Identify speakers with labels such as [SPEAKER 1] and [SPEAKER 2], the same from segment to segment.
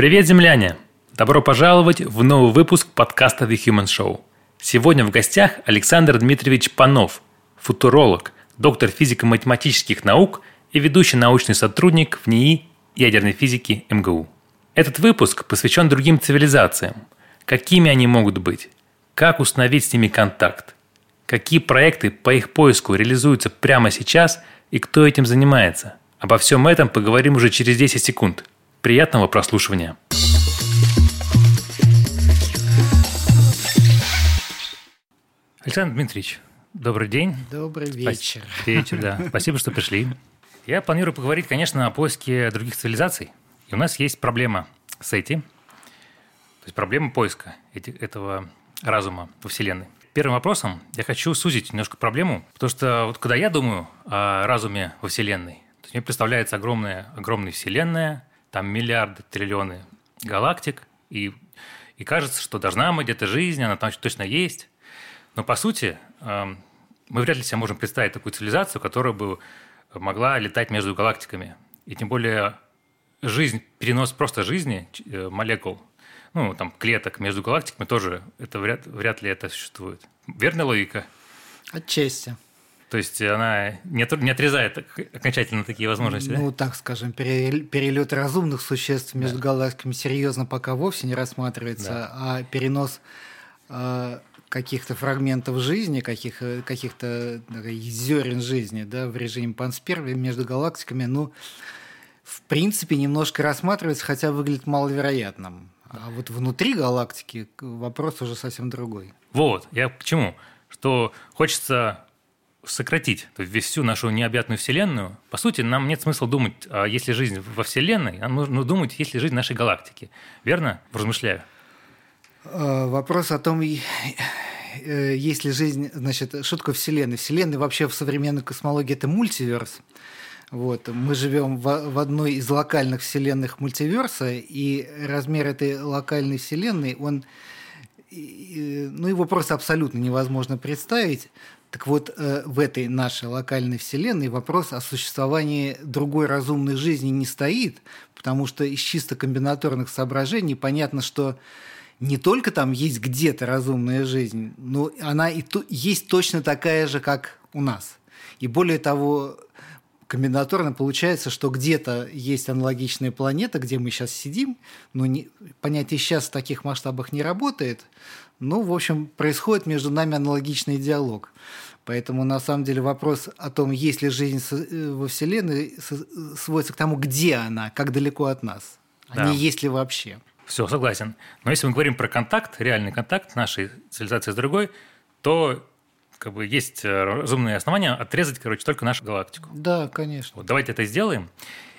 [SPEAKER 1] Привет, земляне! Добро пожаловать в новый выпуск подкаста The Human Show. Сегодня в гостях Александр Дмитриевич Панов, футуролог, доктор физико-математических наук и ведущий научный сотрудник в НИИ ядерной физики МГУ. Этот выпуск посвящен другим цивилизациям. Какими они могут быть? Как установить с ними контакт? Какие проекты по их поиску реализуются прямо сейчас и кто этим занимается? Обо всем этом поговорим уже через 10 секунд. Приятного прослушивания. Александр Дмитриевич, добрый день.
[SPEAKER 2] Добрый вечер.
[SPEAKER 1] Вечер, да. Спасибо, что пришли. Я планирую поговорить, конечно, о поиске других цивилизаций. И у нас есть проблема с этим. То есть проблема поиска эти, этого разума во Вселенной. Первым вопросом я хочу сузить немножко проблему, потому что вот когда я думаю о разуме во Вселенной, то мне представляется огромная, огромная Вселенная, там миллиарды, триллионы галактик, и, и кажется, что должна быть где-то жизнь, она там точно есть. Но по сути, эм, мы вряд ли себе можем представить такую цивилизацию, которая бы могла летать между галактиками. И тем более жизнь, перенос просто жизни э, молекул, ну, там, клеток между галактиками тоже, это вряд, вряд ли это существует. Верная логика?
[SPEAKER 2] Отчасти.
[SPEAKER 1] То есть она не, не отрезает окончательно такие возможности,
[SPEAKER 2] Ну,
[SPEAKER 1] да?
[SPEAKER 2] так скажем, перелет разумных существ между да. галактиками серьезно пока вовсе не рассматривается, да. а перенос э, каких-то фрагментов жизни, каких, каких-то зерен жизни да, в режиме панспер между галактиками, ну, в принципе, немножко рассматривается, хотя выглядит маловероятным. А вот внутри галактики вопрос уже совсем другой.
[SPEAKER 1] Вот, я к чему? Что хочется сократить то есть всю нашу необъятную Вселенную, по сути, нам нет смысла думать, а есть ли жизнь во Вселенной, нам нужно думать, есть ли жизнь в нашей галактике. Верно? Размышляю.
[SPEAKER 2] А, вопрос о том, э, есть ли жизнь, значит, что такое Вселенная? Вообще в современной космологии – это мультиверс. Вот. Мы живем в одной из локальных вселенных мультиверса, и размер этой локальной вселенной, он, ну, его просто абсолютно невозможно представить. Так вот, э, в этой нашей локальной вселенной вопрос о существовании другой разумной жизни не стоит, потому что из чисто комбинаторных соображений понятно, что не только там есть где-то разумная жизнь, но она и то, есть точно такая же, как у нас. И более того, комбинаторно получается, что где-то есть аналогичная планета, где мы сейчас сидим, но не, понятие сейчас в таких масштабах не работает, ну, в общем, происходит между нами аналогичный диалог. Поэтому, на самом деле, вопрос о том, есть ли жизнь э, во Вселенной, сводится к тому, где она, как далеко от нас, да. а не есть ли вообще.
[SPEAKER 1] Все, согласен. Но если мы говорим про контакт, реальный контакт нашей цивилизации с другой, то как бы есть э, разумные основания отрезать, короче, только нашу галактику.
[SPEAKER 2] Да, конечно.
[SPEAKER 1] Вот, давайте это сделаем.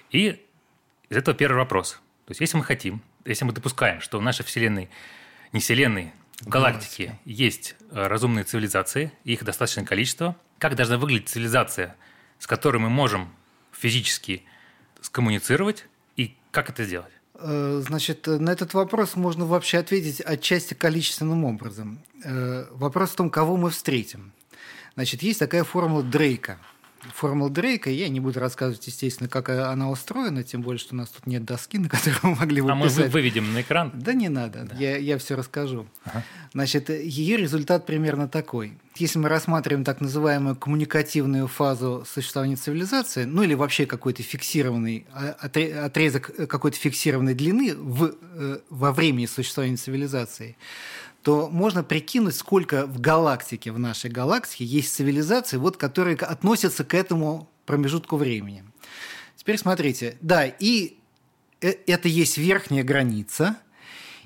[SPEAKER 1] И из этого первый вопрос. То есть, если мы хотим, если мы допускаем, что в нашей Вселенной, не Вселенной, в галактике есть э, разумные цивилизации, их достаточное количество. Как должна выглядеть цивилизация, с которой мы можем физически скоммуницировать, и как это сделать?
[SPEAKER 2] Э, значит, на этот вопрос можно вообще ответить отчасти количественным образом. Э, вопрос в том, кого мы встретим. Значит, есть такая формула Дрейка – формула Дрейка. Я не буду рассказывать, естественно, как она устроена, тем более, что у нас тут нет доски, на которой мы могли бы
[SPEAKER 1] А
[SPEAKER 2] писать.
[SPEAKER 1] мы выведем на экран?
[SPEAKER 2] Да не надо, да. я, я все расскажу. Ага. Значит, ее результат примерно такой. Если мы рассматриваем так называемую коммуникативную фазу существования цивилизации, ну или вообще какой-то фиксированный а, отрезок какой-то фиксированной длины в, э, во времени существования цивилизации, то можно прикинуть, сколько в галактике, в нашей галактике есть цивилизаций, вот, которые относятся к этому промежутку времени. Теперь смотрите, да, и э, это есть верхняя граница,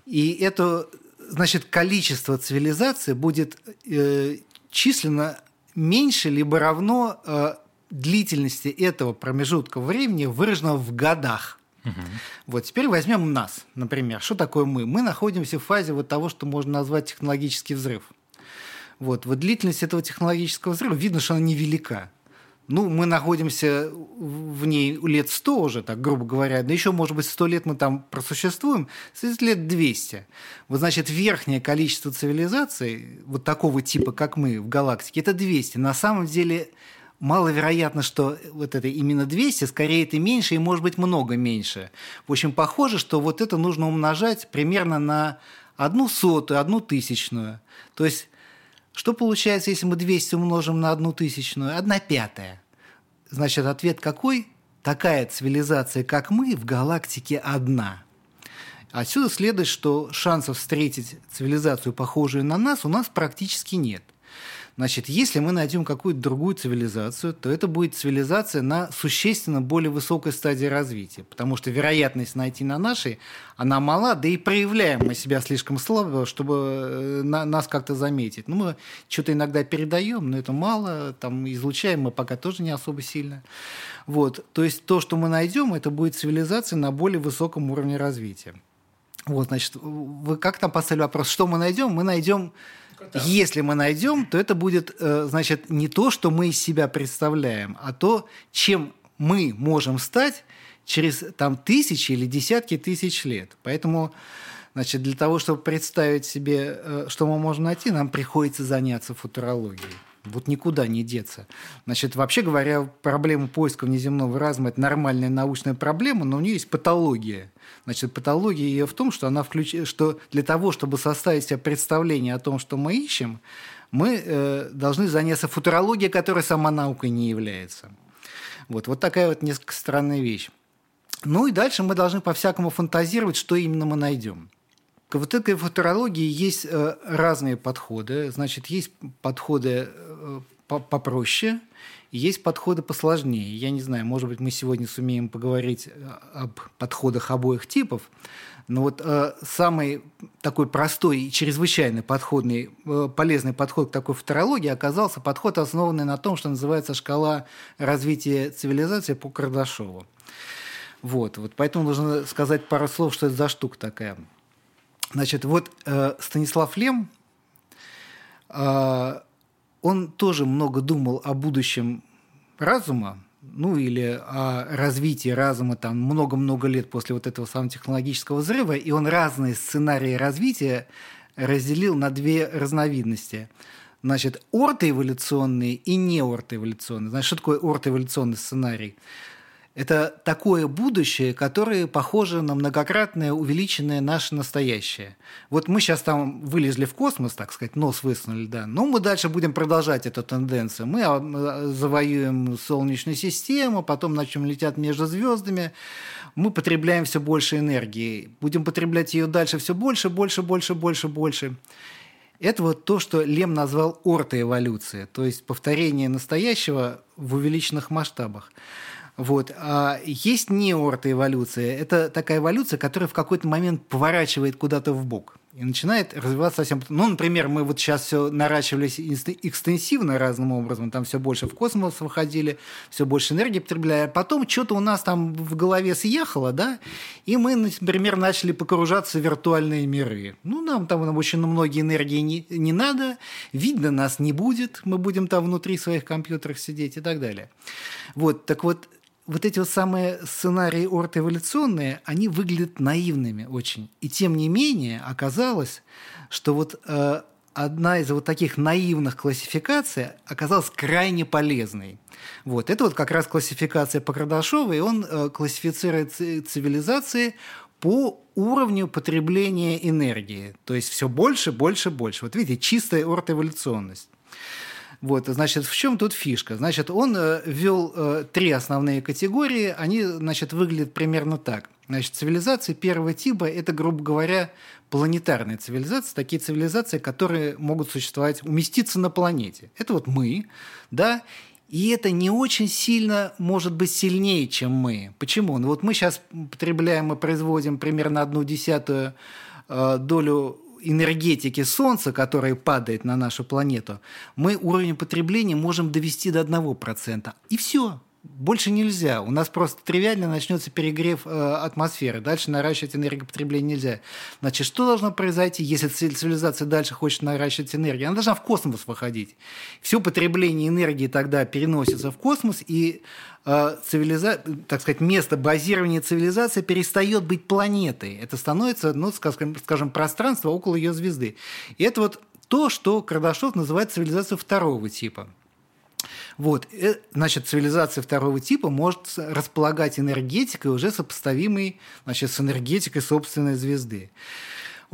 [SPEAKER 2] и это, значит, количество цивилизаций будет э, численно меньше либо равно э, длительности этого промежутка времени, выраженного в годах – Угу. Вот теперь возьмем нас, например. Что такое мы? Мы находимся в фазе вот того, что можно назвать технологический взрыв. Вот, вот длительность этого технологического взрыва, видно, что она невелика. Ну, мы находимся в ней лет 100 уже, так грубо говоря, да еще, может быть, 100 лет мы там просуществуем, лет 200. Вот, значит, верхнее количество цивилизаций, вот такого типа, как мы в галактике, это 200. На самом деле маловероятно, что вот это именно 200, скорее это меньше и может быть много меньше. В общем, похоже, что вот это нужно умножать примерно на одну сотую, одну тысячную. То есть, что получается, если мы 200 умножим на одну тысячную? Одна пятая. Значит, ответ какой? Такая цивилизация, как мы, в галактике одна. Отсюда следует, что шансов встретить цивилизацию, похожую на нас, у нас практически нет. Значит, если мы найдем какую-то другую цивилизацию, то это будет цивилизация на существенно более высокой стадии развития, потому что вероятность найти на нашей, она мала, да и проявляем мы себя слишком слабо, чтобы э, на, нас как-то заметить. Ну, мы что-то иногда передаем, но это мало, там излучаем мы пока тоже не особо сильно. Вот, то есть то, что мы найдем, это будет цивилизация на более высоком уровне развития. Вот, значит, вы как там поставили вопрос, что мы найдем? Мы найдем если мы найдем, то это будет, э, значит, не то, что мы из себя представляем, а то, чем мы можем стать через там тысячи или десятки тысяч лет. Поэтому, значит, для того, чтобы представить себе, э, что мы можем найти, нам приходится заняться футурологией. Вот никуда не деться. Значит, вообще говоря, проблема поиска внеземного разума – это нормальная научная проблема, но у нее есть патология. Значит, патология ее в том, что, она включ... что для того, чтобы составить себе представление о том, что мы ищем, мы э, должны заняться футурологией, которая сама наукой не является. Вот, вот такая вот несколько странная вещь. Ну и дальше мы должны по-всякому фантазировать, что именно мы найдем. К вот этой футурологии есть э, разные подходы. Значит, есть подходы э, попроще, есть подходы посложнее. Я не знаю, может быть, мы сегодня сумеем поговорить э, об подходах обоих типов. Но вот э, самый такой простой и чрезвычайно подходный, э, полезный подход к такой футурологии оказался подход, основанный на том, что называется шкала развития цивилизации по Кардашову. Вот, вот поэтому нужно сказать пару слов, что это за штука такая. Значит, вот э, Станислав Лем, э, он тоже много думал о будущем разума, ну или о развитии разума там много-много лет после вот этого самого технологического взрыва, и он разные сценарии развития разделил на две разновидности. Значит, ортоэволюционные и неортоэволюционные. Значит, что такое ортоэволюционный сценарий? Это такое будущее, которое похоже на многократное увеличенное наше настоящее. Вот мы сейчас там вылезли в космос, так сказать, нос высунули, да. Но мы дальше будем продолжать эту тенденцию. Мы а, завоюем Солнечную систему, потом начнем лететь между звездами. Мы потребляем все больше энергии. Будем потреблять ее дальше все больше, больше, больше, больше, больше. Это вот то, что Лем назвал ортоэволюцией, то есть повторение настоящего в увеличенных масштабах. Вот. А есть неортоэволюция. Это такая эволюция, которая в какой-то момент поворачивает куда-то в бок и начинает развиваться совсем... Ну, например, мы вот сейчас все наращивались экстенсивно разным образом, там все больше в космос выходили, все больше энергии потребляли, а потом что-то у нас там в голове съехало, да, и мы, например, начали погружаться в виртуальные миры. Ну, нам там очень многие энергии не, не надо, видно нас не будет, мы будем там внутри своих компьютеров сидеть и так далее. Вот, так вот, вот эти вот самые сценарии ортоэволюционные, они выглядят наивными очень. И тем не менее оказалось, что вот э, одна из вот таких наивных классификаций оказалась крайне полезной. Вот. Это вот как раз классификация по Кардашову, и он э, классифицирует цивилизации по уровню потребления энергии. То есть все больше, больше, больше. Вот видите, чистая ортоэволюционность. Вот, значит, в чем тут фишка? Значит, он э, ввел э, три основные категории, они, значит, выглядят примерно так. Значит, цивилизации первого типа – это, грубо говоря, планетарные цивилизации, такие цивилизации, которые могут существовать, уместиться на планете. Это вот мы, да, и это не очень сильно может быть сильнее, чем мы. Почему? Ну вот мы сейчас потребляем и производим примерно одну десятую э, долю энергетики Солнца, которая падает на нашу планету, мы уровень потребления можем довести до 1%. И все. Больше нельзя. У нас просто тривиально начнется перегрев э, атмосферы. Дальше наращивать энергопотребление нельзя. Значит, что должно произойти, если цивилизация дальше хочет наращивать энергию? Она должна в космос выходить. Все потребление энергии тогда переносится в космос, и э, цивилиза... так сказать, место базирования цивилизации перестает быть планетой. Это становится, ну, скажем, пространство около ее звезды. И это вот то, что Кардашов называет цивилизацией второго типа – Вот, э, значит, цивилизация второго типа может располагать энергетикой, уже сопоставимой значит, с энергетикой собственной звезды.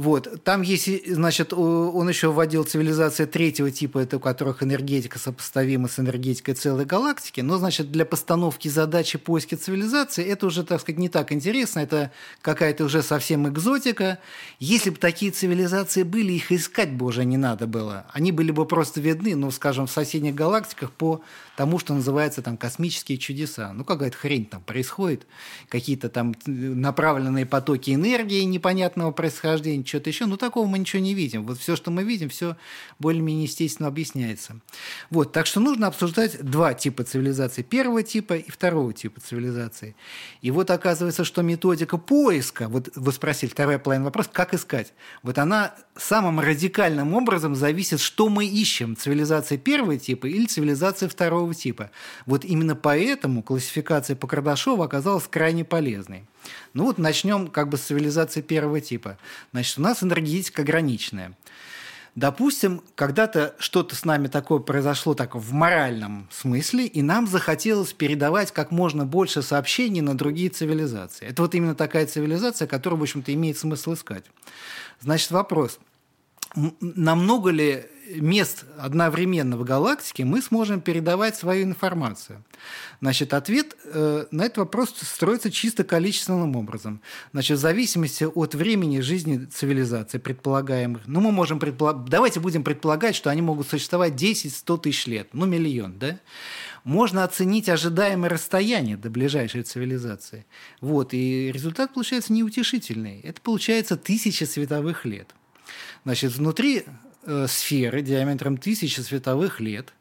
[SPEAKER 2] Вот. Там есть, значит, он еще вводил цивилизации третьего типа, это у которых энергетика сопоставима с энергетикой целой галактики. Но, значит, для постановки задачи поиска цивилизации это уже, так сказать, не так интересно. Это какая-то уже совсем экзотика. Если бы такие цивилизации были, их искать бы уже не надо было. Они были бы просто видны, ну, скажем, в соседних галактиках по тому, что называется там космические чудеса. Ну, какая-то хрень там происходит, какие-то там направленные потоки энергии непонятного происхождения, что-то еще. Ну, такого мы ничего не видим. Вот все, что мы видим, все более-менее естественно объясняется. Вот, так что нужно обсуждать два типа цивилизации. Первого типа и второго типа цивилизации. И вот оказывается, что методика поиска, вот вы спросили, вторая половина вопрос, как искать? Вот она самым радикальным образом зависит, что мы ищем, цивилизация первого типа или цивилизация второго типа. Вот именно поэтому классификация по Кардашову оказалась крайне полезной. Ну вот начнем как бы с цивилизации первого типа. Значит, у нас энергетика ограниченная. Допустим, когда-то что-то с нами такое произошло так в моральном смысле, и нам захотелось передавать как можно больше сообщений на другие цивилизации. Это вот именно такая цивилизация, которую, в общем-то, имеет смысл искать. Значит, вопрос. Намного ли мест одновременно в галактике мы сможем передавать свою информацию? Значит, ответ э, на этот вопрос строится чисто количественным образом. Значит, в зависимости от времени жизни цивилизации предполагаемых, ну, мы можем предполагать, давайте будем предполагать, что они могут существовать 10-100 тысяч лет, ну, миллион, да? Можно оценить ожидаемое расстояние до ближайшей цивилизации. Вот, и результат получается неутешительный. Это получается тысяча световых лет. Значит, внутри э, сферы диаметром тысячи световых лет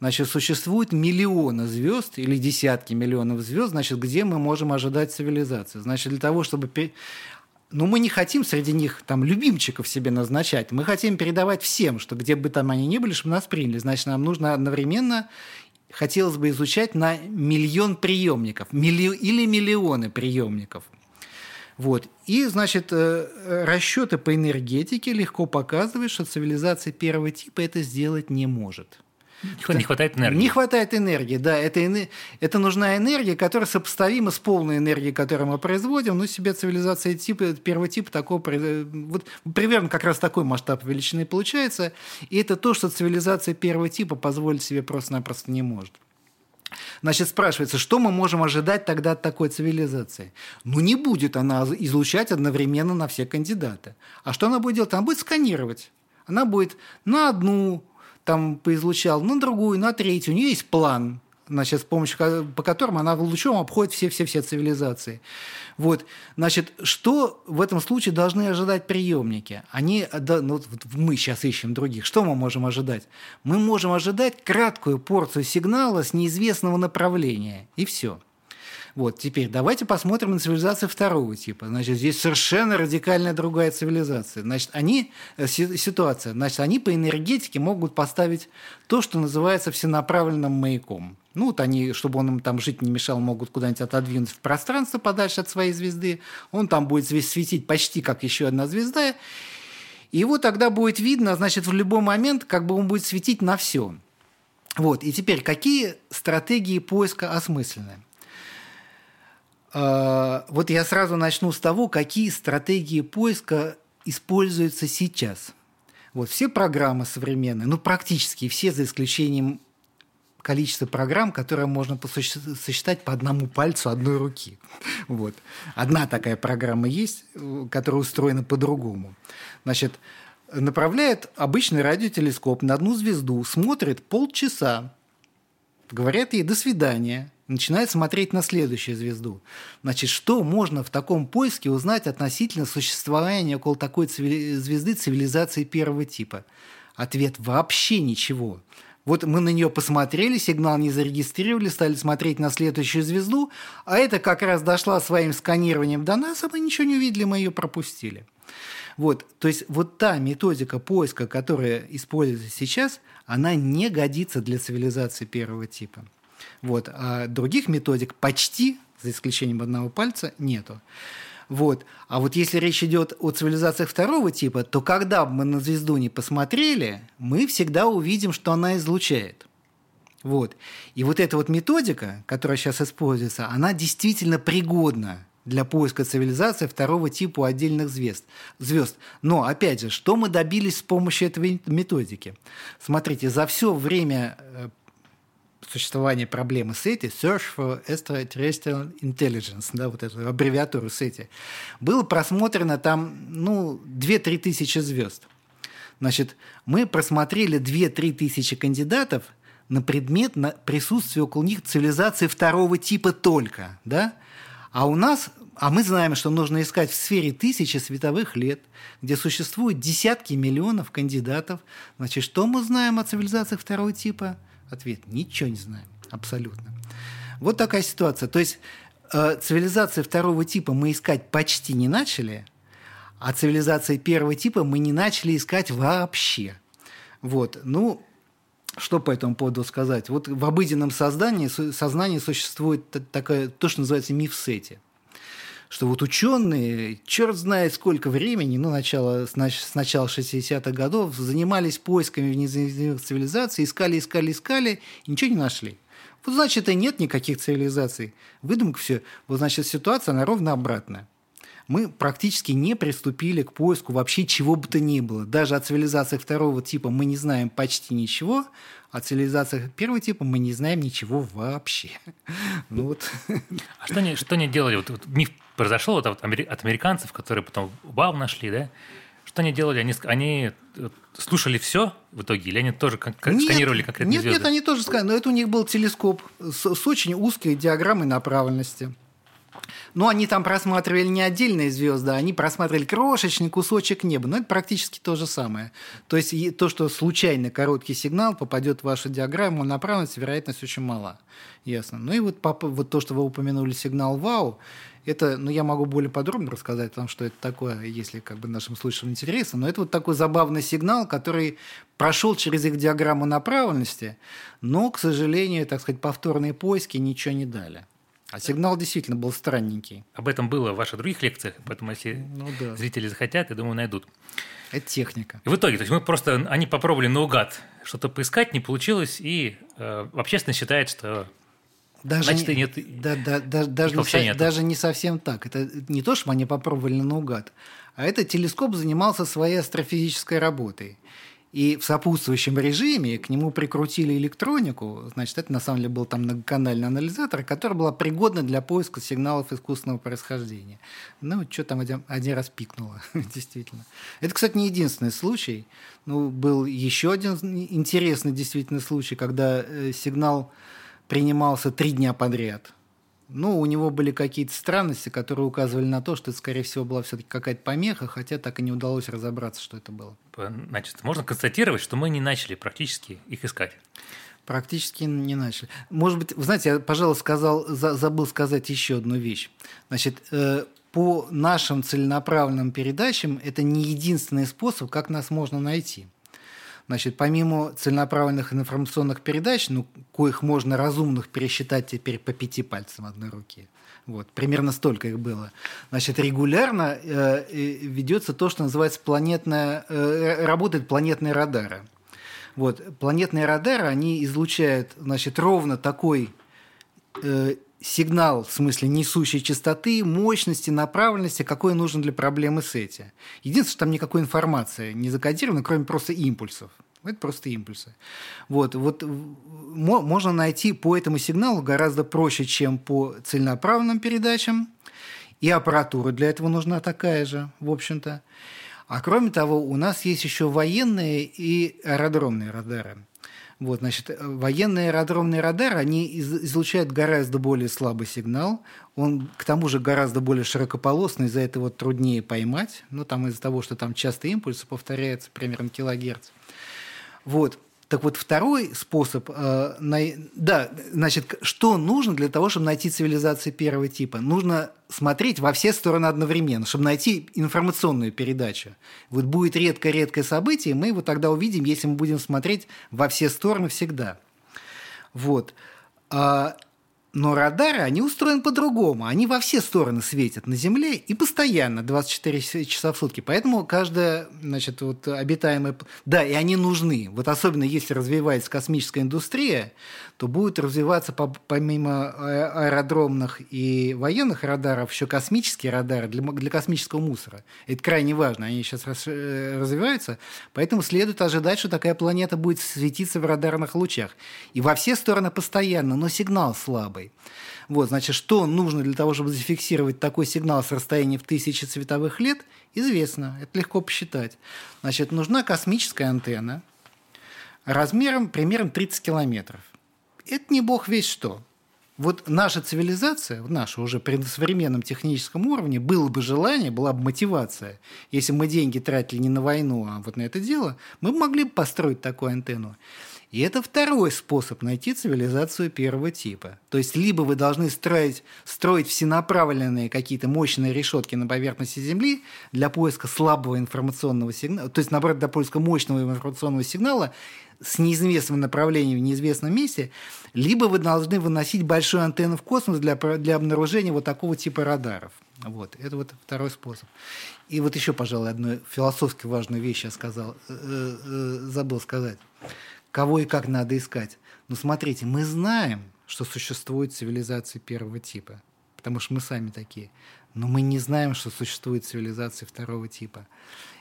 [SPEAKER 2] значит, существует миллионы звезд или десятки миллионов звезд, значит, где мы можем ожидать цивилизации. Значит, для того, чтобы... Но ну, мы не хотим среди них там любимчиков себе назначать. Мы хотим передавать всем, что где бы там они ни были, чтобы нас приняли. Значит, нам нужно одновременно хотелось бы изучать на миллион приемников милли... или миллионы приемников – вот. И, значит, э, расчеты по энергетике легко показывают, что цивилизация первого типа это сделать не может.
[SPEAKER 1] Не хватает энергии.
[SPEAKER 2] Не хватает энергии, да. Это, это нужна энергия, которая сопоставима с полной энергией, которую мы производим. Ну, себе цивилизация типа, первого типа такого... Вот примерно как раз такой масштаб величины получается. И это то, что цивилизация первого типа позволить себе просто-напросто не может. Значит, спрашивается, что мы можем ожидать тогда от такой цивилизации? Ну, не будет она излучать одновременно на все кандидаты. А что она будет делать? Она будет сканировать. Она будет на одну там поизлучал, на другую, на третью. У нее есть план значит, с помощью по которым она лучом обходит все-все-все цивилизации. Вот, значит, что в этом случае должны ожидать приемники? Они, да, ну, мы сейчас ищем других. Что мы можем ожидать? Мы можем ожидать краткую порцию сигнала с неизвестного направления, и все. Вот, теперь давайте посмотрим на цивилизацию второго типа. Значит, здесь совершенно радикальная другая цивилизация. Значит, они, э, ситуация, значит, они по энергетике могут поставить то, что называется всенаправленным маяком. Ну, вот они, чтобы он им там жить не мешал, могут куда-нибудь отодвинуть в пространство подальше от своей звезды. Он там будет светить почти как еще одна звезда. И его тогда будет видно, значит, в любой момент, как бы он будет светить на все. Вот. И теперь, какие стратегии поиска осмысленны? А, вот я сразу начну с того, какие стратегии поиска используются сейчас. Вот все программы современные, ну практически все, за исключением количества программ, которые можно сосчитать по одному пальцу одной руки. Вот. Одна такая программа есть, которая устроена по-другому. Значит, направляет обычный радиотелескоп на одну звезду, смотрит полчаса, говорят ей «до свидания», начинает смотреть на следующую звезду. Значит, что можно в таком поиске узнать относительно существования около такой звезды цивилизации первого типа? Ответ – вообще ничего. Вот мы на нее посмотрели, сигнал не зарегистрировали, стали смотреть на следующую звезду, а это как раз дошла своим сканированием до нас, а мы ничего не увидели, мы ее пропустили. Вот, то есть вот та методика поиска, которая используется сейчас, она не годится для цивилизации первого типа. Вот. А других методик почти, за исключением одного пальца, нету. Вот. А вот если речь идет о цивилизациях второго типа, то когда бы мы на звезду не посмотрели, мы всегда увидим, что она излучает. Вот. И вот эта вот методика, которая сейчас используется, она действительно пригодна для поиска цивилизации второго типа у отдельных звезд. звезд. Но, опять же, что мы добились с помощью этой методики? Смотрите, за все время существования проблемы SETI, Search for Extraterrestrial Intelligence, да, вот эту аббревиатуру SETI, было просмотрено там, ну, 2-3 тысячи звезд. Значит, мы просмотрели 2-3 тысячи кандидатов на предмет на присутствия около них цивилизации второго типа только, да? А у нас, а мы знаем, что нужно искать в сфере тысячи световых лет, где существуют десятки миллионов кандидатов. Значит, что мы знаем о цивилизациях второго типа? Ответ – ничего не знаем, абсолютно. Вот такая ситуация. То есть э, цивилизации второго типа мы искать почти не начали, а цивилизации первого типа мы не начали искать вообще. Вот. Ну, что по этому поводу сказать? Вот в обыденном создании, сознании существует такое, то, что называется миф сети. Что вот ученые, черт знает сколько времени, ну, начало, с начала 60-х годов, занимались поисками внеземных цивилизаций, искали, искали, искали, и ничего не нашли. Вот значит, и нет никаких цивилизаций. Выдумка все. Вот значит, ситуация, она ровно обратная мы практически не приступили к поиску вообще чего бы то ни было. Даже о цивилизациях второго типа мы не знаем почти ничего, о цивилизациях первого типа мы не знаем ничего вообще. Ну вот.
[SPEAKER 1] А что они, что они делали? Вот, вот миф произошел вот от, от американцев, которые потом ВАУ нашли, да? Что они делали? Они, они слушали все в итоге, или они тоже как, нет, сканировали конкретные
[SPEAKER 2] нет,
[SPEAKER 1] звезды?
[SPEAKER 2] Нет, они тоже сканировали, но это у них был телескоп с, с очень узкой диаграммой направленности. Но они там просматривали не отдельные звезды, они просматривали крошечный кусочек неба. Но это практически то же самое. То есть то, что случайно короткий сигнал попадет в вашу диаграмму направленности, вероятность очень мала. Ясно. Ну и вот, вот то, что вы упомянули сигнал ВАУ, это, ну, я могу более подробно рассказать о том, что это такое, если как бы нашим слушателям интересно, но это вот такой забавный сигнал, который прошел через их диаграмму направленности, но, к сожалению, так сказать, повторные поиски ничего не дали. А сигнал действительно был странненький.
[SPEAKER 1] Об этом было в ваших других лекциях, поэтому если ну, да. зрители захотят, я думаю, найдут.
[SPEAKER 2] Это техника.
[SPEAKER 1] И в итоге, то есть мы просто, они попробовали наугад что-то поискать, не получилось, и э, общественность считает, что
[SPEAKER 2] даже Значит, не, нет, да, да, да, даже, не, со, даже не совсем так. Это не то, что они попробовали наугад, а этот телескоп занимался своей астрофизической работой. И в сопутствующем режиме к нему прикрутили электронику, значит, это на самом деле был там многоканальный анализатор, который была пригодна для поиска сигналов искусственного происхождения. Ну, что там один, один раз пикнуло, действительно. Это, кстати, не единственный случай. Ну, был еще один интересный действительно случай, когда э, сигнал принимался три дня подряд – ну, у него были какие-то странности, которые указывали на то, что это, скорее всего, была все-таки какая-то помеха, хотя так и не удалось разобраться, что это было.
[SPEAKER 1] Значит, можно констатировать, что мы не начали практически их искать.
[SPEAKER 2] Практически не начали. Может быть, вы знаете, я, пожалуй, сказал, забыл сказать еще одну вещь. Значит, э, по нашим целенаправленным передачам это не единственный способ, как нас можно найти – Значит, помимо целенаправленных информационных передач, ну, коих можно разумных пересчитать теперь по пяти пальцам одной руки, вот, примерно столько их было. Значит, регулярно э, ведется то, что называется планетная, э, работает планетные радары. Вот, планетные радары, они излучают, значит, ровно такой э, сигнал, в смысле несущей частоты, мощности, направленности, какой нужен для проблемы сети. Единственное, что там никакой информации не закодировано, кроме просто импульсов. Это просто импульсы. Вот, вот можно найти по этому сигналу гораздо проще, чем по целенаправленным передачам. И аппаратура для этого нужна такая же, в общем-то. А кроме того, у нас есть еще военные и аэродромные радары. Вот, значит, военные аэродромные радары, они излучают гораздо более слабый сигнал. Он, к тому же, гораздо более широкополосный, из-за этого труднее поймать. Ну, там из-за того, что там часто импульсы повторяются примерно килогерц. Вот. Так вот, второй способ, э, на, да, значит, что нужно для того, чтобы найти цивилизации первого типа? Нужно смотреть во все стороны одновременно, чтобы найти информационную передачу. Вот будет редкое-редкое событие, мы его тогда увидим, если мы будем смотреть во все стороны всегда. Вот. Но радары, они устроены по-другому. Они во все стороны светят на Земле и постоянно, 24 часа в сутки. Поэтому каждая, значит, вот обитаемая... Да, и они нужны. Вот особенно если развивается космическая индустрия, то будет развиваться помимо а, аэродромных и военных радаров еще космические радары для, для космического мусора. Это крайне важно. Они сейчас э, развиваются. Поэтому следует ожидать, что такая планета будет светиться в радарных лучах. И во все стороны постоянно, но сигнал слабый слабый. Вот, значит, что нужно для того, чтобы зафиксировать такой сигнал с расстояния в тысячи световых лет, известно, это легко посчитать. Значит, нужна космическая антенна размером примерно 30 километров. Это не бог весь что. Вот наша цивилизация, наша уже при современном техническом уровне, было бы желание, была бы мотивация. Если мы деньги тратили не на войну, а вот на это дело, мы могли бы построить такую антенну. И это второй способ найти цивилизацию первого типа. То есть, либо вы должны строить, строить всенаправленные какие-то мощные решетки на поверхности Земли для поиска слабого информационного сигнала, то есть, наоборот, для поиска мощного информационного сигнала с неизвестным направлением в неизвестном месте, либо вы должны выносить большую антенну в космос для, для обнаружения вот такого типа радаров. Вот, это вот второй способ. И вот еще, пожалуй, одну философски важную вещь я сказал, э, э, забыл сказать кого и как надо искать. Но смотрите, мы знаем, что существует цивилизации первого типа, потому что мы сами такие. Но мы не знаем, что существует цивилизации второго типа.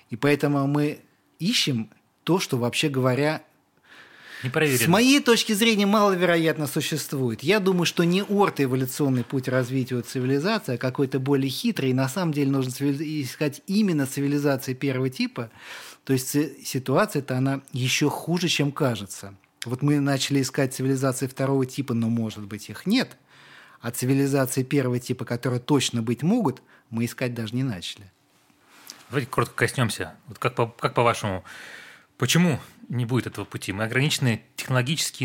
[SPEAKER 2] И поэтому мы ищем то, что, вообще говоря, с моей точки зрения, маловероятно существует. Я думаю, что не орто-эволюционный путь развития цивилизации, а какой-то более хитрый. И на самом деле нужно искать именно цивилизации первого типа, то есть ситуация-то она еще хуже, чем кажется. Вот мы начали искать цивилизации второго типа, но, может быть, их нет. А цивилизации первого типа, которые точно быть могут, мы искать даже не начали.
[SPEAKER 1] Давайте коротко коснемся. Вот как, по, как по-вашему, почему не будет этого пути? Мы ограничены технологически,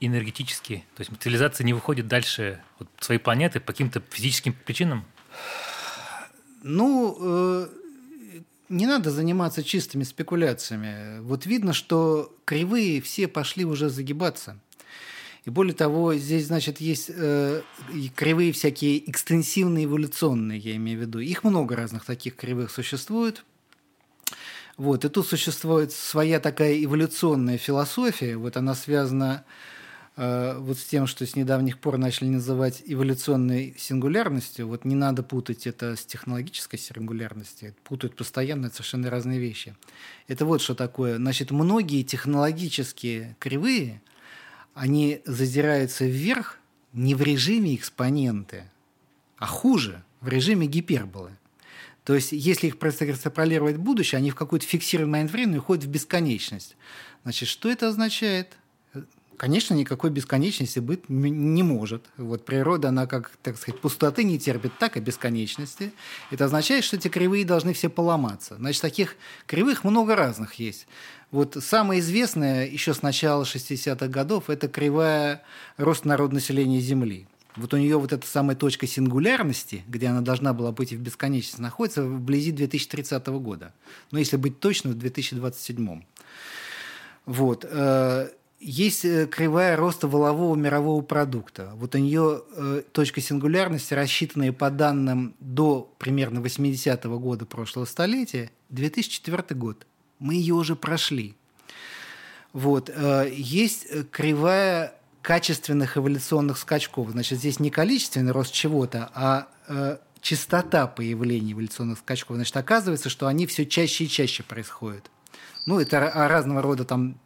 [SPEAKER 1] энергетически. То есть цивилизация не выходит дальше вот, своей планеты по каким-то физическим причинам?
[SPEAKER 2] Ну, э, не надо заниматься чистыми спекуляциями. Вот видно, что кривые все пошли уже загибаться. И более того, здесь, значит, есть э, кривые всякие экстенсивные, эволюционные, я имею в виду. Их много разных таких кривых существует. Вот, и тут существует своя такая эволюционная философия. Вот она связана Э, вот с тем, что с недавних пор начали называть эволюционной сингулярностью, вот не надо путать это с технологической сингулярностью, путают постоянно совершенно разные вещи. Это вот что такое. Значит, многие технологические кривые, они задираются вверх не в режиме экспоненты, а хуже, в режиме гиперболы. То есть, если их просто экстраполировать в будущее, они в какой-то фиксированный момент времени уходят в бесконечность. Значит, что это означает? Конечно, никакой бесконечности быть не может. Вот природа, она как, так сказать, пустоты не терпит, так и бесконечности. Это означает, что эти кривые должны все поломаться. Значит, таких кривых много разных есть. Вот самое известное еще с начала 60-х годов – это кривая рост народонаселения Земли. Вот у нее вот эта самая точка сингулярности, где она должна была быть в бесконечности, находится вблизи 2030 года. Но если быть точным, в 2027. Вот. Э, есть э, кривая роста волового мирового продукта. Вот у нее э, точка сингулярности, рассчитанная по данным до примерно 80-го года прошлого столетия, 2004 год. Мы ее уже прошли. Вот. Есть кривая качественных эволюционных скачков. Значит, здесь не количественный рост чего-то, а э, частота появления эволюционных скачков. Значит, оказывается, что они все чаще и чаще происходят. Ну, это разного рода там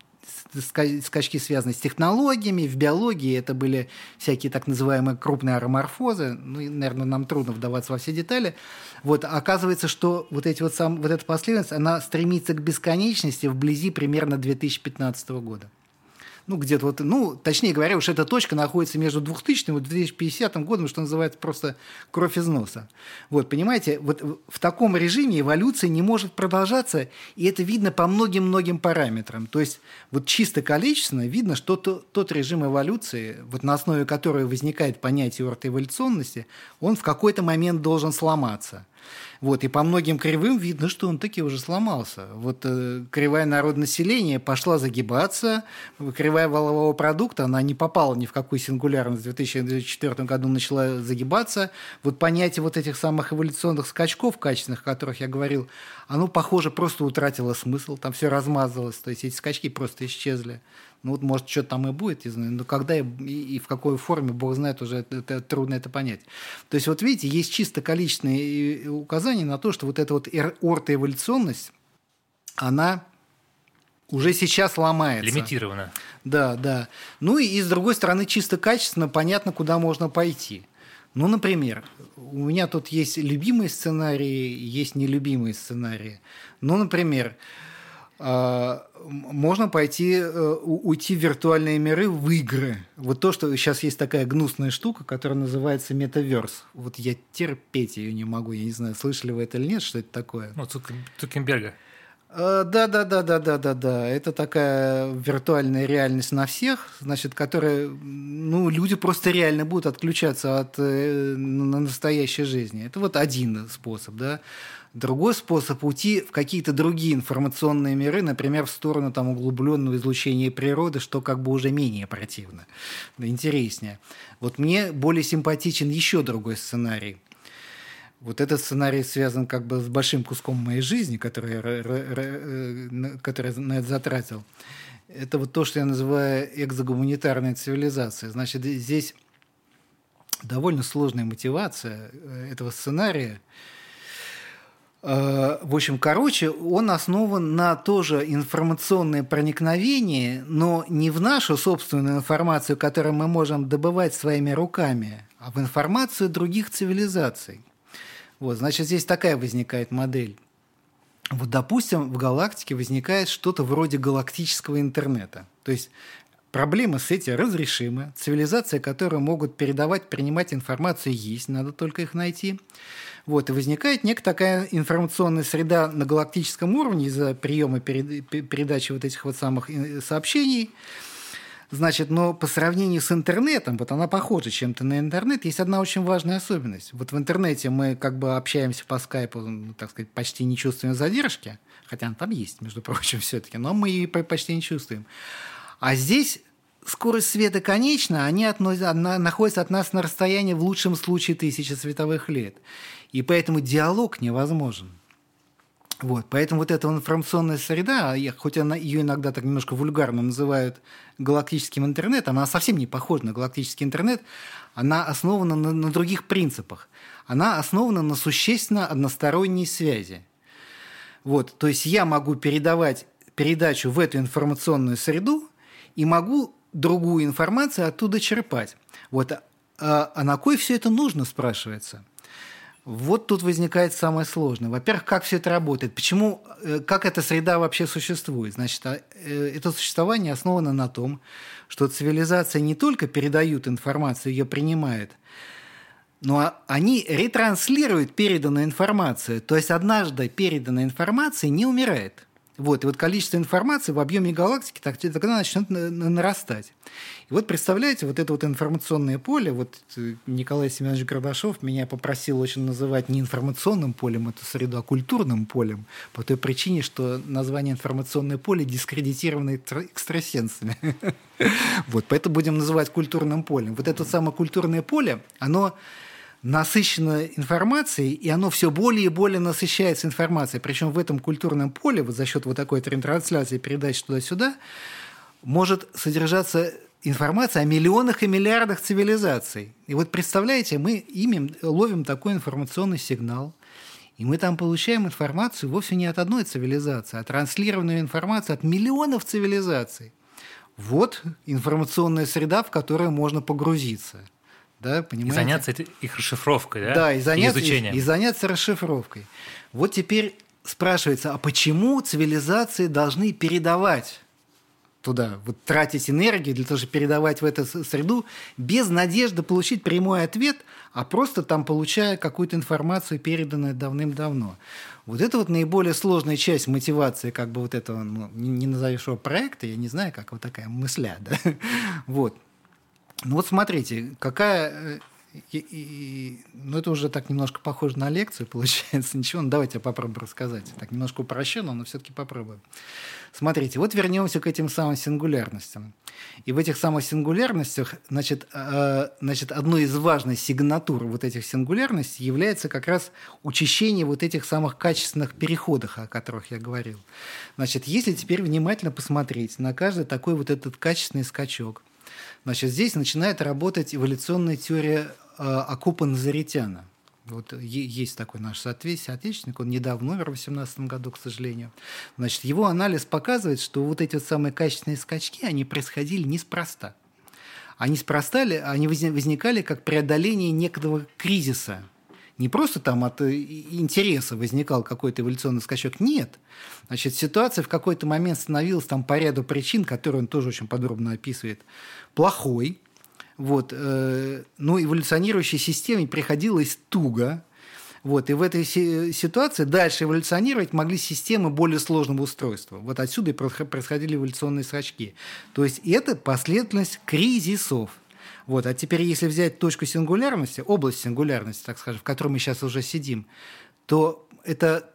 [SPEAKER 2] скачки связаны с технологиями, в биологии это были всякие так называемые крупные ароморфозы, ну, наверное, нам трудно вдаваться во все детали. Вот, оказывается, что вот, эти вот сам, вот эта последовательность, она стремится к бесконечности вблизи примерно 2015 года ну, где-то вот, ну, точнее говоря, уж эта точка находится между 2000 и 2050 годом, что называется просто кровь из носа. Вот, понимаете, вот в таком режиме эволюция не может продолжаться, и это видно по многим-многим параметрам. То есть вот чисто количественно видно, что то, тот режим эволюции, вот на основе которого возникает понятие ортоэволюционности, он в какой-то момент должен сломаться – Вот, и по многим кривым видно, что он таки уже сломался. Вот э, кривая народонаселения пошла загибаться, кривая валового продукта, она не попала ни в какую сингулярность. В 2004 году начала загибаться. Вот понятие вот этих самых эволюционных скачков качественных, о которых я говорил, оно, похоже, просто утратило смысл, там все размазалось, то есть эти скачки просто исчезли. Ну вот, может, что там и будет, не знаю, но когда и, и в какой форме, бог знает, уже это, это, трудно это понять. То есть, вот видите, есть чисто количественные указания на то, что вот эта вот ортоэволюционность, она уже сейчас ломается.
[SPEAKER 1] Лимитирована.
[SPEAKER 2] Да, да. Ну и, и с другой стороны, чисто качественно понятно, куда можно пойти. Ну, например, у меня тут есть любимые сценарии, есть нелюбимые сценарии. Ну, например, можно пойти, э, уйти в виртуальные миры, в игры. Вот то, что сейчас есть такая гнусная штука, которая называется метаверс. Вот я терпеть ее не могу. Я не знаю, слышали вы это или нет, что это такое.
[SPEAKER 1] Ну, Цукенберга.
[SPEAKER 2] Да, да, да, да, да, да, да. Это такая виртуальная реальность на всех, значит, которая, ну, люди просто реально будут отключаться от э, настоящей жизни. Это вот один способ, да. Другой способ уйти в какие-то другие информационные миры, например, в сторону там, углубленного излучения природы, что как бы уже менее противно, интереснее. Вот мне более симпатичен еще другой сценарий. Вот этот сценарий связан как бы с большим куском моей жизни, который я, э, который я на это затратил. Это вот то, что я называю экзогуманитарной цивилизацией. Значит, здесь довольно сложная мотивация э, этого сценария – в общем, короче, он основан на тоже информационное проникновение, но не в нашу собственную информацию, которую мы можем добывать своими руками, а в информацию других цивилизаций. Вот, значит, здесь такая возникает модель. Вот, допустим, в галактике возникает что-то вроде галактического интернета. То есть проблемы с этим разрешимы. Цивилизации, которые могут передавать, принимать информацию, есть, надо только их найти. Вот, и возникает некая такая информационная среда на галактическом уровне из-за приема передачи вот этих вот самых э, сообщений. Значит, но по сравнению с интернетом, вот она похожа чем-то на интернет, есть одна очень важная особенность. Вот в интернете мы как бы общаемся по скайпу, ну, так сказать, почти не чувствуем задержки, хотя она там есть, между прочим, все-таки, но мы ее почти не чувствуем. А здесь скорость света конечна, они относят, находятся от нас на расстоянии в лучшем случае тысячи световых лет. И поэтому диалог невозможен. Вот, поэтому вот эта информационная среда, я, хоть она, ее иногда так немножко вульгарно называют галактическим интернетом, она совсем не похожа на галактический интернет, она основана на, на других принципах. Она основана на существенно односторонней связи. Вот, то есть я могу передавать передачу в эту информационную среду и могу другую информацию оттуда черпать. Вот, а, а на кой все это нужно, спрашивается? Вот тут возникает самое сложное. Во-первых, как все это работает? Почему, э, как эта среда вообще существует? Значит, а, э, это существование основано на том, что цивилизация не только передают информацию, ее принимает, но они ретранслируют переданную информацию. То есть однажды переданная информация не умирает. Вот, и вот количество информации в объеме галактики так, тогда начнет нарастать. И вот представляете, вот это вот информационное поле, вот э, Николай Семенович Горбашов меня попросил очень называть не информационным полем эту среду, а культурным полем, по той причине, что название информационное поле дискредитировано экстрасенсами. Вот, поэтому будем называть культурным полем. Вот это самое культурное поле, оно насыщено информацией, и оно все более и более насыщается информацией. Причем в этом культурном поле, вот за счет вот такой трансляции, передач туда-сюда, может содержаться информация о миллионах и миллиардах цивилизаций. И вот представляете, мы ими ловим такой информационный сигнал, и мы там получаем информацию вовсе не от одной цивилизации, а транслированную информацию от миллионов цивилизаций. Вот информационная среда, в которую можно погрузиться – да,
[SPEAKER 1] понимаете? И заняться их расшифровкой, да?
[SPEAKER 2] Да, и заняться, и, изучением. и, и заняться расшифровкой. Вот теперь спрашивается, а почему цивилизации должны передавать туда, вот тратить энергию для того, чтобы передавать в эту среду, без надежды получить прямой ответ, а просто там получая какую-то информацию, переданную давным-давно. Вот это вот наиболее сложная часть мотивации как бы вот этого, ну, не, назовешь его проекта, я не знаю, как вот такая мысля, да, вот. Ну вот смотрите, какая, И, и, ну, это уже так немножко похоже на лекцию, получается. Ничего, ну, давайте я попробую рассказать. Так немножко упрощенно, но все-таки попробую. Смотрите, вот вернемся к этим самым сингулярностям. И в этих самых сингулярностях, значит, э, значит, одной из важных сигнатур вот этих сингулярностей является как раз учащение вот этих самых качественных переходов, о которых я говорил. Значит, если теперь внимательно посмотреть на каждый такой вот этот качественный скачок, значит, здесь начинает работать эволюционная теория э, Акупа Назаритяна – вот есть такой наш соотечественник, он недавно умер в 2018 году, к сожалению. Значит, его анализ показывает, что вот эти вот самые качественные скачки, они происходили неспроста. Они спроста, они возникали как преодоление некого кризиса. Не просто там от э, интереса возникал какой-то эволюционный скачок, нет. Значит, ситуация в какой-то момент становилась там по ряду причин, которые он тоже очень подробно описывает, плохой, вот, э, ну, эволюционирующей системе приходилось туго. Вот, и в этой ситуации дальше эволюционировать могли системы более сложного устройства. Вот отсюда и происходили эволюционные скачки. То есть это последовательность кризисов. Вот. А теперь, если взять точку сингулярности, область сингулярности, так скажем, в которой мы сейчас уже сидим, то это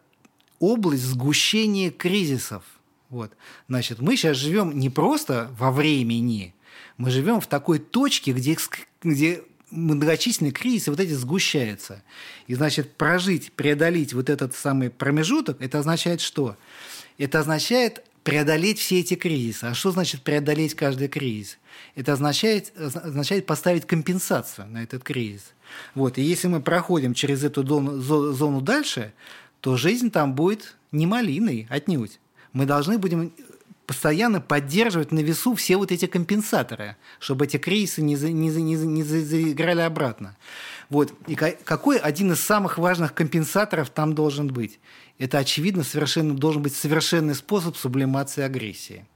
[SPEAKER 2] область сгущения кризисов. Вот. Значит, мы сейчас живем не просто во времени, мы живем в такой точке, где, где многочисленные кризисы вот эти сгущаются. И, значит, прожить, преодолеть вот этот самый промежуток, это означает что? Это означает преодолеть все эти кризисы. А что значит преодолеть каждый кризис? Это означает, означает поставить компенсацию на этот кризис. Вот. И если мы проходим через эту зону, зону дальше, то жизнь там будет не малиной отнюдь. Мы должны будем постоянно поддерживать на весу все вот эти компенсаторы, чтобы эти кризисы не, за, не, не, не заиграли обратно. Вот. И какой один из самых важных компенсаторов там должен быть? Это, очевидно, совершенно, должен быть совершенный способ сублимации агрессии.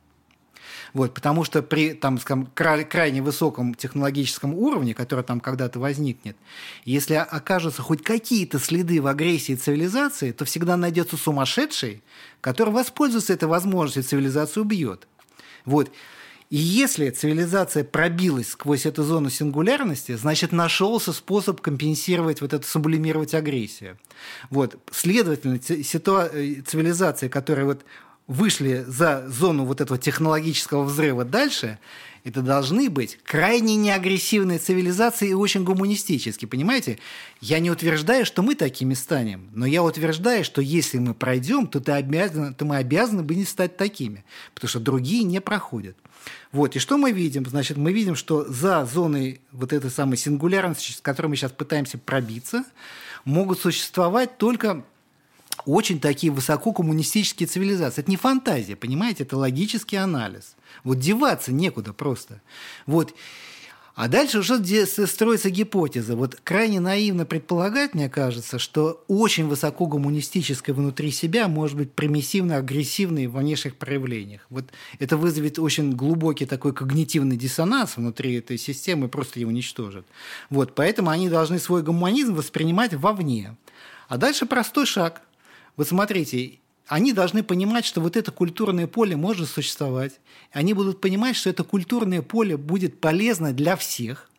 [SPEAKER 2] Вот, потому что при там, скажем, крайне высоком технологическом уровне, который там когда-то возникнет, если окажутся хоть какие-то следы в агрессии цивилизации, то всегда найдется сумасшедший, который воспользуется этой возможностью, цивилизацию убьет. Вот. И если цивилизация пробилась сквозь эту зону сингулярности, значит, нашелся способ компенсировать вот это, сублимировать агрессию. Вот. Следовательно, ситуа- э, цивилизации, которые вот вышли за зону вот этого технологического взрыва дальше, это должны быть крайне неагрессивные цивилизации и очень гуманистические, понимаете? Я не утверждаю, что мы такими станем, но я утверждаю, что если мы пройдем, то, ты обязан, то мы обязаны бы не стать такими, потому что другие не проходят. Вот, и что мы видим? Значит, мы видим, что за зоной вот этой самой сингулярности, с которой мы сейчас пытаемся пробиться, могут существовать только очень такие высококоммунистические цивилизации. Это не фантазия, понимаете, это логический анализ. Вот деваться некуда просто. Вот. А дальше уже строится гипотеза. Вот крайне наивно предполагать, мне кажется, что очень высоко гуманистическое внутри себя может быть примиссивно-агрессивной в внешних проявлениях. Вот это вызовет очень глубокий такой когнитивный диссонанс внутри этой системы и просто ее уничтожит. Вот, поэтому они должны свой гуманизм воспринимать вовне. А дальше простой шаг. Вот смотрите, они должны понимать, что вот это культурное поле может существовать. Они будут понимать, что это культурное поле будет полезно для всех.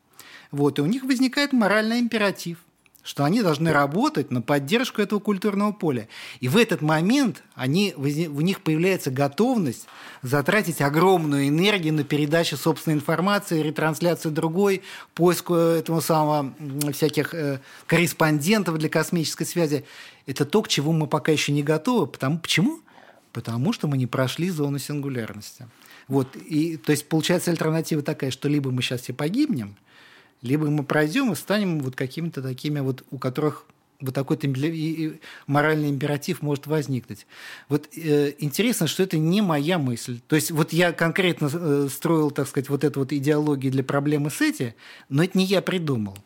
[SPEAKER 2] Вот, и у них возникает моральный императив что они должны работать на поддержку этого культурного поля. И в этот момент они, у них появляется готовность затратить огромную энергию на передачу собственной информации, ретрансляцию другой, поиск этого самого всяких э, корреспондентов для космической связи. Это то, к чему мы пока еще не готовы. Потому, почему? Потому что мы не прошли зону сингулярности. Вот, и, то есть получается альтернатива такая, что либо мы сейчас все погибнем – либо мы пройдем и станем вот какими-то такими вот, у которых вот такой-то моральный императив может возникнуть. Вот э, интересно, что это не моя мысль. То есть вот я конкретно э, строил, так сказать, вот эту вот идеологию для проблемы с эти, но это не я придумал.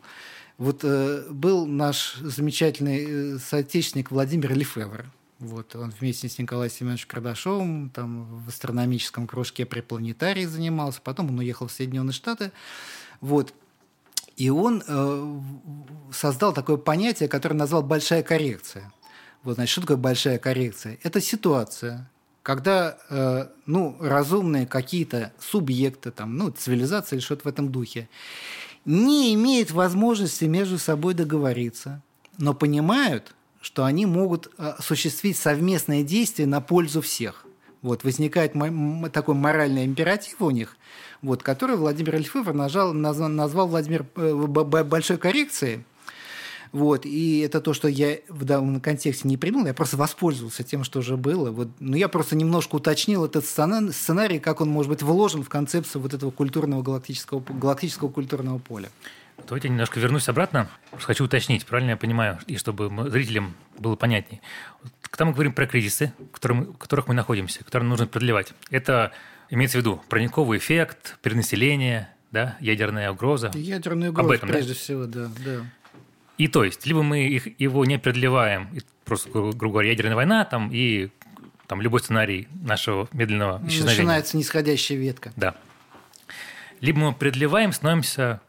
[SPEAKER 2] Вот э, был наш замечательный э, соотечественник Владимир Лефевр. Вот, он вместе с Николаем Семеновичем Кардашовым там, в астрономическом кружке при планетарии занимался. Потом он уехал в Соединенные Штаты. Вот. И он э, создал такое понятие, которое назвал «большая коррекция». Вот, значит, что такое большая коррекция? Это ситуация, когда э, ну, разумные какие-то субъекты, там, ну, цивилизация или что-то в этом духе, не имеют возможности между собой договориться, но понимают, что они могут э, осуществить совместное действие на пользу всех. Вот, возникает такой моральный императив у них, вот, который Владимир нажал, назвал, назвал Владимир э, большой коррекцией. Вот, и это то, что я в данном контексте не придумал, я просто воспользовался тем, что уже было. Вот, но ну, я просто немножко уточнил этот сценарий, как он может быть вложен в концепцию вот этого культурного галактического, галактического культурного поля.
[SPEAKER 1] Давайте немножко вернусь обратно. Хочу уточнить, правильно я понимаю, и чтобы зрителям было понятнее. Когда мы говорим про кризисы, в которых мы находимся, которые нужно продлевать, это имеется в виду прониковый эффект, перенаселение, да, ядерная угроза.
[SPEAKER 2] Ядерная угроза, Об этом, прежде да? всего, да, да.
[SPEAKER 1] И то есть, либо мы их, его не продлеваем, просто, грубо говоря, ядерная война, там, и там любой сценарий нашего медленного исчезновения.
[SPEAKER 2] Начинается нисходящая ветка.
[SPEAKER 1] Да. Либо мы продлеваем, становимся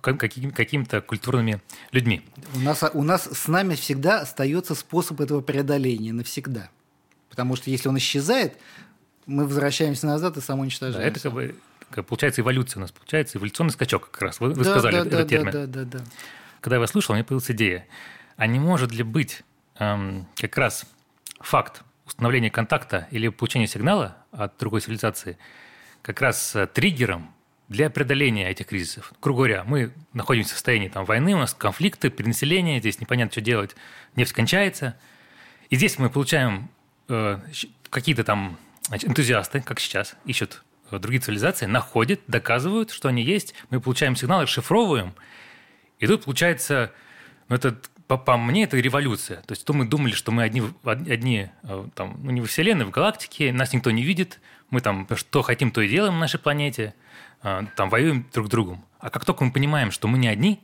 [SPEAKER 1] какими-то культурными людьми.
[SPEAKER 2] У нас, у нас с нами всегда остается способ этого преодоления навсегда. Потому что если он исчезает, мы возвращаемся назад и самоуничтожаемся.
[SPEAKER 1] Да, это как бы получается эволюция у нас, получается эволюционный скачок как раз. Вы, вы да, сказали да, этот да, термин.
[SPEAKER 2] Да, да, да, да.
[SPEAKER 1] Когда я вас слушал, у меня появилась идея. А не может ли быть эм, как раз факт установления контакта или получения сигнала от другой цивилизации как раз э, триггером для преодоления этих кризисов. Грубо говоря, мы находимся в состоянии там, войны, у нас конфликты, перенаселение, здесь непонятно, что делать, нефть кончается. И здесь мы получаем э, какие-то там значит, энтузиасты, как сейчас, ищут э, другие цивилизации, находят, доказывают, что они есть, мы получаем сигналы, шифровываем, и тут получается, ну, это по, по мне это революция. То есть то мы думали, что мы одни, одни э, там, ну, не во Вселенной, в галактике, нас никто не видит, мы там что хотим, то и делаем на нашей планете, там воюем друг с другом. А как только мы понимаем, что мы не одни,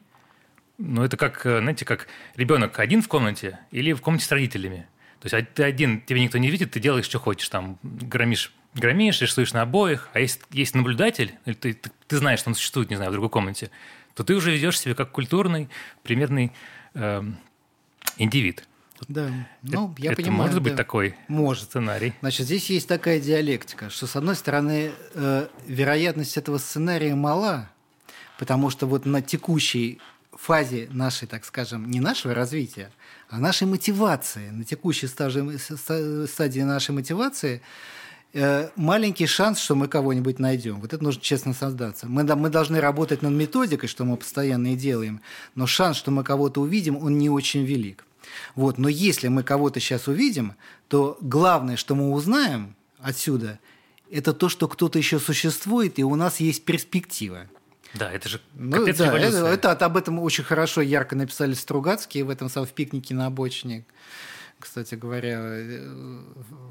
[SPEAKER 1] ну это как, э, знаете, как ребенок один в комнате или в комнате с родителями. То есть а ты один, тебя никто не видит, ты делаешь, что хочешь, там громишь, громишь, рисуешь на обоих, а если есть наблюдатель, ты, ты, ты знаешь, что он существует, не знаю, в другой комнате, то ты уже ведешь себя как культурный, примерный э, индивид.
[SPEAKER 2] Да, ну,
[SPEAKER 1] это,
[SPEAKER 2] я
[SPEAKER 1] это
[SPEAKER 2] понимаю.
[SPEAKER 1] может
[SPEAKER 2] да.
[SPEAKER 1] быть такой может. сценарий?
[SPEAKER 2] Значит, здесь есть такая диалектика, что, с одной стороны, э, вероятность этого сценария мала, потому что вот на текущей фазе нашей, так скажем, не нашего развития, а нашей мотивации, на текущей стадии, стадии нашей мотивации – Э, маленький шанс, что мы кого-нибудь найдем. Вот это нужно честно создаться. Мы, мы должны работать над методикой, что мы постоянно и делаем, но шанс, что мы кого-то увидим, он не очень велик. Вот. Но если мы кого-то сейчас увидим, то главное, что мы узнаем отсюда, это то, что кто-то еще существует, и у нас есть перспектива.
[SPEAKER 1] Да, это же
[SPEAKER 2] ну, да, это, это, об этом очень хорошо, ярко написали Стругацкие в этом самом в пикнике на обочине кстати говоря, э,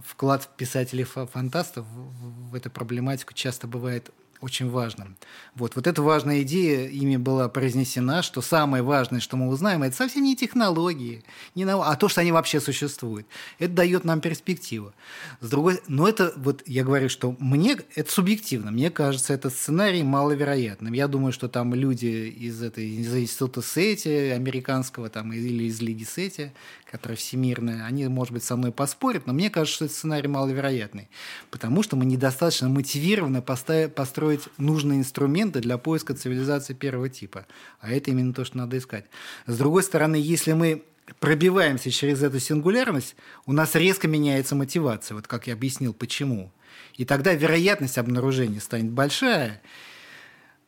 [SPEAKER 2] вклад писателей-фантастов в эту проблематику часто бывает очень важным. Вот, вот эта важная идея ими была произнесена, что самое важное, что мы узнаем, это совсем не технологии, не нау... а то, что они вообще существуют. Это дает нам перспективу. С другой... Но это, вот я говорю, что мне, это субъективно, мне кажется, этот сценарий маловероятным. Я думаю, что там люди из, этой, из института Сети, американского там, или из Лиги Сети, которая всемирная, они, может быть, со мной поспорят, но мне кажется, что этот сценарий маловероятный, потому что мы недостаточно мотивированно построить строить нужные инструменты для поиска цивилизации первого типа. А это именно то, что надо искать. С другой стороны, если мы пробиваемся через эту сингулярность, у нас резко меняется мотивация. Вот как я объяснил, почему. И тогда вероятность обнаружения станет большая,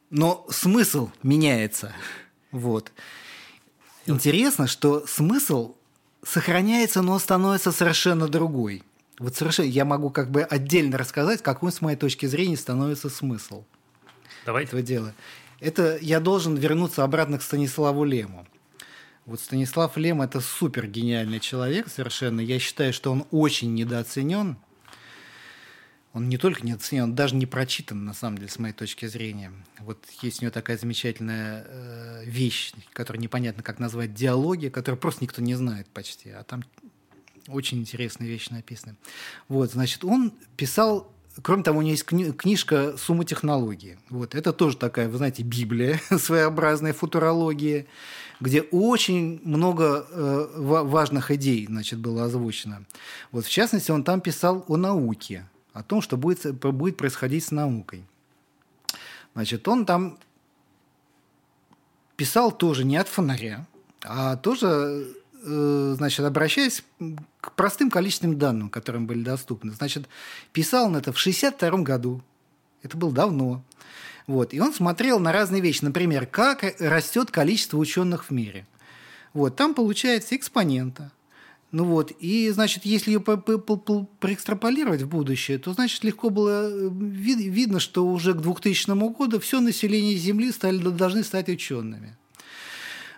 [SPEAKER 2] но смысл меняется. Вот. Интересно, что смысл сохраняется, но становится совершенно другой. Вот совершенно я могу как бы отдельно рассказать, какой, с моей точки зрения, становится смысл
[SPEAKER 1] Давайте.
[SPEAKER 2] этого дела. Это я должен вернуться обратно к Станиславу Лему. Вот Станислав Лем – это супер гениальный человек совершенно. Я считаю, что он очень недооценен. Он не только недооценен, он даже не прочитан, на самом деле, с моей точки зрения. Вот есть у него такая замечательная э, вещь, которую непонятно как назвать, диалогия, которую просто никто не знает почти. А там очень интересные вещи написаны. Вот, значит, он писал Кроме того, у него есть кни- книжка «Сумма технологии». Вот, это тоже такая, вы знаете, Библия, своеобразная футурология, где очень много э, важных идей значит, было озвучено. Вот, в частности, он там писал о науке, о том, что будет, будет происходить с наукой. Значит, он там писал тоже не от фонаря, а тоже значит, обращаясь к простым количественным данным, которым были доступны. Значит, писал он это в 1962 году. Это было давно. Вот. И он смотрел на разные вещи. Например, как растет количество ученых в мире. Вот. Там получается экспонента. Ну вот, и, значит, если ее проэкстраполировать в будущее, то, значит, легко было э, видно, что уже к 2000 году все население Земли стали, должны стать учеными.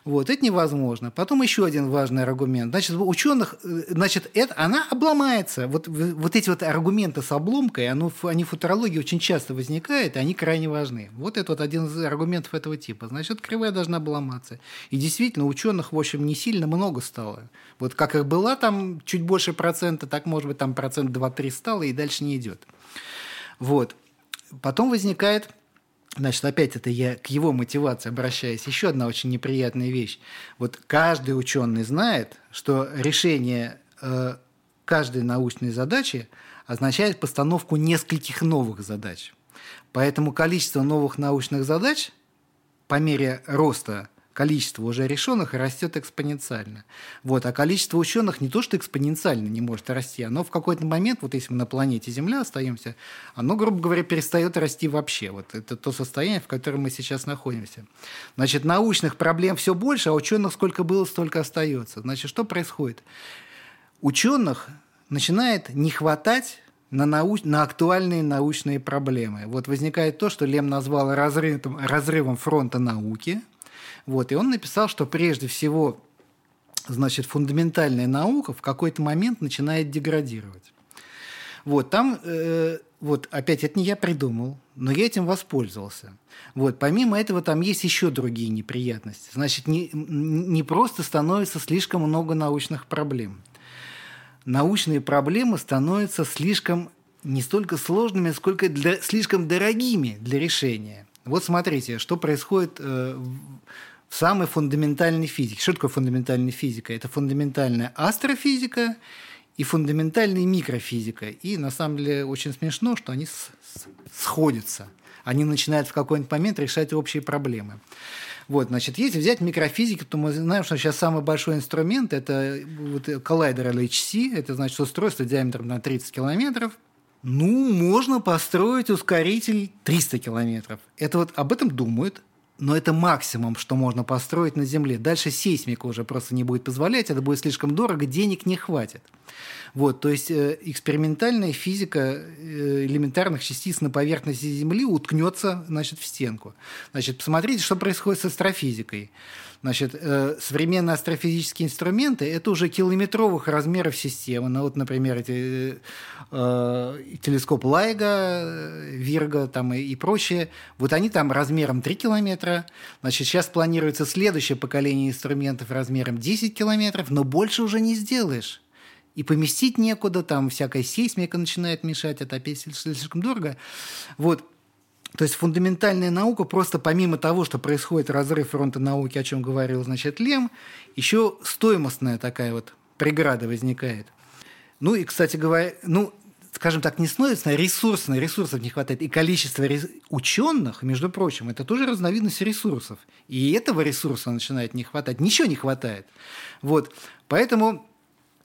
[SPEAKER 2] Вот, это невозможно. Потом еще один важный аргумент. Значит, у ученых, э, значит, это, она обломается. Вот, вот эти вот аргументы с обломкой, оно, они в футурологии очень часто возникают, и они крайне важны. Вот это вот один из аргументов этого типа. Значит, кривая должна обломаться. И действительно, ученых, в общем, не сильно много стало. Вот как их была там чуть больше процента, так, может быть, там процент 2-3 стало, и дальше не идет. Вот. Потом возникает Значит, опять это я к его мотивации обращаюсь. Еще одна очень неприятная вещь. Вот каждый ученый знает, что решение э, каждой научной задачи означает постановку нескольких новых задач. Поэтому количество новых научных задач по мере роста количество уже решенных растет экспоненциально. Вот. А количество ученых не то, что экспоненциально не может расти, оно в какой-то момент, вот если мы на планете Земля остаемся, оно, грубо говоря, перестает расти вообще. Вот это то состояние, в котором мы сейчас находимся. Значит, научных проблем все больше, а ученых сколько было, столько остается. Значит, что происходит? Ученых начинает не хватать на, науч... на актуальные научные проблемы. Вот возникает то, что Лем назвал разрывом, разрывом фронта науки – вот, и он написал, что прежде всего значит, фундаментальная наука в какой-то момент начинает деградировать. Вот, там, э, вот, опять, это не я придумал, но я этим воспользовался. Вот, помимо этого, там есть еще другие неприятности. Значит, не, не просто становится слишком много научных проблем. Научные проблемы становятся слишком не столько сложными, сколько для, слишком дорогими для решения. Вот смотрите, что происходит э, самой фундаментальной физики. Что такое фундаментальная физика? Это фундаментальная астрофизика и фундаментальная микрофизика. И на самом деле очень смешно, что они сходятся. Они начинают в какой-нибудь момент решать общие проблемы. Вот, значит, если взять микрофизику, то мы знаем, что сейчас самый большой инструмент – это вот коллайдер LHC, это значит устройство диаметром на 30 километров. Ну, можно построить ускоритель 300 километров. Это вот об этом думают, но это максимум, что можно построить на Земле. Дальше сейсмика уже просто не будет позволять, это будет слишком дорого, денег не хватит. Вот, то есть э, экспериментальная физика э, элементарных частиц на поверхности Земли уткнется значит, в стенку. Значит, посмотрите, что происходит с астрофизикой. Значит, э, современные астрофизические инструменты – это уже километровых размеров системы. Ну, вот, например, эти, э, телескоп Лайга, Вирга там, и, и прочее. Вот они там размером 3 километра. Значит, сейчас планируется следующее поколение инструментов размером 10 километров, но больше уже не сделаешь. И поместить некуда, там всякая сейсмика начинает мешать, это опять слишком дорого. Вот. То есть фундаментальная наука просто помимо того, что происходит разрыв фронта науки, о чем говорил, значит, Лем, еще стоимостная такая вот преграда возникает. Ну и, кстати говоря, ну, скажем так, не стоимостная, ресурсная, ресурсов не хватает. И количество рес... ученых, между прочим, это тоже разновидность ресурсов. И этого ресурса начинает не хватать. Ничего не хватает. Вот. Поэтому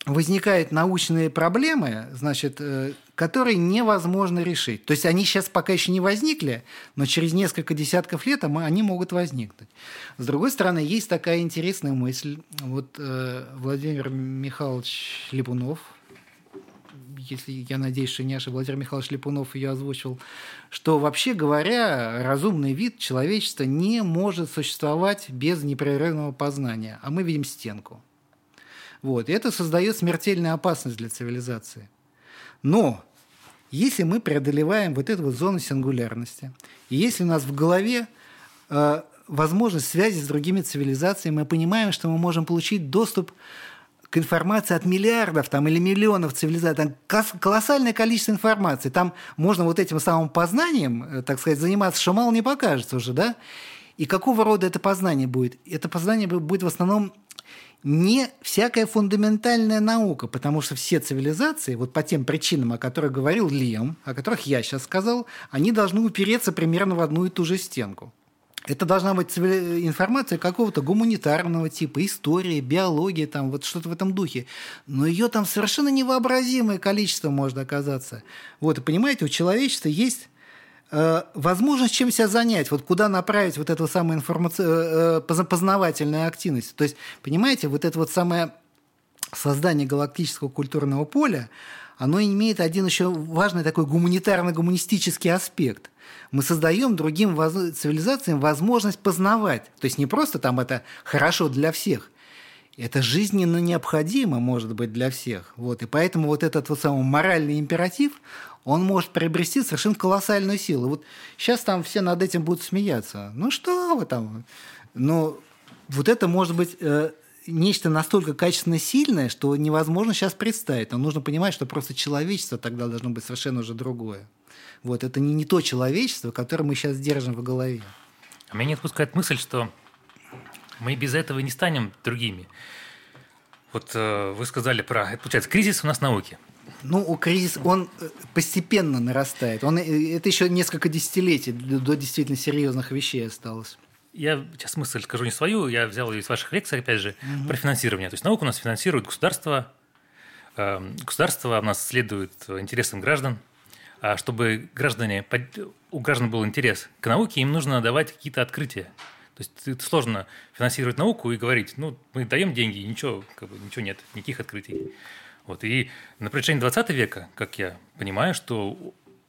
[SPEAKER 2] возникают научные проблемы, значит, э, которые невозможно решить. То есть они сейчас пока еще не возникли, но через несколько десятков лет они могут возникнуть. С другой стороны, есть такая интересная мысль. Вот э, Владимир Михайлович Липунов, если я надеюсь, что не ошибаюсь, Владимир Михайлович Липунов ее озвучил, что вообще говоря, разумный вид человечества не может существовать без непрерывного познания, а мы видим стенку. Вот. И это создает смертельную опасность для цивилизации. Но если мы преодолеваем вот эту вот зону сингулярности, и если у нас в голове э, возможность связи с другими цивилизациями, мы понимаем, что мы можем получить доступ к информации от миллиардов там, или миллионов цивилизаций. Там колоссальное количество информации. Там можно вот этим самым познанием, э, так сказать, заниматься, что мало не покажется уже, да? И какого рода это познание будет? Это познание будет в основном не всякая фундаментальная наука, потому что все цивилизации, вот по тем причинам, о которых говорил Лем, о которых я сейчас сказал, они должны упереться примерно в одну и ту же стенку. это должна быть информация какого-то гуманитарного типа, история, биология, там, вот что-то в этом духе. Но ее там совершенно невообразимое количество может оказаться. Вот, и понимаете, у человечества есть возможность чем себя занять, вот куда направить вот эту самую информаци... э, э познавательную активность. То есть, понимаете, вот это вот самое создание галактического культурного поля, оно имеет один еще важный такой гуманитарно-гуманистический аспект. Мы создаем другим цивилизациям возможность познавать. То есть не просто там это хорошо для всех, это жизненно необходимо, может быть, для всех. Вот. И поэтому вот этот вот самый моральный императив, он может приобрести совершенно колоссальную силу. Вот сейчас там все над этим будут смеяться. Ну что вы там? Но вот это может быть э, нечто настолько качественно сильное, что невозможно сейчас представить. Но нужно понимать, что просто человечество тогда должно быть совершенно уже другое. Вот это не, не то человечество, которое мы сейчас держим в голове.
[SPEAKER 1] А меня не отпускает мысль, что мы без этого не станем другими. Вот э, вы сказали про, это получается, кризис у нас науки.
[SPEAKER 2] Ну, кризис, он э, постепенно нарастает. Он, э, это еще несколько десятилетий до действительно серьезных вещей осталось
[SPEAKER 1] я сейчас мысль скажу не свою, я взял ее из ваших лекций, опять же, угу. про финансирование. То есть науку у нас финансирует государство, эм, государство у нас следует интересам граждан, а чтобы граждане, у граждан был интерес к науке, им нужно давать какие-то открытия. То есть это сложно финансировать науку и говорить, ну, мы даем деньги, ничего, как бы, ничего нет, никаких открытий. Вот. И на протяжении 20 века, как я понимаю, что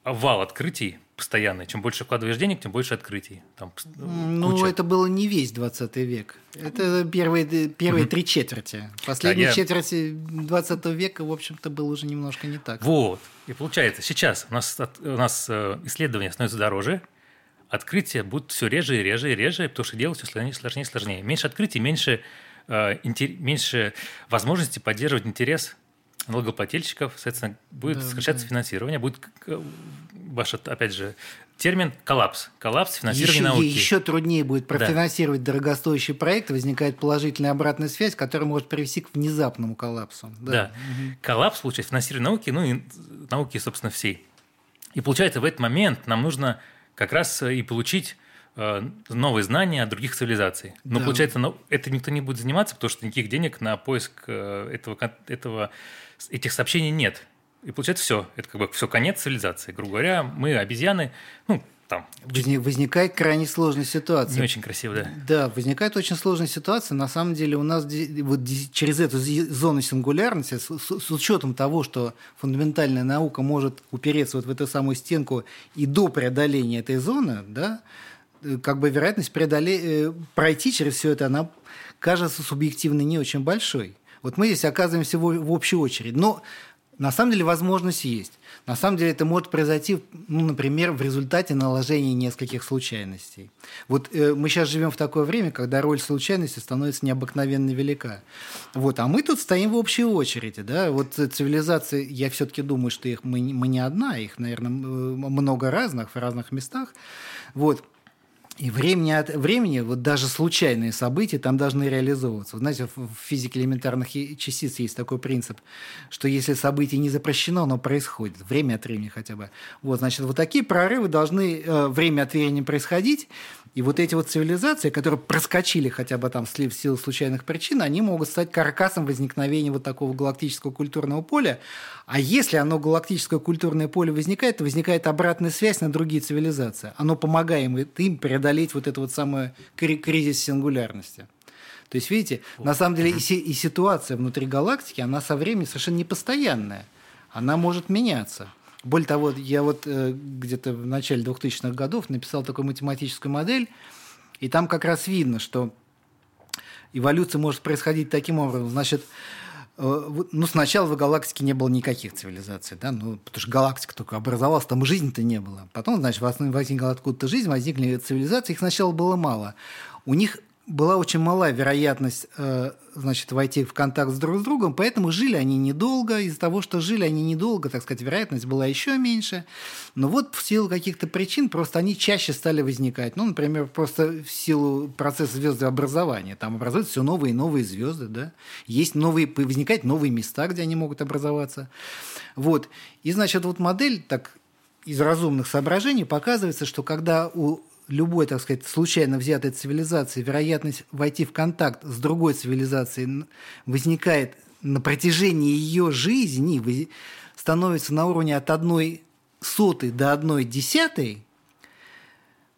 [SPEAKER 1] вал открытий постоянный. Чем больше вкладываешь денег, тем больше открытий. Там
[SPEAKER 2] ну, куча. это было не весь 20 век. Это первые, первые три четверти. Последние да, я... четверти 20 века, в общем-то, было уже немножко не так.
[SPEAKER 1] Вот. И получается, сейчас у нас, у нас э, исследования становятся дороже, открытия будут все реже и реже и реже, потому что делать все сложнее, сложнее, сложнее. Меньше открытий, меньше, э, интер... меньше возможности поддерживать интерес налогоплательщиков, соответственно, будет да, сокращаться да. финансирование, будет ваш, опять же, термин коллапс. Коллапс финансирования еще, науки.
[SPEAKER 2] Еще труднее будет профинансировать да. дорогостоящий проект, возникает положительная обратная связь, которая может привести к внезапному коллапсу.
[SPEAKER 1] Да, да. Угу. коллапс получается финансирование науки, ну и науки, собственно, всей. И получается, в этот момент нам нужно как раз и получить э, новые знания от других цивилизаций. Но да. получается, это никто не будет заниматься, потому что никаких денег на поиск э, этого, этого, этих сообщений нет. И получается все. Это как бы все конец цивилизации. Грубо говоря, мы обезьяны, ну, там.
[SPEAKER 2] Возникает крайне сложная ситуация.
[SPEAKER 1] Не очень красиво, да.
[SPEAKER 2] Да, возникает очень сложная ситуация. На самом деле у нас вот через эту зону сингулярности, с, с учетом того, что фундаментальная наука может упереться вот в эту самую стенку и до преодоления этой зоны, да, э, как бы вероятность преодоле... Э, пройти через все это, она кажется субъективно не очень большой. Вот мы здесь оказываемся в общей очереди. Но на самом деле возможность есть. На самом деле это может произойти, ну, например, в результате наложения нескольких случайностей. Вот э, мы сейчас живем в такое время, когда роль случайности становится необыкновенно велика. Вот, а мы тут стоим в общей очереди. Да? Вот цивилизации, я все-таки думаю, что их мы, мы не одна, их, наверное, много разных в разных местах. Вот. И времени от времени, вот даже случайные события там должны реализовываться. Вот знаете, в физике элементарных частиц есть такой принцип, что если событие не запрещено, оно происходит. Время от времени хотя бы. Вот, значит, вот такие прорывы должны э, время от времени происходить. И вот эти вот цивилизации, которые проскочили хотя бы там в силу случайных причин, они могут стать каркасом возникновения вот такого галактического культурного поля. А если оно галактическое культурное поле возникает, то возникает обратная связь на другие цивилизации. Оно помогает им преодолеть вот это вот самое кризис сингулярности. То есть, видите, на самом деле и, и ситуация внутри галактики, она со временем совершенно непостоянная. Она может меняться. Более того, я вот э, где-то в начале 2000-х годов написал такую математическую модель, и там как раз видно, что эволюция может происходить таким образом. Значит, э, ну, сначала в галактике не было никаких цивилизаций, да, ну, потому что галактика только образовалась, там жизни-то не было. Потом, значит, возникла откуда-то жизнь, возникли цивилизации, их сначала было мало. У них была очень мала вероятность э, значит, войти в контакт с друг с другом, поэтому жили они недолго. Из-за того, что жили они недолго, так сказать, вероятность была еще меньше. Но вот в силу каких-то причин просто они чаще стали возникать. Ну, например, просто в силу процесса звездообразования. Там образуются все новые и новые звезды, да. Есть новые, возникают новые места, где они могут образоваться. Вот. И, значит, вот модель так из разумных соображений показывается, что когда у любой, так сказать, случайно взятой цивилизации вероятность войти в контакт с другой цивилизацией возникает на протяжении ее жизни, становится на уровне от одной сотой до одной десятой,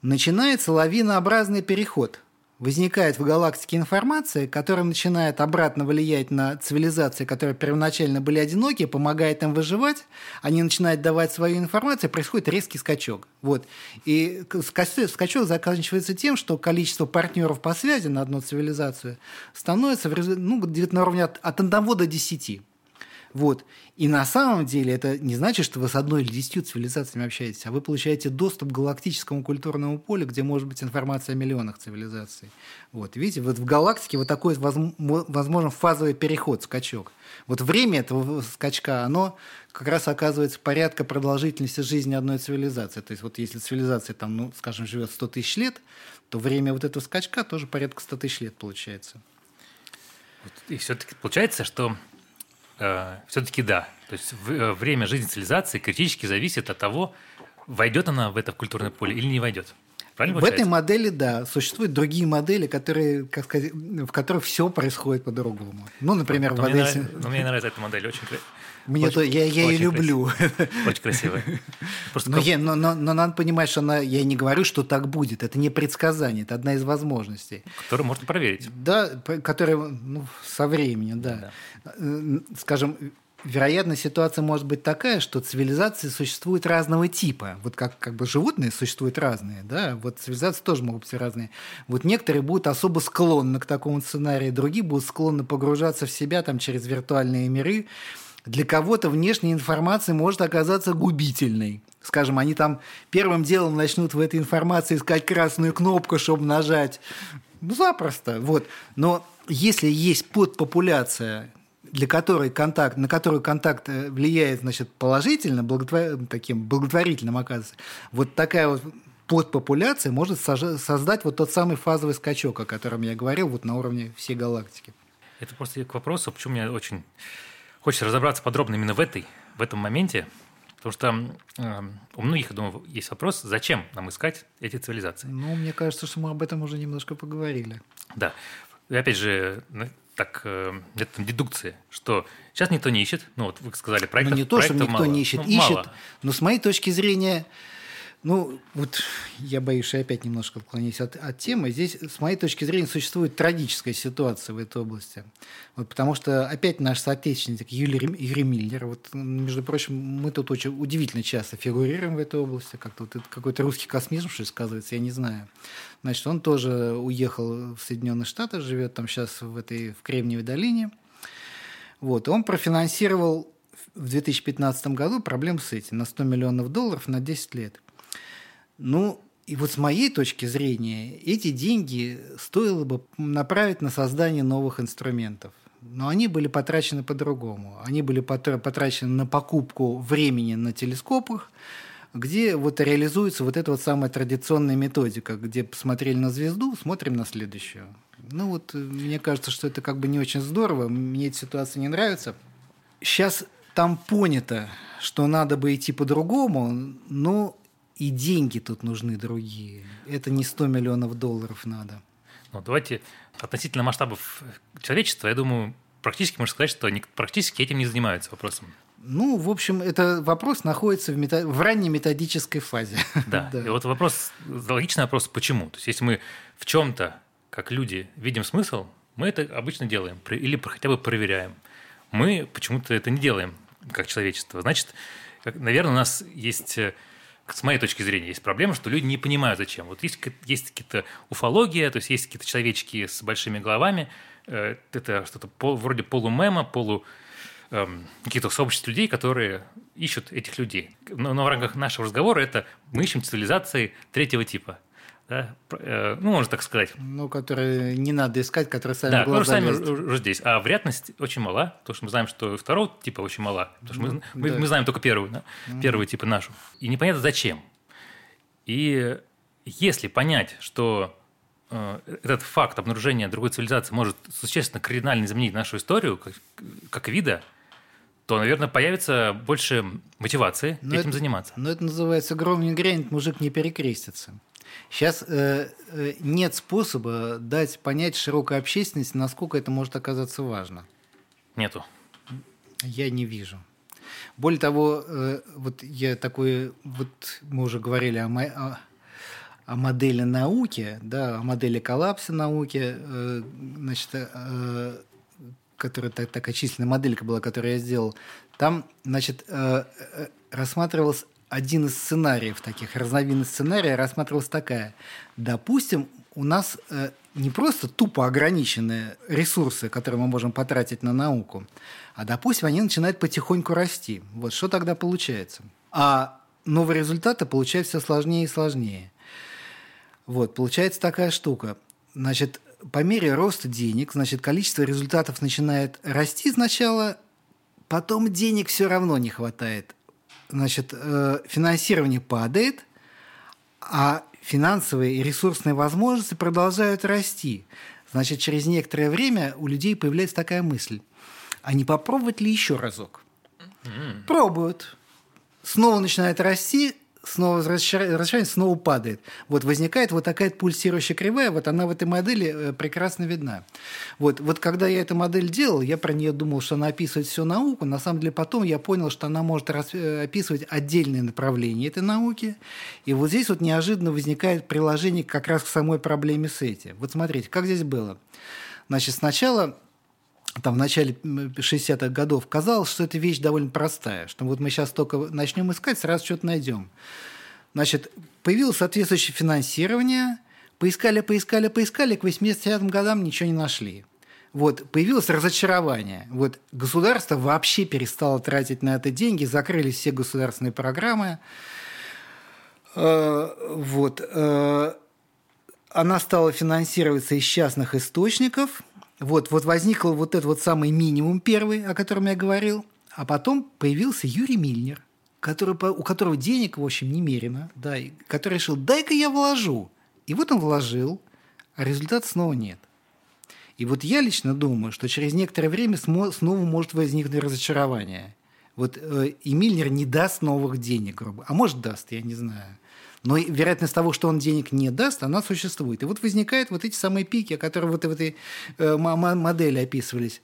[SPEAKER 2] начинается лавинообразный переход – возникает в галактике информация, которая начинает обратно влиять на цивилизации, которые первоначально были одинокие, помогает им выживать, они начинают давать свою информацию, происходит резкий скачок. Вот. И скачок заканчивается тем, что количество партнеров по связи на одну цивилизацию становится ну, где-то на уровне от, от 1 до 10. Вот. И на самом деле это не значит, что вы с одной или десятью цивилизациями общаетесь, а вы получаете доступ к галактическому культурному полю, где может быть информация о миллионах цивилизаций. Вот. Видите, вот в галактике вот такой возможен фазовый переход, скачок. Вот время этого скачка, оно как раз оказывается порядка продолжительности жизни одной цивилизации. То есть вот если цивилизация там, ну, скажем, живет 100 тысяч лет, то время вот этого скачка тоже порядка 100 тысяч лет получается.
[SPEAKER 1] И все-таки получается, что все-таки да. То есть э, время жизни цивилизации критически зависит от того, войдет она в это культурное поле или не войдет.
[SPEAKER 2] Правильно в этой модели, да, существуют другие модели, которые, как сказать, в которых все происходит по-другому. Ну, например,
[SPEAKER 1] но в Одессе. Мне, нравится, мне нравится эта модель, очень
[SPEAKER 2] мне очень, то, я, я ее люблю.
[SPEAKER 1] Очень красивая.
[SPEAKER 2] но, как... я, но, но, но надо понимать, что она, я не говорю, что так будет. Это не предсказание, это одна из возможностей.
[SPEAKER 1] Которую можно проверить.
[SPEAKER 2] Да, которая ну, со временем, да. да. Скажем, вероятно, ситуация может быть такая, что цивилизации существуют разного типа. Вот как, как бы животные существуют разные, да, вот цивилизации тоже могут быть разные. Вот некоторые будут особо склонны к такому сценарию, другие будут склонны погружаться в себя там через виртуальные миры. Для кого-то внешняя информация может оказаться губительной. Скажем, они там первым делом начнут в этой информации искать красную кнопку, чтобы нажать. Ну, запросто. Вот. Но если есть подпопуляция для которой контакт, на которую контакт э, влияет значит, положительно, благотвор... таким благотворительным оказывается, вот такая вот подпопуляция может создать вот тот самый фазовый скачок, о котором я говорил, вот на уровне всей галактики.
[SPEAKER 1] Это просто к вопросу, почему мне очень хочется разобраться подробно именно в, этой, в этом моменте, потому что э, у многих, я думаю, есть вопрос, зачем нам искать эти цивилизации?
[SPEAKER 2] Ну, мне кажется, что мы об этом уже немножко поговорили.
[SPEAKER 1] Да. И опять же, так, э, это там дедукция, что сейчас никто не ищет, ну вот вы сказали, проектов
[SPEAKER 2] Ну не то, что никто
[SPEAKER 1] мало.
[SPEAKER 2] не ищет,
[SPEAKER 1] ну,
[SPEAKER 2] ищет,
[SPEAKER 1] мало.
[SPEAKER 2] но с моей точки зрения, ну вот я боюсь, что я опять немножко отклонюсь от, от темы. Здесь, с моей точки зрения, существует трагическая ситуация в этой области. Вот, потому что опять наш соотечественник Юрий, Юрий Миллер, вот, между прочим, мы тут очень удивительно часто фигурируем в этой области, как-то вот какой-то русский космизм, что ли, сказывается, я не знаю. Значит, он тоже уехал в Соединенные Штаты, живет там сейчас в этой в Кремниевой долине. Вот, он профинансировал в 2015 году проблем с этим на 100 миллионов долларов на 10 лет. Ну, и вот с моей точки зрения, эти деньги стоило бы направить на создание новых инструментов. Но они были потрачены по-другому. Они были потрачены на покупку времени на телескопах, где вот реализуется вот эта вот самая традиционная методика, где посмотрели на звезду, смотрим на следующую. Ну вот, э, мне кажется, что это как бы не очень здорово, мне эта ситуация не нравится. Сейчас там понято, что надо бы идти по-другому, но и деньги тут нужны другие. Это не 100 миллионов долларов надо.
[SPEAKER 1] Ну, давайте относительно масштабов человечества, я думаю, практически можно сказать, что они практически этим не занимаются вопросом.
[SPEAKER 2] Ну, в общем, это вопрос находится в, мета... в ранней методической фазе.
[SPEAKER 1] Да. да. И вот вопрос, логичный вопрос, почему? То есть, если мы в чем-то, как люди, видим смысл, мы это обычно делаем или хотя бы проверяем. Мы почему-то это не делаем, как человечество. Значит, наверное, у нас есть э, с моей точки зрения, есть проблема, что люди не понимают, зачем. Вот есть, есть какие-то уфология, то есть есть какие-то человечки с большими головами, э, это что-то пол, вроде полумема, полу эм, каких-то сообществ людей, которые ищут этих людей. Но, но в рамках нашего разговора это мы ищем цивилизации третьего типа. Да? Э, ну, можно так сказать.
[SPEAKER 2] Ну, которые не надо искать, которые сами
[SPEAKER 1] да, глаза сами уже здесь. А вероятность очень мала, потому что мы знаем, что второго типа очень мала. Потому что мы, мы, да. мы знаем только первую, да? угу. первый типа нашу. И непонятно зачем. И если понять, что э, этот факт обнаружения другой цивилизации может существенно кардинально изменить нашу историю как, как вида, то, наверное, появится больше мотивации но этим
[SPEAKER 2] это,
[SPEAKER 1] заниматься.
[SPEAKER 2] Но это называется «гром не грянет, мужик не перекрестится». Сейчас э, э, нет способа дать понять широкой общественности, насколько это может оказаться важно.
[SPEAKER 1] Нету.
[SPEAKER 2] Я не вижу. Более того, э, вот я такой, вот мы уже говорили о, о, о модели науки, да, о модели коллапса науки, э, значит, э, которая так, такая численная моделька была, которую я сделал. Там, значит, э, э, рассматривался один из сценариев таких, разновидность сценария рассматривалась такая. Допустим, у нас э, не просто тупо ограниченные ресурсы, которые мы можем потратить на науку, а, допустим, они начинают потихоньку расти. Вот что тогда получается? А новые результаты получаются все сложнее и сложнее. Вот, получается такая штука. Значит, по мере роста денег, значит, количество результатов начинает расти сначала, потом денег все равно не хватает значит, э, финансирование падает, а финансовые и ресурсные возможности продолжают расти. Значит, через некоторое время у людей появляется такая мысль. А не попробовать ли еще разок? Mm-hmm. Пробуют. Снова начинает расти, снова возвращается, снова падает. Вот возникает вот такая пульсирующая кривая, вот она в этой модели э, прекрасно видна. Вот, вот когда я эту модель делал, я про нее думал, что она описывает всю науку. На самом деле потом я понял, что она может э, описывать отдельные направления этой науки. И вот здесь вот неожиданно возникает приложение как раз к самой проблеме сети. Вот смотрите, как здесь было. Значит, сначала там в начале 60-х годов казалось, что эта вещь довольно простая, что вот мы сейчас только начнем искать, сразу что-то найдем. Значит, появилось соответствующее финансирование, поискали, поискали, поискали, к 80-м годам ничего не нашли. Вот, появилось разочарование. Вот, государство вообще перестало тратить на это деньги, закрылись все государственные программы. Э, вот, э, она стала финансироваться из частных источников – вот, вот возникл вот этот вот самый минимум первый, о котором я говорил, а потом появился Юрий Мильнер, который, у которого денег, в общем, немерено, да, и который решил, дай-ка я вложу. И вот он вложил, а результата снова нет. И вот я лично думаю, что через некоторое время снова может возникнуть разочарование. Вот э, и Мильнер не даст новых денег, грубо. А может даст, я не знаю. Но вероятность того, что он денег не даст, она существует. И вот возникают вот эти самые пики, которые вот в этой э, модели описывались.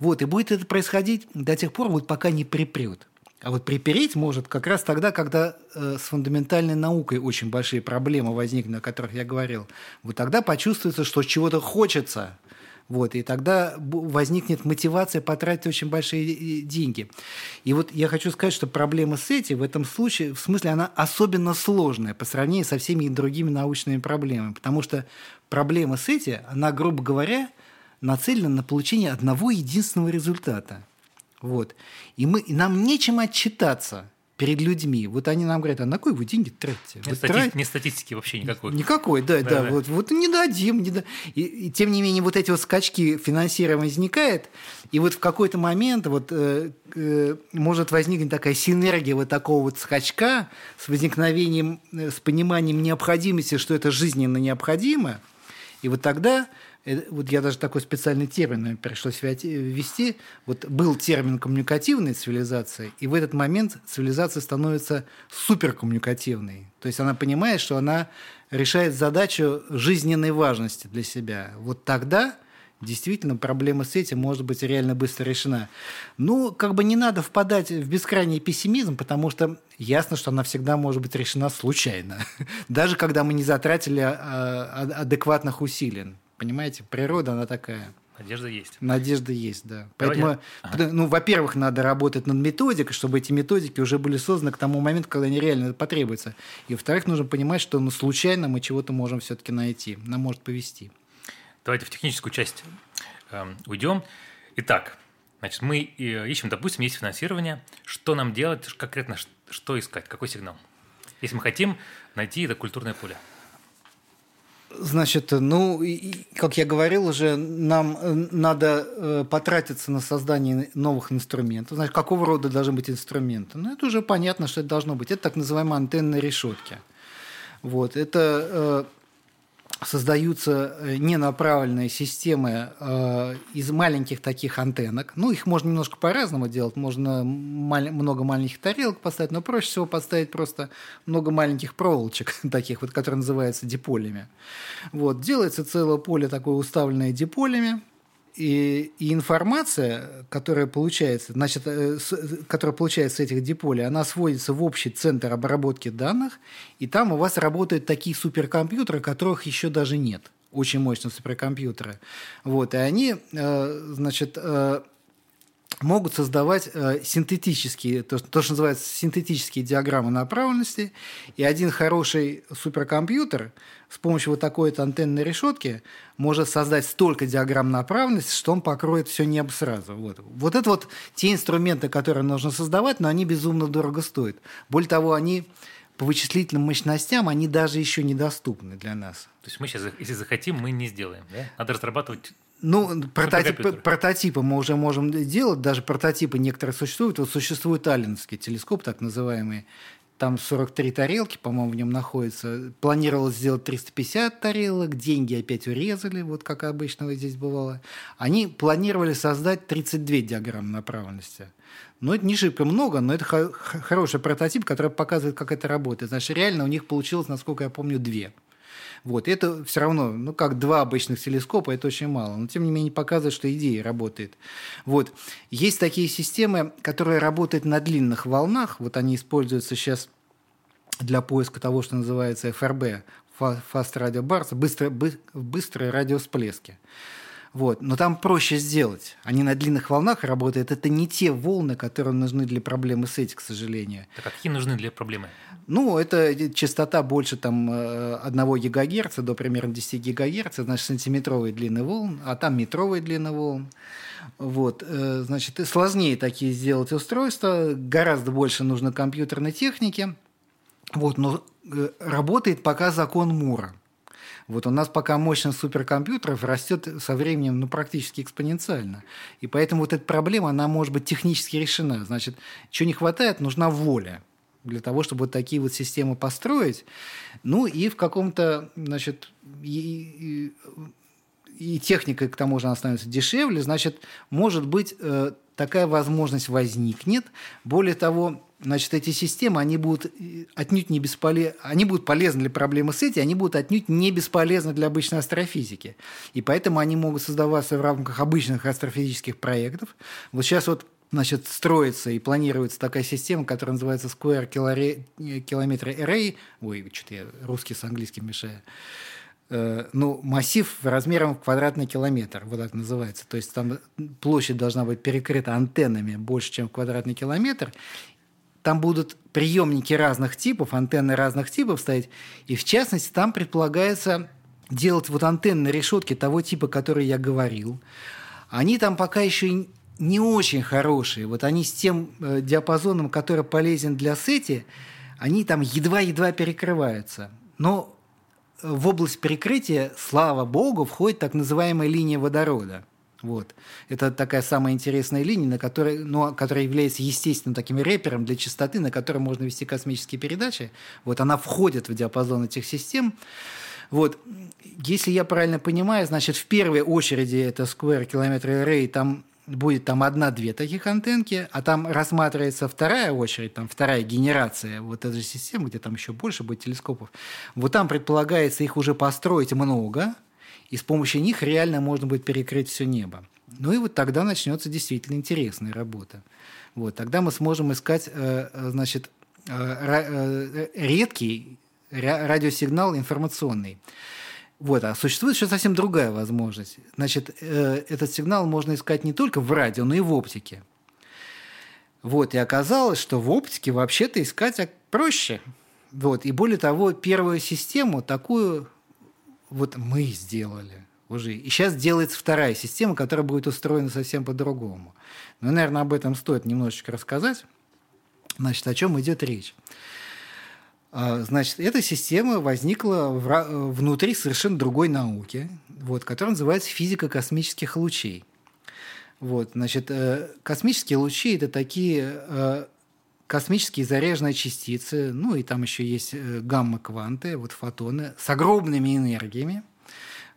[SPEAKER 2] Вот, и будет это происходить до тех пор, вот пока не припрет. А вот припереть может как раз тогда, когда э, с фундаментальной наукой очень большие проблемы возникнут, о которых я говорил. Вот тогда почувствуется, что чего-то хочется, вот, и тогда возникнет мотивация потратить очень большие деньги. И вот я хочу сказать, что проблема с этим в этом случае, в смысле, она особенно сложная по сравнению со всеми другими научными проблемами. Потому что проблема с этим, она, грубо говоря, нацелена на получение одного единственного результата. Вот. И, мы, и нам нечем отчитаться – перед людьми. Вот они нам говорят, а на кой вы деньги тратите?
[SPEAKER 1] Нет, стати... трат... Нет статистики вообще никакой.
[SPEAKER 2] Никакой, да, да. да, да. Вот, вот не дадим. Не да. и, и тем не менее, вот эти вот скачки финансирования возникают, и вот в какой-то момент вот, э, э, может возникнуть такая синергия вот такого вот скачка с возникновением, э, с пониманием необходимости, что это жизненно необходимо, и вот тогда вот я даже такой специальный термин пришлось ввести, вот был термин коммуникативной цивилизации, и в этот момент цивилизация становится суперкоммуникативной. То есть она понимает, что она решает задачу жизненной важности для себя. Вот тогда действительно проблема с этим может быть реально быстро решена. Ну, как бы не надо впадать в бескрайний пессимизм, потому что ясно, что она всегда может быть решена случайно, даже когда мы не затратили а, а, адекватных усилий. Понимаете, природа, она такая.
[SPEAKER 1] Надежда есть.
[SPEAKER 2] Надежда есть, да. Поэтому, ага. ну, во-первых, надо работать над методикой, чтобы эти методики уже были созданы к тому моменту, когда они реально потребуются. И, во-вторых, нужно понимать, что ну, случайно мы чего-то можем все-таки найти. Нам может повести.
[SPEAKER 1] Давайте в техническую часть э, уйдем. Итак, значит, мы э, ищем, допустим, есть финансирование. Что нам делать, конкретно, что искать, какой сигнал? Если мы хотим найти это культурное поле.
[SPEAKER 2] Значит, ну, как я говорил уже, нам э, надо э, потратиться на создание новых инструментов. Значит, какого рода должны быть инструменты? Ну, это уже понятно, что это должно быть. Это так называемые антенные решетки. Вот, это создаются э, ненаправленные системы э, из маленьких таких антеннок. Ну, их можно немножко по-разному делать. Можно много маленьких тарелок поставить, но проще всего поставить просто много маленьких проволочек таких, вот, которые называются диполями. Вот. Делается целое поле такое уставленное диполями – и, и информация, которая получается, значит, э, с, которая получается с этих диполей, она сводится в общий центр обработки данных, и там у вас работают такие суперкомпьютеры, которых еще даже нет. Очень мощные суперкомпьютеры. Вот, и они, э, значит, э, могут создавать э, синтетические, то, то, что называется синтетические диаграммы направленности, и один хороший суперкомпьютер с помощью вот такой-то антенной решетки может создать столько диаграмм направленности, что он покроет все небо сразу. Вот. вот это вот те инструменты, которые нужно создавать, но они безумно дорого стоят. Более того, они по вычислительным мощностям, они даже еще недоступны для нас.
[SPEAKER 1] То есть мы сейчас, если захотим, мы не сделаем, да? Надо разрабатывать
[SPEAKER 2] ну, прототипы, прототипы мы уже можем делать, даже прототипы некоторые существуют. Вот существует Алленский телескоп, так называемый. Там 43 тарелки, по-моему, в нем находится. Планировалось сделать 350 тарелок, деньги опять урезали, вот как обычно здесь бывало. Они планировали создать 32 диаграммы направленности. Но это не шибко много, но это хороший прототип, который показывает, как это работает. Значит, реально у них получилось, насколько я помню, две. Вот. Это все равно, ну, как два обычных телескопа, это очень мало. Но, тем не менее, показывает, что идея работает. Вот. Есть такие системы, которые работают на длинных волнах. Вот они используются сейчас для поиска того, что называется ФРБ, Fast Radio Bars, быстрые, быстрые радиосплески. Вот. Но там проще сделать. Они на длинных волнах работают. Это не те волны, которые нужны для проблемы с этим, к сожалению.
[SPEAKER 1] Так а какие нужны для проблемы?
[SPEAKER 2] Ну, это частота больше там 1 э, ГГц до примерно 10 ГГц, значит, сантиметровые длины волн, а там метровые длины волн. Вот, э, значит, и сложнее такие сделать устройства, гораздо больше нужно компьютерной техники. Вот, но э, работает пока закон Мура – вот у нас пока мощность суперкомпьютеров растет со временем ну, практически экспоненциально. И поэтому вот эта проблема, она может быть технически решена. Значит, чего не хватает, нужна воля для того, чтобы вот такие вот системы построить. Ну и в каком-то, значит, и, и, и техника, к тому же, она становится дешевле, значит, может быть, э, такая возможность возникнет. Более того, значит, эти системы, они будут э, отнюдь не бесполезны, они будут полезны для проблемы с этим, они будут отнюдь не бесполезны для обычной астрофизики. И поэтому они могут создаваться в рамках обычных астрофизических проектов. Вот сейчас вот значит, строится и планируется такая система, которая называется Square Kilometer Array. Ой, что-то я русский с английским мешаю. Э, ну, массив размером в квадратный километр, вот так называется. То есть там площадь должна быть перекрыта антеннами больше, чем в квадратный километр, там будут приемники разных типов, антенны разных типов стоять. И в частности, там предполагается делать вот антенны решетки того типа, который я говорил. Они там пока еще не очень хорошие. Вот они с тем э, диапазоном, который полезен для сети, они там едва-едва перекрываются. Но в область перекрытия, слава богу, входит так называемая линия водорода – вот. Это такая самая интересная линия, на которой, ну, которая является естественным таким репером для частоты, на которой можно вести космические передачи. Вот она входит в диапазон этих систем. Вот. Если я правильно понимаю, значит, в первой очереди это Square Kilometer Array, там будет там одна-две таких антенки, а там рассматривается вторая очередь, там вторая генерация вот этой системы, где там еще больше будет телескопов. Вот там предполагается их уже построить много, и с помощью них реально можно будет перекрыть все небо. Ну и вот тогда начнется действительно интересная работа. Вот, тогда мы сможем искать, э, э, значит, э, редкий радиосигнал информационный. Вот, а существует еще совсем другая возможность. Значит, этот сигнал можно искать не только в радио, но и в оптике. Вот, и оказалось, что в оптике вообще-то искать проще. Вот, и более того, первую систему такую вот мы сделали уже. И сейчас делается вторая система, которая будет устроена совсем по-другому. Но, наверное, об этом стоит немножечко рассказать. Значит, о чем идет речь? А, значит, эта система возникла внутри совершенно другой науки, вот, которая называется физика космических лучей. Вот, значит, э, космические лучи – это такие э, космические заряженные частицы, ну и там еще есть э, гамма-кванты, вот фотоны, с огромными энергиями,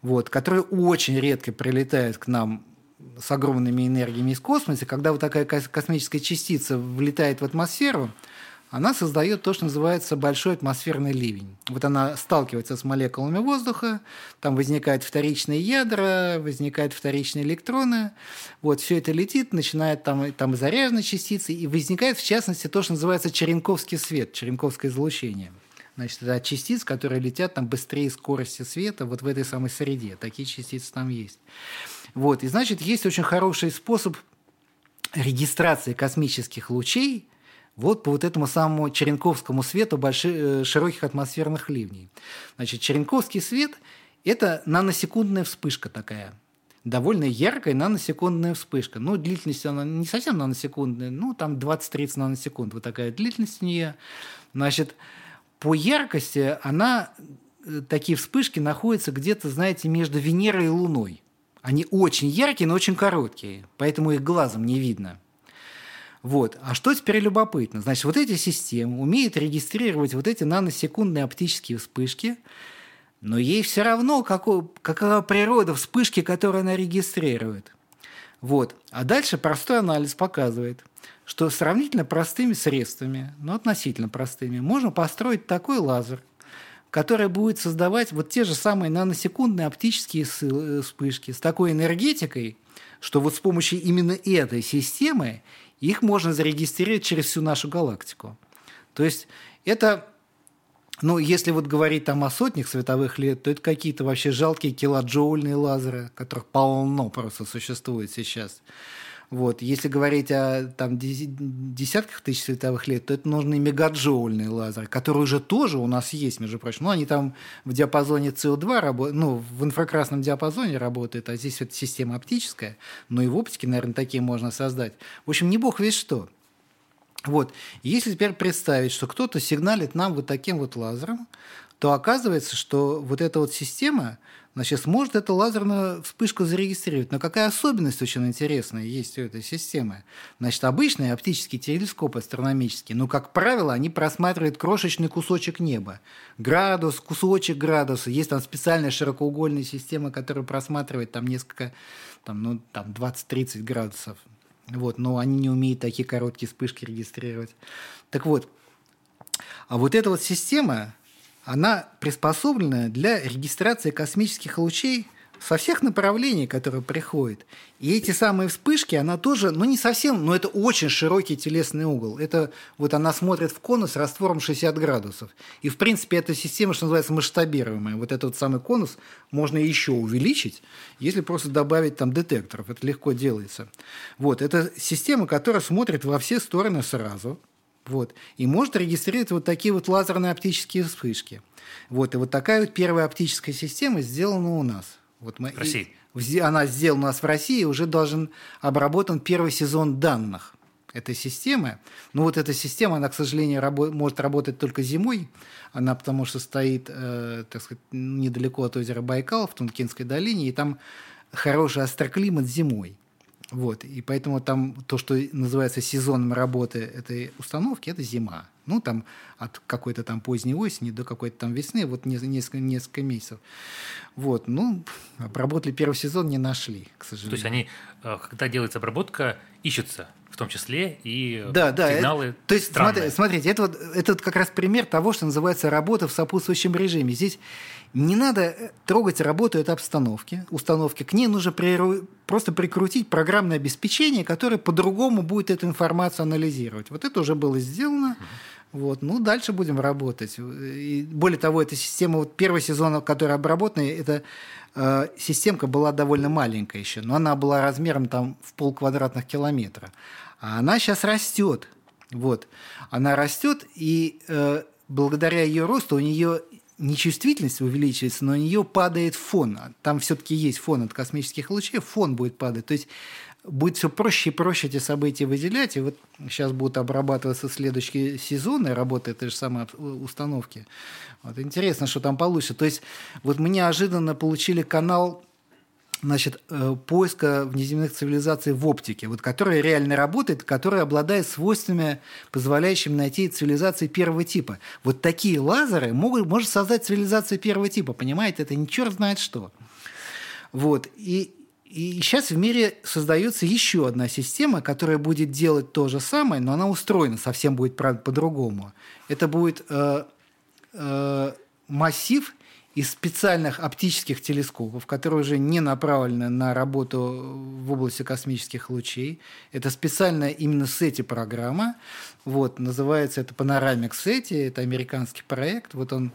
[SPEAKER 2] вот, которые очень редко прилетают к нам с огромными энергиями из космоса. Когда вот такая космическая частица влетает в атмосферу, она создает то, что называется большой атмосферный ливень. Вот она сталкивается с молекулами воздуха, там возникают вторичные ядра, возникают вторичные электроны. Вот все это летит, начинает там, там заряженные частицы, и возникает, в частности, то, что называется черенковский свет, черенковское излучение. Значит, это частиц, которые летят там быстрее скорости света вот в этой самой среде. Такие частицы там есть. Вот. И значит, есть очень хороший способ регистрации космических лучей – вот по вот этому самому черенковскому свету больших, э, широких атмосферных ливней. Значит, черенковский свет – это наносекундная вспышка такая, довольно яркая наносекундная вспышка. Ну, длительность она не совсем наносекундная, ну, там 20-30 наносекунд, вот такая длительность у нее. Значит, по яркости она, э, такие вспышки находятся где-то, знаете, между Венерой и Луной. Они очень яркие, но очень короткие, поэтому их глазом не видно – вот. А что теперь любопытно? Значит, вот эти системы умеют регистрировать вот эти наносекундные оптические вспышки, но ей все равно, какой, какова природа вспышки, которую она регистрирует. Вот. А дальше простой анализ показывает, что сравнительно простыми средствами, но относительно простыми, можно построить такой лазер, который будет создавать вот те же самые наносекундные оптические э, вспышки с такой энергетикой, что вот с помощью именно этой системы их можно зарегистрировать через всю нашу галактику. То есть это, ну, если вот говорить там о сотнях световых лет, то это какие-то вообще жалкие килоджоульные лазеры, которых полно просто существует сейчас. Вот. Если говорить о там, десятках тысяч световых лет, то это нужны мегаджоульные лазеры, которые уже тоже у нас есть, между прочим. Ну, они там в диапазоне CO2 работают, ну, в инфракрасном диапазоне работают, а здесь это система оптическая, но и в оптике, наверное, такие можно создать. В общем, не бог весь что. Вот. Если теперь представить, что кто-то сигналит нам вот таким вот лазером, то оказывается, что вот эта вот система – значит, сможет эту лазерную вспышку зарегистрировать. Но какая особенность очень интересная есть у этой системы? Значит, обычные оптические телескопы астрономические, ну, как правило, они просматривают крошечный кусочек неба. Градус, кусочек градуса. Есть там специальная широкоугольная система, которая просматривает там несколько, там, ну, там 20-30 градусов. Вот, но они не умеют такие короткие вспышки регистрировать. Так вот, а вот эта вот система, она приспособлена для регистрации космических лучей со всех направлений, которые приходят. И эти самые вспышки, она тоже, ну не совсем, но это очень широкий телесный угол. Это вот она смотрит в конус раствором 60 градусов. И в принципе эта система, что называется, масштабируемая. Вот этот самый конус можно еще увеличить, если просто добавить там детекторов. Это легко делается. Вот, это система, которая смотрит во все стороны сразу. Вот. И может регистрировать вот такие вот лазерные оптические вспышки. Вот. И вот такая вот первая оптическая система сделана у нас. Вот мы,
[SPEAKER 1] в России?
[SPEAKER 2] И, она сделана у нас в России, уже должен обработан первый сезон данных этой системы. Но вот эта система, она, к сожалению, рабо- может работать только зимой. Она потому что стоит, э, так сказать, недалеко от озера Байкал, в Тункинской долине, и там хороший остроклимат зимой. Вот. И поэтому там то, что называется сезоном работы этой установки, это зима. Ну, там от какой-то там поздней осени до какой-то там весны, вот несколько, несколько месяцев. Вот. Ну, обработали первый сезон, не нашли, к сожалению.
[SPEAKER 1] То есть они, э, когда делается обработка, ищутся том числе и
[SPEAKER 2] да, да,
[SPEAKER 1] сигналы
[SPEAKER 2] То есть, смотри, смотрите, это вот, это вот как раз пример того, что называется работа в сопутствующем режиме. Здесь не надо э, трогать работу этой обстановки, установки. К ней нужно при, просто прикрутить программное обеспечение, которое по-другому будет эту информацию анализировать. Вот это уже было сделано. Вот. Ну, дальше будем работать. И более того, эта система, вот первый сезон, который обработан, эта э, системка была довольно маленькая еще, но она была размером там в пол квадратных километра. А она сейчас растет. Вот. Она растет, и э, благодаря ее росту у нее нечувствительность увеличивается, но у нее падает фон. Там все-таки есть фон от космических лучей, фон будет падать. То есть будет все проще и проще эти события выделять. И вот сейчас будут обрабатываться следующие сезоны работы этой же самой установки. Вот интересно, что там получится. То есть вот мы неожиданно получили канал значит, э, поиска внеземных цивилизаций в оптике, вот, которая реально работает, которая обладает свойствами, позволяющими найти цивилизации первого типа. Вот такие лазеры могут, может создать цивилизацию первого типа, понимаете? Это не черт знает что. Вот. И, и сейчас в мире создается еще одна система, которая будет делать то же самое, но она устроена совсем будет по-другому. Это будет э, э, массив из специальных оптических телескопов, которые уже не направлены на работу в области космических лучей. Это специальная именно SETI-программа. Вот, называется это Panoramic SETI, это американский проект. Вот он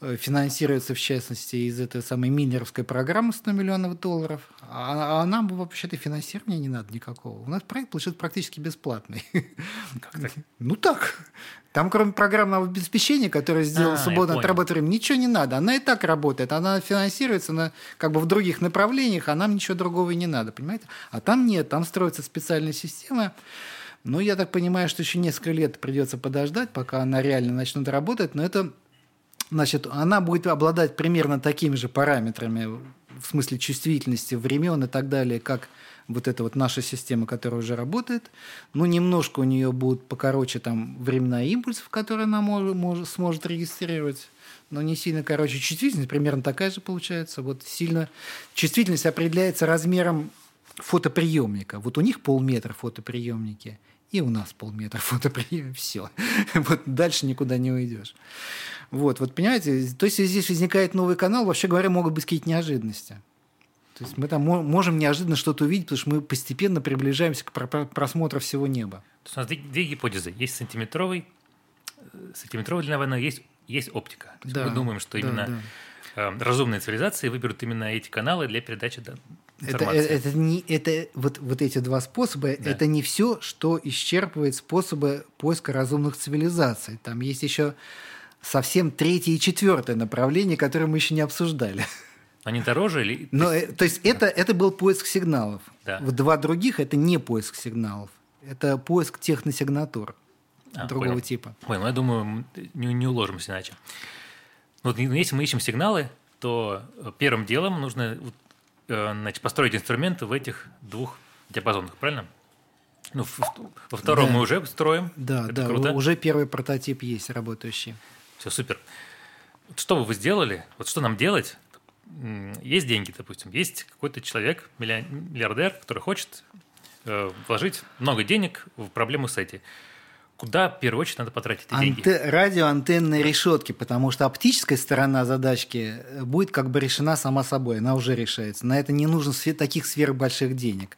[SPEAKER 2] финансируется, в частности, из этой самой Миллеровской программы 100 миллионов долларов. А, а нам вообще-то финансирования не надо никакого. У нас проект получился практически бесплатный.
[SPEAKER 1] Как так?
[SPEAKER 2] Ну так. Там, кроме программного обеспечения, которое сделано а, свободно от работы ничего не надо. Она и так работает. Она финансируется на, как бы в других направлениях, а нам ничего другого и не надо, понимаете? А там нет, там строится специальная система. Но я так понимаю, что еще несколько лет придется подождать, пока она реально начнет работать. Но это Значит, она будет обладать примерно такими же параметрами в смысле чувствительности времен и так далее, как вот эта вот наша система, которая уже работает. Ну, немножко у нее будут покороче там времена импульсов, которые она может, может, сможет регистрировать. Но не сильно короче. Чувствительность примерно такая же получается. Вот сильно чувствительность определяется размером фотоприемника. Вот у них полметра фотоприемники – и у нас полметра фотоприем, все. вот дальше никуда не уйдешь. Вот, вот понимаете, то есть здесь возникает новый канал, вообще говоря, могут быть какие-то неожиданности. То есть мы там можем неожиданно что-то увидеть, потому что мы постепенно приближаемся к просмотру всего неба.
[SPEAKER 1] То есть у нас две, две гипотезы. Есть сантиметровый, э, сантиметровая длина волны, есть, есть оптика. То есть да, мы думаем, что да, именно да. Э, разумные цивилизации выберут именно эти каналы для передачи
[SPEAKER 2] это, это, это не это вот вот эти два способа. Да. Это не все, что исчерпывает способы поиска разумных цивилизаций. Там есть еще совсем третье и четвертое направление, которое мы еще не обсуждали.
[SPEAKER 1] Они дороже или?
[SPEAKER 2] Но, э, то есть да. это это был поиск сигналов. Да. В два других это не поиск сигналов. Это поиск техносигнатур а, другого
[SPEAKER 1] понял.
[SPEAKER 2] типа.
[SPEAKER 1] Понял. Я думаю, не, не уложимся иначе. Вот если мы ищем сигналы, то первым делом нужно Э, значит, построить инструменты в этих двух диапазонах, правильно? Ну, во втором да. мы уже строим.
[SPEAKER 2] Да, Это да, круто. уже первый прототип есть работающий.
[SPEAKER 1] Все супер. Что бы вы сделали? Вот что нам делать? Есть деньги, допустим, есть какой-то человек, миллиардер, который хочет э, вложить много денег в проблему с этим куда в первую очередь надо потратить эти
[SPEAKER 2] Анте... деньги? Радиоантенные решетки, потому что оптическая сторона задачки э, будет как бы решена сама собой, она уже решается. На это не нужно таких сверхбольших денег.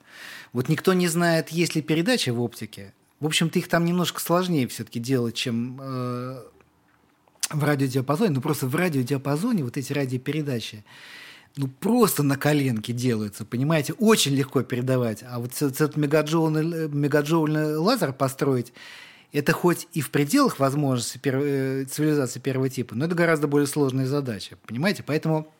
[SPEAKER 2] Вот никто не знает, есть ли передача в оптике. В общем-то, их там немножко сложнее все-таки делать, чем э, в радиодиапазоне. Ну, просто в радиодиапазоне вот эти радиопередачи, ну, просто на коленке делаются, понимаете? Очень легко передавать. А вот этот мегаджоульный, мегаджоульный лазер построить – это хоть и в пределах возможностей э, цивилизации первого типа, но это гораздо более сложная задача, понимаете? Поэтому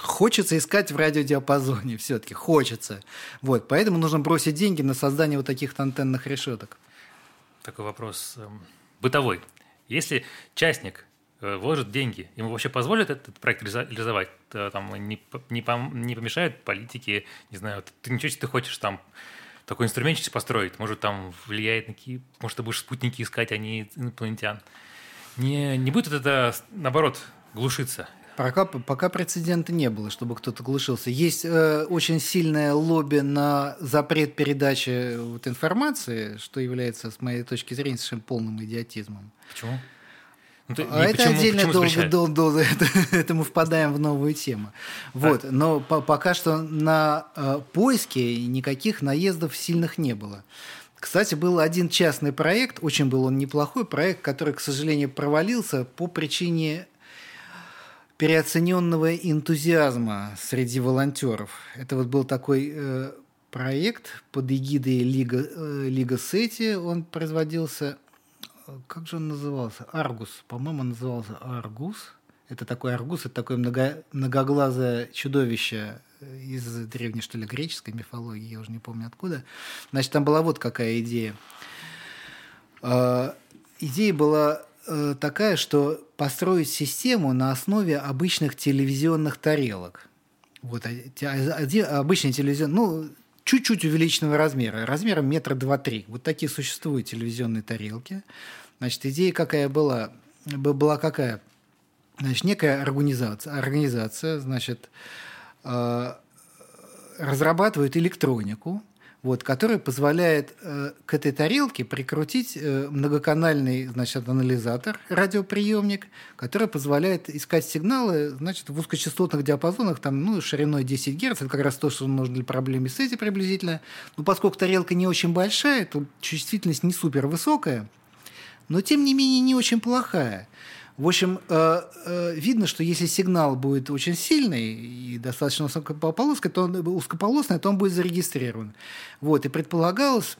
[SPEAKER 2] Хочется искать в радиодиапазоне все-таки, хочется. Вот, поэтому нужно бросить деньги на создание вот таких антенных решеток.
[SPEAKER 1] Такой вопрос эм, бытовой. Если частник э, вложит деньги, ему вообще позволят этот проект реализовать? Там не, не, не помешают политики, не знаю, ты ничего, если ты хочешь там такой инструментчик построить, может, там влияет на какие... Может, ты будешь спутники искать, а не инопланетян. Не, не будет это, наоборот, глушиться.
[SPEAKER 2] Пока, пока прецедента не было, чтобы кто-то глушился. Есть э, очень сильное лобби на запрет передачи вот, информации, что является, с моей точки зрения, совершенно полным идиотизмом.
[SPEAKER 1] Почему?
[SPEAKER 2] Ну, ты, а это почему, отдельно почему долго, долго, долго это, это мы впадаем в новую тему. Вот, а? но по, пока что на э, поиски никаких наездов сильных не было. Кстати, был один частный проект, очень был он неплохой проект, который, к сожалению, провалился по причине переоцененного энтузиазма среди волонтеров. Это вот был такой э, проект под эгидой Лига, э, Лига Сети, он производился как же он назывался? Аргус. По-моему, назывался Аргус. Это такой Аргус, это такое много, многоглазое чудовище из древней, что ли, греческой мифологии, я уже не помню откуда. Значит, там была вот какая идея. Э, идея была э, такая, что построить систему на основе обычных телевизионных тарелок. Вот, а, обычный телевизион, ну, чуть-чуть увеличенного размера, размером метра два-три. Вот такие существуют телевизионные тарелки. Значит, идея какая была? Была какая? Значит, некая организация, организация значит, э, разрабатывает электронику, вот, которая позволяет э, к этой тарелке прикрутить э, многоканальный значит, анализатор, радиоприемник, который позволяет искать сигналы значит, в узкочастотных диапазонах там, ну, шириной 10 Гц. Это как раз то, что нужно для проблемы с этим приблизительно. Но поскольку тарелка не очень большая, то чувствительность не супер высокая, но тем не менее не очень плохая. В общем, э, э, видно, что если сигнал будет очень сильный и достаточно узкополосный, то он, узкополосный, то он будет зарегистрирован. Вот, и предполагалось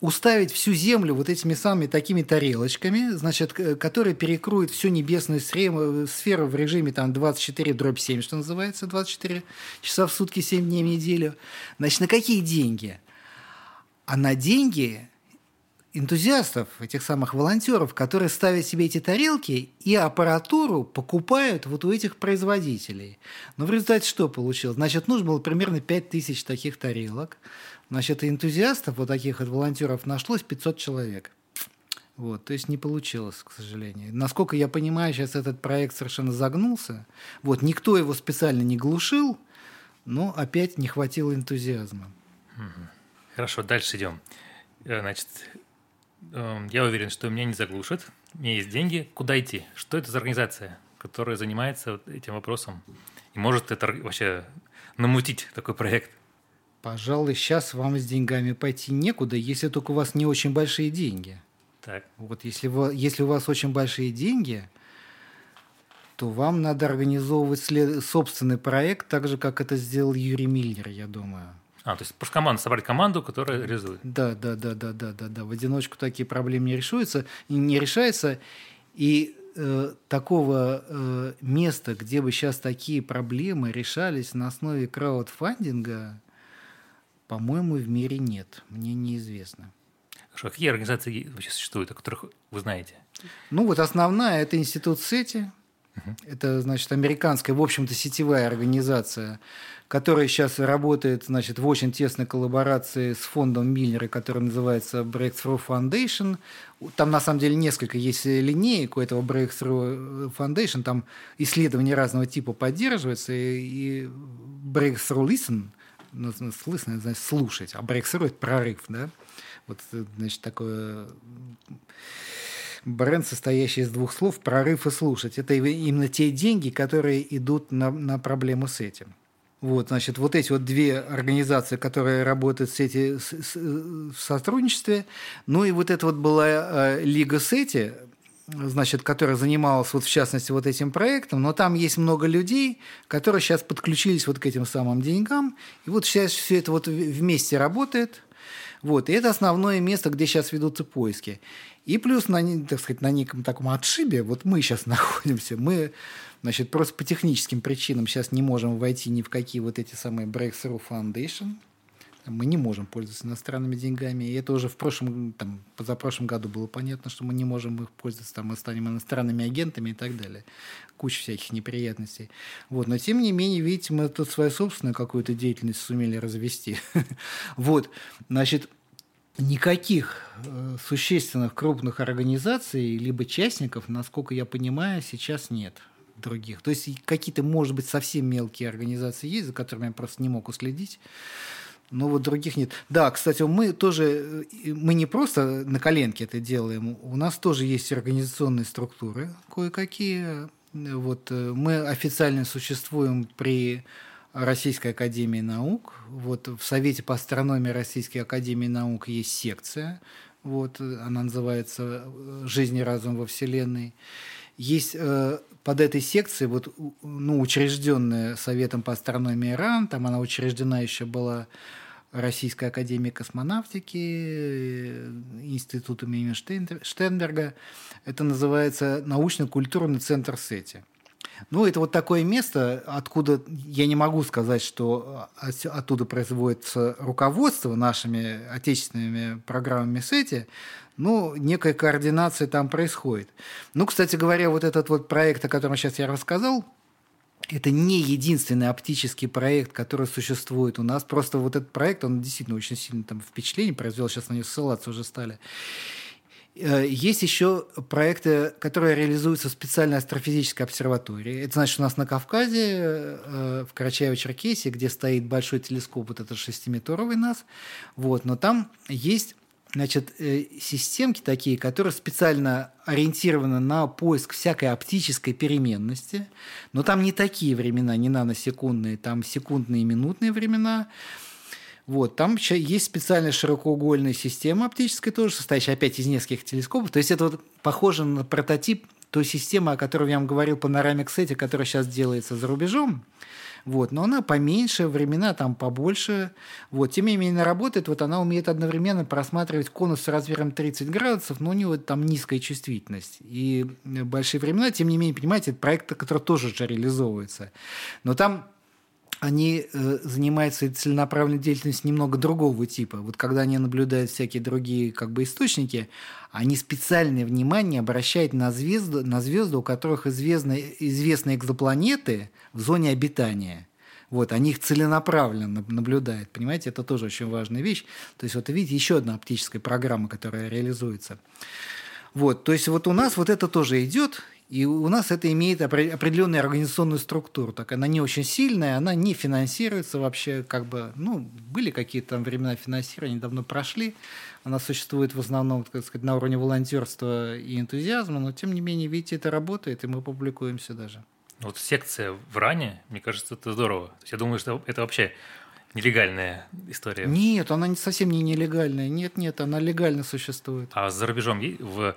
[SPEAKER 2] уставить всю Землю вот этими самыми такими тарелочками, значит, которые перекроют всю небесную сферу в режиме там 24 дробь 7, что называется, 24 часа в сутки, 7 дней в неделю. Значит, на какие деньги? А на деньги энтузиастов, этих самых волонтеров, которые ставят себе эти тарелки и аппаратуру покупают вот у этих производителей. Но в результате что получилось? Значит, нужно было примерно 5000 таких тарелок. Значит, энтузиастов, вот таких вот волонтеров нашлось 500 человек. Вот, то есть не получилось, к сожалению. Насколько я понимаю, сейчас этот проект совершенно загнулся. Вот, никто его специально не глушил, но опять не хватило энтузиазма.
[SPEAKER 1] Хорошо, дальше идем. Э, значит, я уверен, что меня не заглушат, у меня есть деньги, куда идти? Что это за организация, которая занимается этим вопросом и может это вообще намутить такой проект?
[SPEAKER 2] Пожалуй, сейчас вам с деньгами пойти некуда, если только у вас не очень большие деньги.
[SPEAKER 1] Так.
[SPEAKER 2] Вот если, вы, если у вас очень большие деньги, то вам надо организовывать след... собственный проект, так же, как это сделал Юрий Миллер, я думаю.
[SPEAKER 1] А, то есть просто команда, собрать команду, которая реализует.
[SPEAKER 2] Да, да, да, да, да, да, да. В одиночку такие проблемы не решаются, не решается. И э, такого э, места, где бы сейчас такие проблемы решались на основе краудфандинга, по-моему, в мире нет. Мне неизвестно.
[SPEAKER 1] Хорошо, а какие организации вообще существуют, о которых вы знаете?
[SPEAKER 2] Ну вот основная – это институт СЕТИ. Это, значит, американская, в общем-то, сетевая организация, которая сейчас работает значит, в очень тесной коллаборации с фондом Миллера, который называется Breakthrough Foundation. Там на самом деле несколько есть линеек у этого Breakthrough Foundation, там исследования разного типа поддерживаются, и Breakthrough Listen, ну, listen, значит, слушать, а Breakthrough – это прорыв, да? Вот, значит, такое бренд, состоящий из двух слов «прорыв» и «слушать». Это именно те деньги, которые идут на, на проблему с этим. Вот, значит, вот эти вот две организации, которые работают с эти, с, с, в сотрудничестве. Ну и вот это вот была э, Лига Сети, значит, которая занималась вот в частности вот этим проектом, но там есть много людей, которые сейчас подключились вот к этим самым деньгам, и вот сейчас все это вот вместе работает, вот, и это основное место, где сейчас ведутся поиски. И плюс на, так сказать, на неком таком отшибе, вот мы сейчас находимся, мы Значит, просто по техническим причинам сейчас не можем войти ни в какие вот эти самые Breakthrough Foundation. Мы не можем пользоваться иностранными деньгами. И это уже в прошлом, там, позапрошлом году было понятно, что мы не можем их пользоваться, там, мы станем иностранными агентами и так далее. Куча всяких неприятностей. Вот. Но, тем не менее, видите, мы тут свою собственную какую-то деятельность сумели развести. Вот. Значит, никаких э, существенных крупных организаций либо частников, насколько я понимаю, сейчас нет других. То есть какие-то, может быть, совсем мелкие организации есть, за которыми я просто не мог уследить. Но вот других нет. Да, кстати, мы тоже, э, мы не просто на коленке это делаем, у нас тоже есть организационные структуры кое-какие. Вот э, мы официально существуем при Российской Академии Наук. Вот в Совете по астрономии Российской Академии Наук есть секция. Вот, она называется «Жизнь и разум во Вселенной». Есть э, под этой секцией, вот, ну, учрежденная Советом по астрономии РАН, там она учреждена еще была Российской академией космонавтики, Институтом имени Штенберга. Это называется научно-культурный центр СЭТИ. Ну, это вот такое место, откуда я не могу сказать, что оттуда производится руководство нашими отечественными программами СЭТИ, ну, некая координация там происходит. Ну, кстати говоря, вот этот вот проект, о котором сейчас я рассказал, это не единственный оптический проект, который существует у нас. Просто вот этот проект, он действительно очень сильно там впечатление произвел. Сейчас на него ссылаться уже стали. Э, есть еще проекты, которые реализуются в специальной астрофизической обсерватории. Это значит, у нас на Кавказе, э, в Карачаево-Черкесии, где стоит большой телескоп, вот этот шестиметровый нас, вот, но там есть значит, э, системки такие, которые специально ориентированы на поиск всякой оптической переменности, но там не такие времена, не наносекундные, там секундные и минутные времена. Вот, там есть специальная широкоугольная система оптическая, тоже состоящая опять из нескольких телескопов. То есть это вот похоже на прототип той системы, о которой я вам говорил, Panoramic Set, которая сейчас делается за рубежом. Вот, но она поменьше, времена там побольше. Вот, тем не менее, работает, вот она умеет одновременно просматривать конус с размером 30 градусов, но у него там низкая чувствительность. И большие времена, тем не менее, понимаете, это проект, который тоже же реализовывается. Но там они э, занимаются целенаправленной деятельностью немного другого типа. Вот когда они наблюдают всякие другие как бы источники, они специальное внимание обращают на звезды, на звезды у которых известны, известны экзопланеты в зоне обитания. Вот, они их целенаправленно наблюдают. Понимаете, это тоже очень важная вещь. То есть, вот видите, еще одна оптическая программа, которая реализуется. Вот, то есть вот у нас вот это тоже идет, и у нас это имеет определенную организационную структуру. Так она не очень сильная, она не финансируется вообще, как бы, ну, были какие-то там времена финансирования, давно прошли. Она существует в основном, так сказать, на уровне волонтерства и энтузиазма, но тем не менее, видите, это работает, и мы публикуемся даже.
[SPEAKER 1] Вот секция в РАНе, мне кажется, это здорово. То есть я думаю, что это вообще нелегальная история.
[SPEAKER 2] Нет, она не совсем не нелегальная. Нет, нет, она легально существует.
[SPEAKER 1] А за рубежом в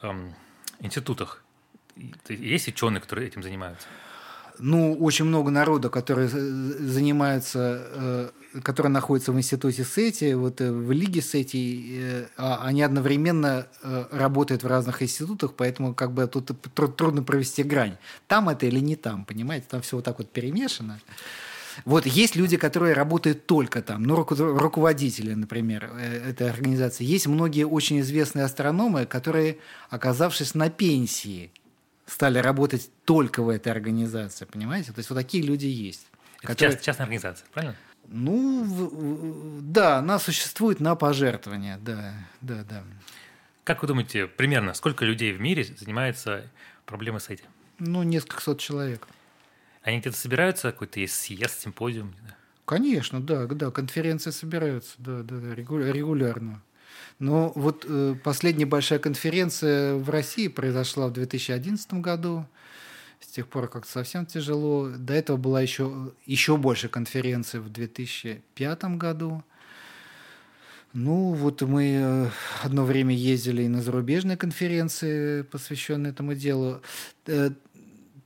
[SPEAKER 1] эм, институтах есть ученые, которые этим занимаются?
[SPEAKER 2] Ну, очень много народа, которые занимаются, э, которые находятся в институте СЭТИ, вот э, в лиге СЭТИ, э, а они одновременно работают в разных институтах, поэтому как бы тут трудно провести грань. Там это или не там, понимаете? Там все вот так вот перемешано. Вот есть люди, которые работают только там, ну, руководители, например, этой организации. Есть многие очень известные астрономы, которые, оказавшись на пенсии, стали работать только в этой организации, понимаете? То есть вот такие люди есть.
[SPEAKER 1] Это которые... част, частная организация, правильно?
[SPEAKER 2] Ну, да, она существует на пожертвования, да, да, да.
[SPEAKER 1] Как вы думаете, примерно сколько людей в мире занимается проблемой с этим?
[SPEAKER 2] Ну, несколько сот человек.
[SPEAKER 1] Они где-то собираются, какой-то есть съезд, симпозиум?
[SPEAKER 2] Конечно, да, да, конференции собираются, да, да, да регулярно. Но вот э, последняя большая конференция в России произошла в 2011 году. С тех пор как-то совсем тяжело. До этого была еще, еще больше конференций в 2005 году. Ну, вот мы э, одно время ездили и на зарубежные конференции, посвященные этому делу. Э,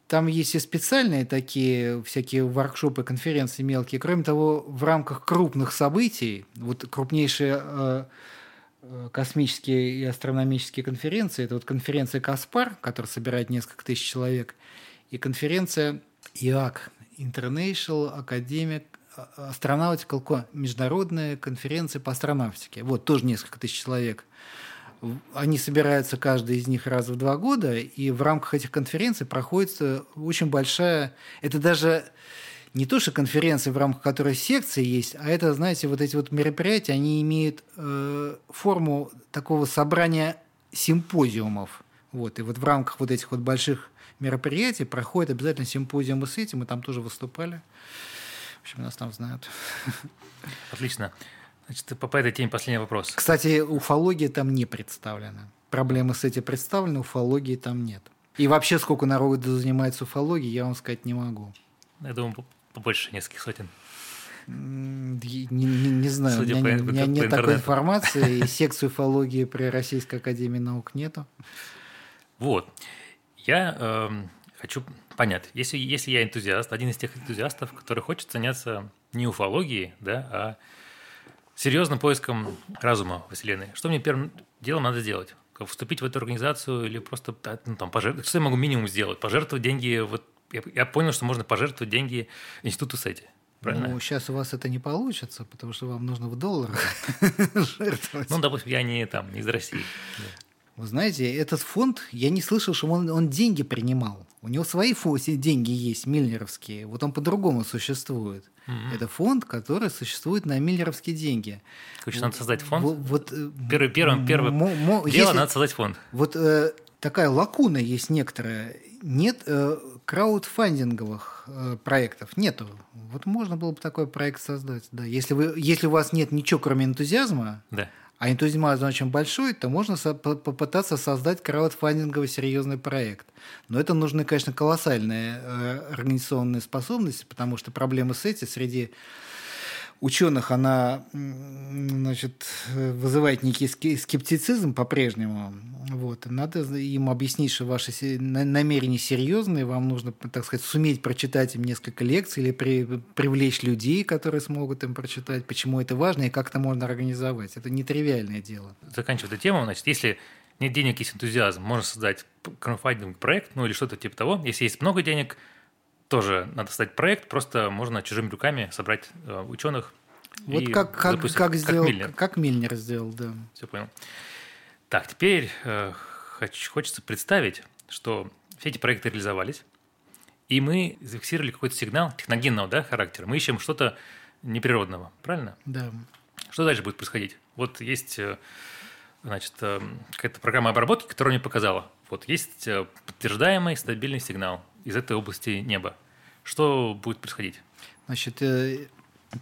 [SPEAKER 2] там есть и специальные такие всякие воркшопы, конференции мелкие. Кроме того, в рамках крупных событий, вот крупнейшие Э, космические и астрономические конференции. Это вот конференция Каспар, которая собирает несколько тысяч человек, и конференция ИАК, International Academic Astronautical международная конференция по астронавтике. Вот, тоже несколько тысяч человек. Они собираются, каждый из них раз в два года, и в рамках этих конференций проходит очень большая... Это даже не то, что конференции, в рамках которой секции есть, а это, знаете, вот эти вот мероприятия, они имеют э, форму такого собрания симпозиумов. Вот, и вот в рамках вот этих вот больших мероприятий проходит обязательно симпозиумы с этим, мы там тоже выступали. В общем, нас там знают.
[SPEAKER 1] Отлично. Значит, по этой теме последний вопрос.
[SPEAKER 2] Кстати, уфология там не представлена. Проблемы с этим представлены, уфологии там нет. И вообще, сколько народу занимается уфологией, я вам сказать не могу.
[SPEAKER 1] Я думаю, побольше нескольких сотен.
[SPEAKER 2] Не, не, не знаю, Судя у меня, по, у меня нет такой информации, и секцию уфологии при Российской Академии Наук нету.
[SPEAKER 1] Вот. Я э, хочу понять, если, если я энтузиаст, один из тех энтузиастов, который хочет заняться не уфологией, да, а серьезным поиском разума во Вселенной, что мне первым делом надо сделать? Вступить в эту организацию или просто ну, там, пожертвовать? Что я могу минимум сделать? Пожертвовать деньги вот я, я понял, что можно пожертвовать деньги институту СЭТИ. Правильно?
[SPEAKER 2] Ну, сейчас у вас это не получится, потому что вам нужно в долларах
[SPEAKER 1] жертвовать. Ну, допустим, я не там, не из России.
[SPEAKER 2] Вы знаете, этот фонд, я не слышал, что он, он деньги принимал. У него свои деньги есть, миллеровские. Вот он по-другому существует. Mm-hmm. Это фонд, который существует на миллеровские деньги.
[SPEAKER 1] Короче, надо создать фонд? Вот, э, первое, первое мо, дело если, надо создать фонд.
[SPEAKER 2] Вот э, такая лакуна есть некоторая. Нет э, краудфандинговых э, проектов. Нету. Вот можно было бы такой проект создать. Да. Если, вы, если у вас нет ничего, кроме энтузиазма,
[SPEAKER 1] да
[SPEAKER 2] а энтузиазм очень большой, то можно попытаться создать краудфандинговый серьезный проект. Но это нужны, конечно, колоссальные э, организационные способности, потому что проблемы с этим среди ученых она значит, вызывает некий скептицизм по-прежнему. Вот. Надо им объяснить, что ваши намерения серьезные, вам нужно, так сказать, суметь прочитать им несколько лекций или при, привлечь людей, которые смогут им прочитать, почему это важно и как это можно организовать. Это нетривиальное дело.
[SPEAKER 1] Заканчивая эту тему, значит, если нет денег, есть энтузиазм, можно создать краудфандинг проект, ну или что-то типа того. Если есть много денег, тоже надо создать проект, просто можно чужими руками собрать э, ученых.
[SPEAKER 2] Вот и как, как, запустить, как, сделал, как Мильнер. Как Мильнер сделал, да.
[SPEAKER 1] Все понял. Так, теперь э, хочется представить, что все эти проекты реализовались, и мы зафиксировали какой-то сигнал техногенного да, характера. Мы ищем что-то неприродного, правильно?
[SPEAKER 2] Да.
[SPEAKER 1] Что дальше будет происходить? Вот есть э, значит, э, какая-то программа обработки, которая мне показала. Вот есть подтверждаемый стабильный сигнал из этой области неба. Что будет происходить?
[SPEAKER 2] Значит,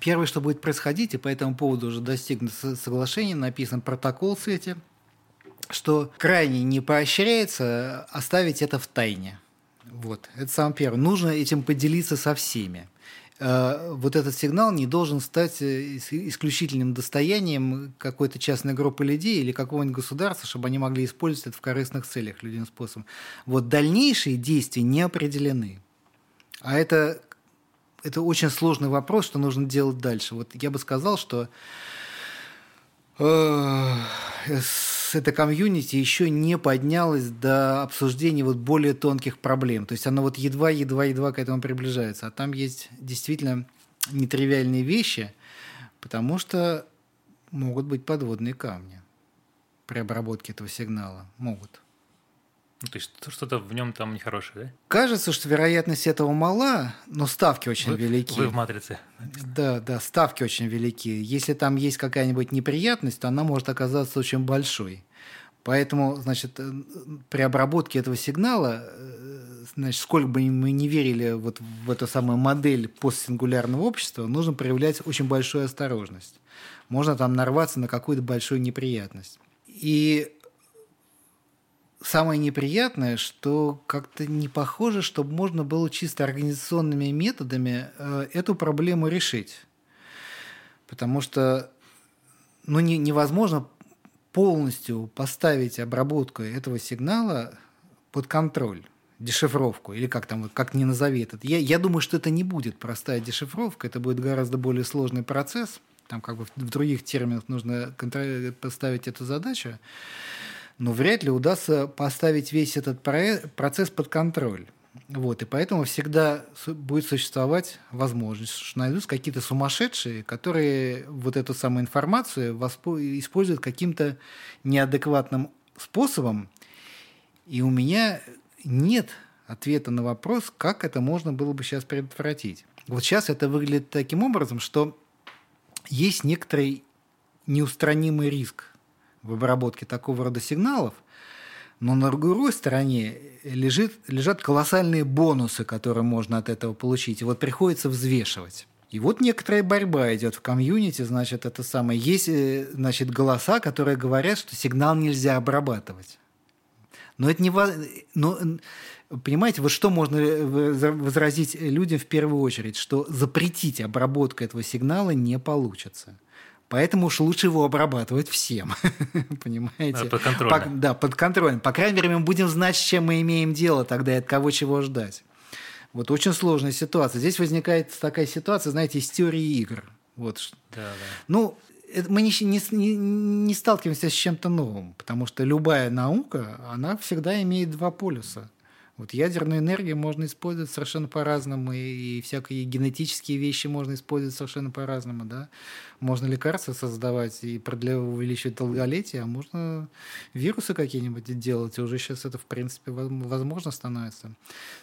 [SPEAKER 2] первое, что будет происходить, и по этому поводу уже достигнуто соглашение, написан протокол в свете – что крайне не поощряется оставить это в тайне. Вот, это самое первое. Нужно этим поделиться со всеми. Э, вот этот сигнал не должен стать э, исключительным достоянием какой-то частной группы людей или какого-нибудь государства, чтобы они могли использовать это в корыстных целях людям способом. Вот дальнейшие действия не определены. А это, это очень сложный вопрос, что нужно делать дальше. Вот я бы сказал, что э, эта комьюнити еще не поднялась до обсуждения вот более тонких проблем. То есть оно вот едва-едва-едва к этому приближается. А там есть действительно нетривиальные вещи, потому что могут быть подводные камни при обработке этого сигнала. Могут.
[SPEAKER 1] Ну, то есть что-то в нем там нехорошее, да?
[SPEAKER 2] Кажется, что вероятность этого мала, но ставки очень
[SPEAKER 1] вы,
[SPEAKER 2] велики.
[SPEAKER 1] Вы в матрице.
[SPEAKER 2] Да, да, ставки очень велики. Если там есть какая-нибудь неприятность, то она может оказаться очень большой. Поэтому, значит, э, при обработке этого сигнала, э, значит, сколько бы мы не верили вот в эту самую модель постсингулярного общества, нужно проявлять очень большую осторожность. Можно там нарваться на какую-то большую неприятность. И самое неприятное, что как-то не похоже, чтобы можно было чисто организационными методами э, эту проблему решить. Потому что ну, не, невозможно полностью поставить обработку этого сигнала под контроль дешифровку, или как там, как не назови этот. Я, я думаю, что это не будет простая дешифровка, это будет гораздо более сложный процесс. Там как бы в других терминах нужно поставить эту задачу но вряд ли удастся поставить весь этот процесс под контроль. Вот, и поэтому всегда будет существовать возможность, что найдутся какие-то сумасшедшие, которые вот эту самую информацию используют каким-то неадекватным способом. И у меня нет ответа на вопрос, как это можно было бы сейчас предотвратить. Вот сейчас это выглядит таким образом, что есть некоторый неустранимый риск в обработке такого рода сигналов, но на другой стороне лежит, лежат колоссальные бонусы, которые можно от этого получить. И вот приходится взвешивать. И вот некоторая борьба идет в комьюнити, значит, это самое. Есть, э, значит, голоса, которые говорят, что сигнал нельзя обрабатывать. Но это не... Но, понимаете, вот что можно э, возразить людям в первую очередь, что запретить обработку этого сигнала не получится. Поэтому уж лучше его обрабатывать всем. Понимаете? Да,
[SPEAKER 1] под контролем. По,
[SPEAKER 2] да, под контролем. По крайней мере, мы будем знать, с чем мы имеем дело тогда и от кого чего ждать. Вот очень сложная ситуация. Здесь возникает такая ситуация, знаете, из теории игр. Вот.
[SPEAKER 1] Да, да.
[SPEAKER 2] Ну, мы не, не, не сталкиваемся с чем-то новым, потому что любая наука, она всегда имеет два полюса. Вот ядерную энергию можно использовать совершенно по-разному, и, всякие генетические вещи можно использовать совершенно по-разному, да. Можно лекарства создавать и продля... увеличивать долголетие, а можно вирусы какие-нибудь делать, и уже сейчас это, в принципе, возможно становится.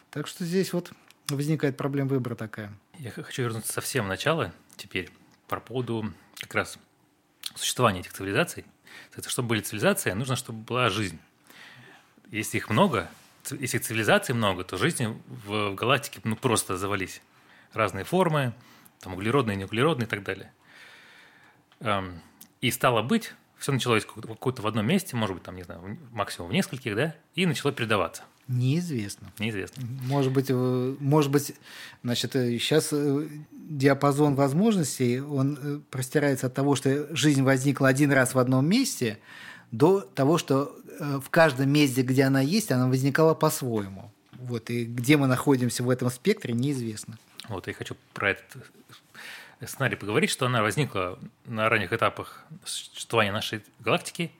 [SPEAKER 2] Так что здесь вот возникает проблема выбора такая.
[SPEAKER 1] Я хочу вернуться совсем в начало теперь, по поводу как раз существования этих цивилизаций. Чтобы были цивилизации, нужно, чтобы была жизнь. Если их много, если цивилизаций много, то жизни в, в галактике ну, просто завались. Разные формы, там углеродные, неуглеродные и так далее. Эм, и стало быть, все началось какое-то в одном месте, может быть, там, не знаю, максимум в нескольких, да, и начало передаваться.
[SPEAKER 2] Неизвестно.
[SPEAKER 1] Неизвестно.
[SPEAKER 2] Может быть, э, может быть, значит, сейчас э, диапазон возможностей, он э, простирается от того, что жизнь возникла один раз в одном месте, до того, что в каждом месте, где она есть, она возникала по-своему. Вот, и где мы находимся в этом спектре, неизвестно.
[SPEAKER 1] Вот, я хочу про этот сценарий поговорить, что она возникла на ранних этапах существования нашей галактики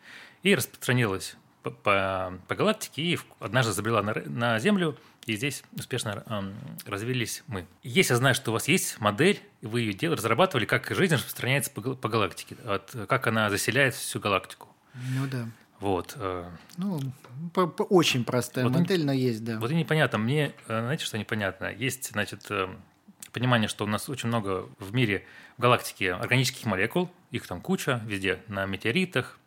[SPEAKER 1] и распространилась по, по, по галактике и однажды забрела на, на Землю, и здесь успешно эм, развились мы. Если я знаю, что у вас есть модель, и вы ее дел, разрабатывали, как жизнь распространяется по, по галактике, от, как она заселяет всю галактику.
[SPEAKER 2] Ну да.
[SPEAKER 1] Вот. Э,
[SPEAKER 2] ну, по, по, очень простая вот модель, но есть, да.
[SPEAKER 1] Вот и непонятно. Мне, э, знаете, что непонятно? Есть, значит, э, понимание, что у нас очень много в мире, в галактике органических молекул, их там куча везде, на метеоритах,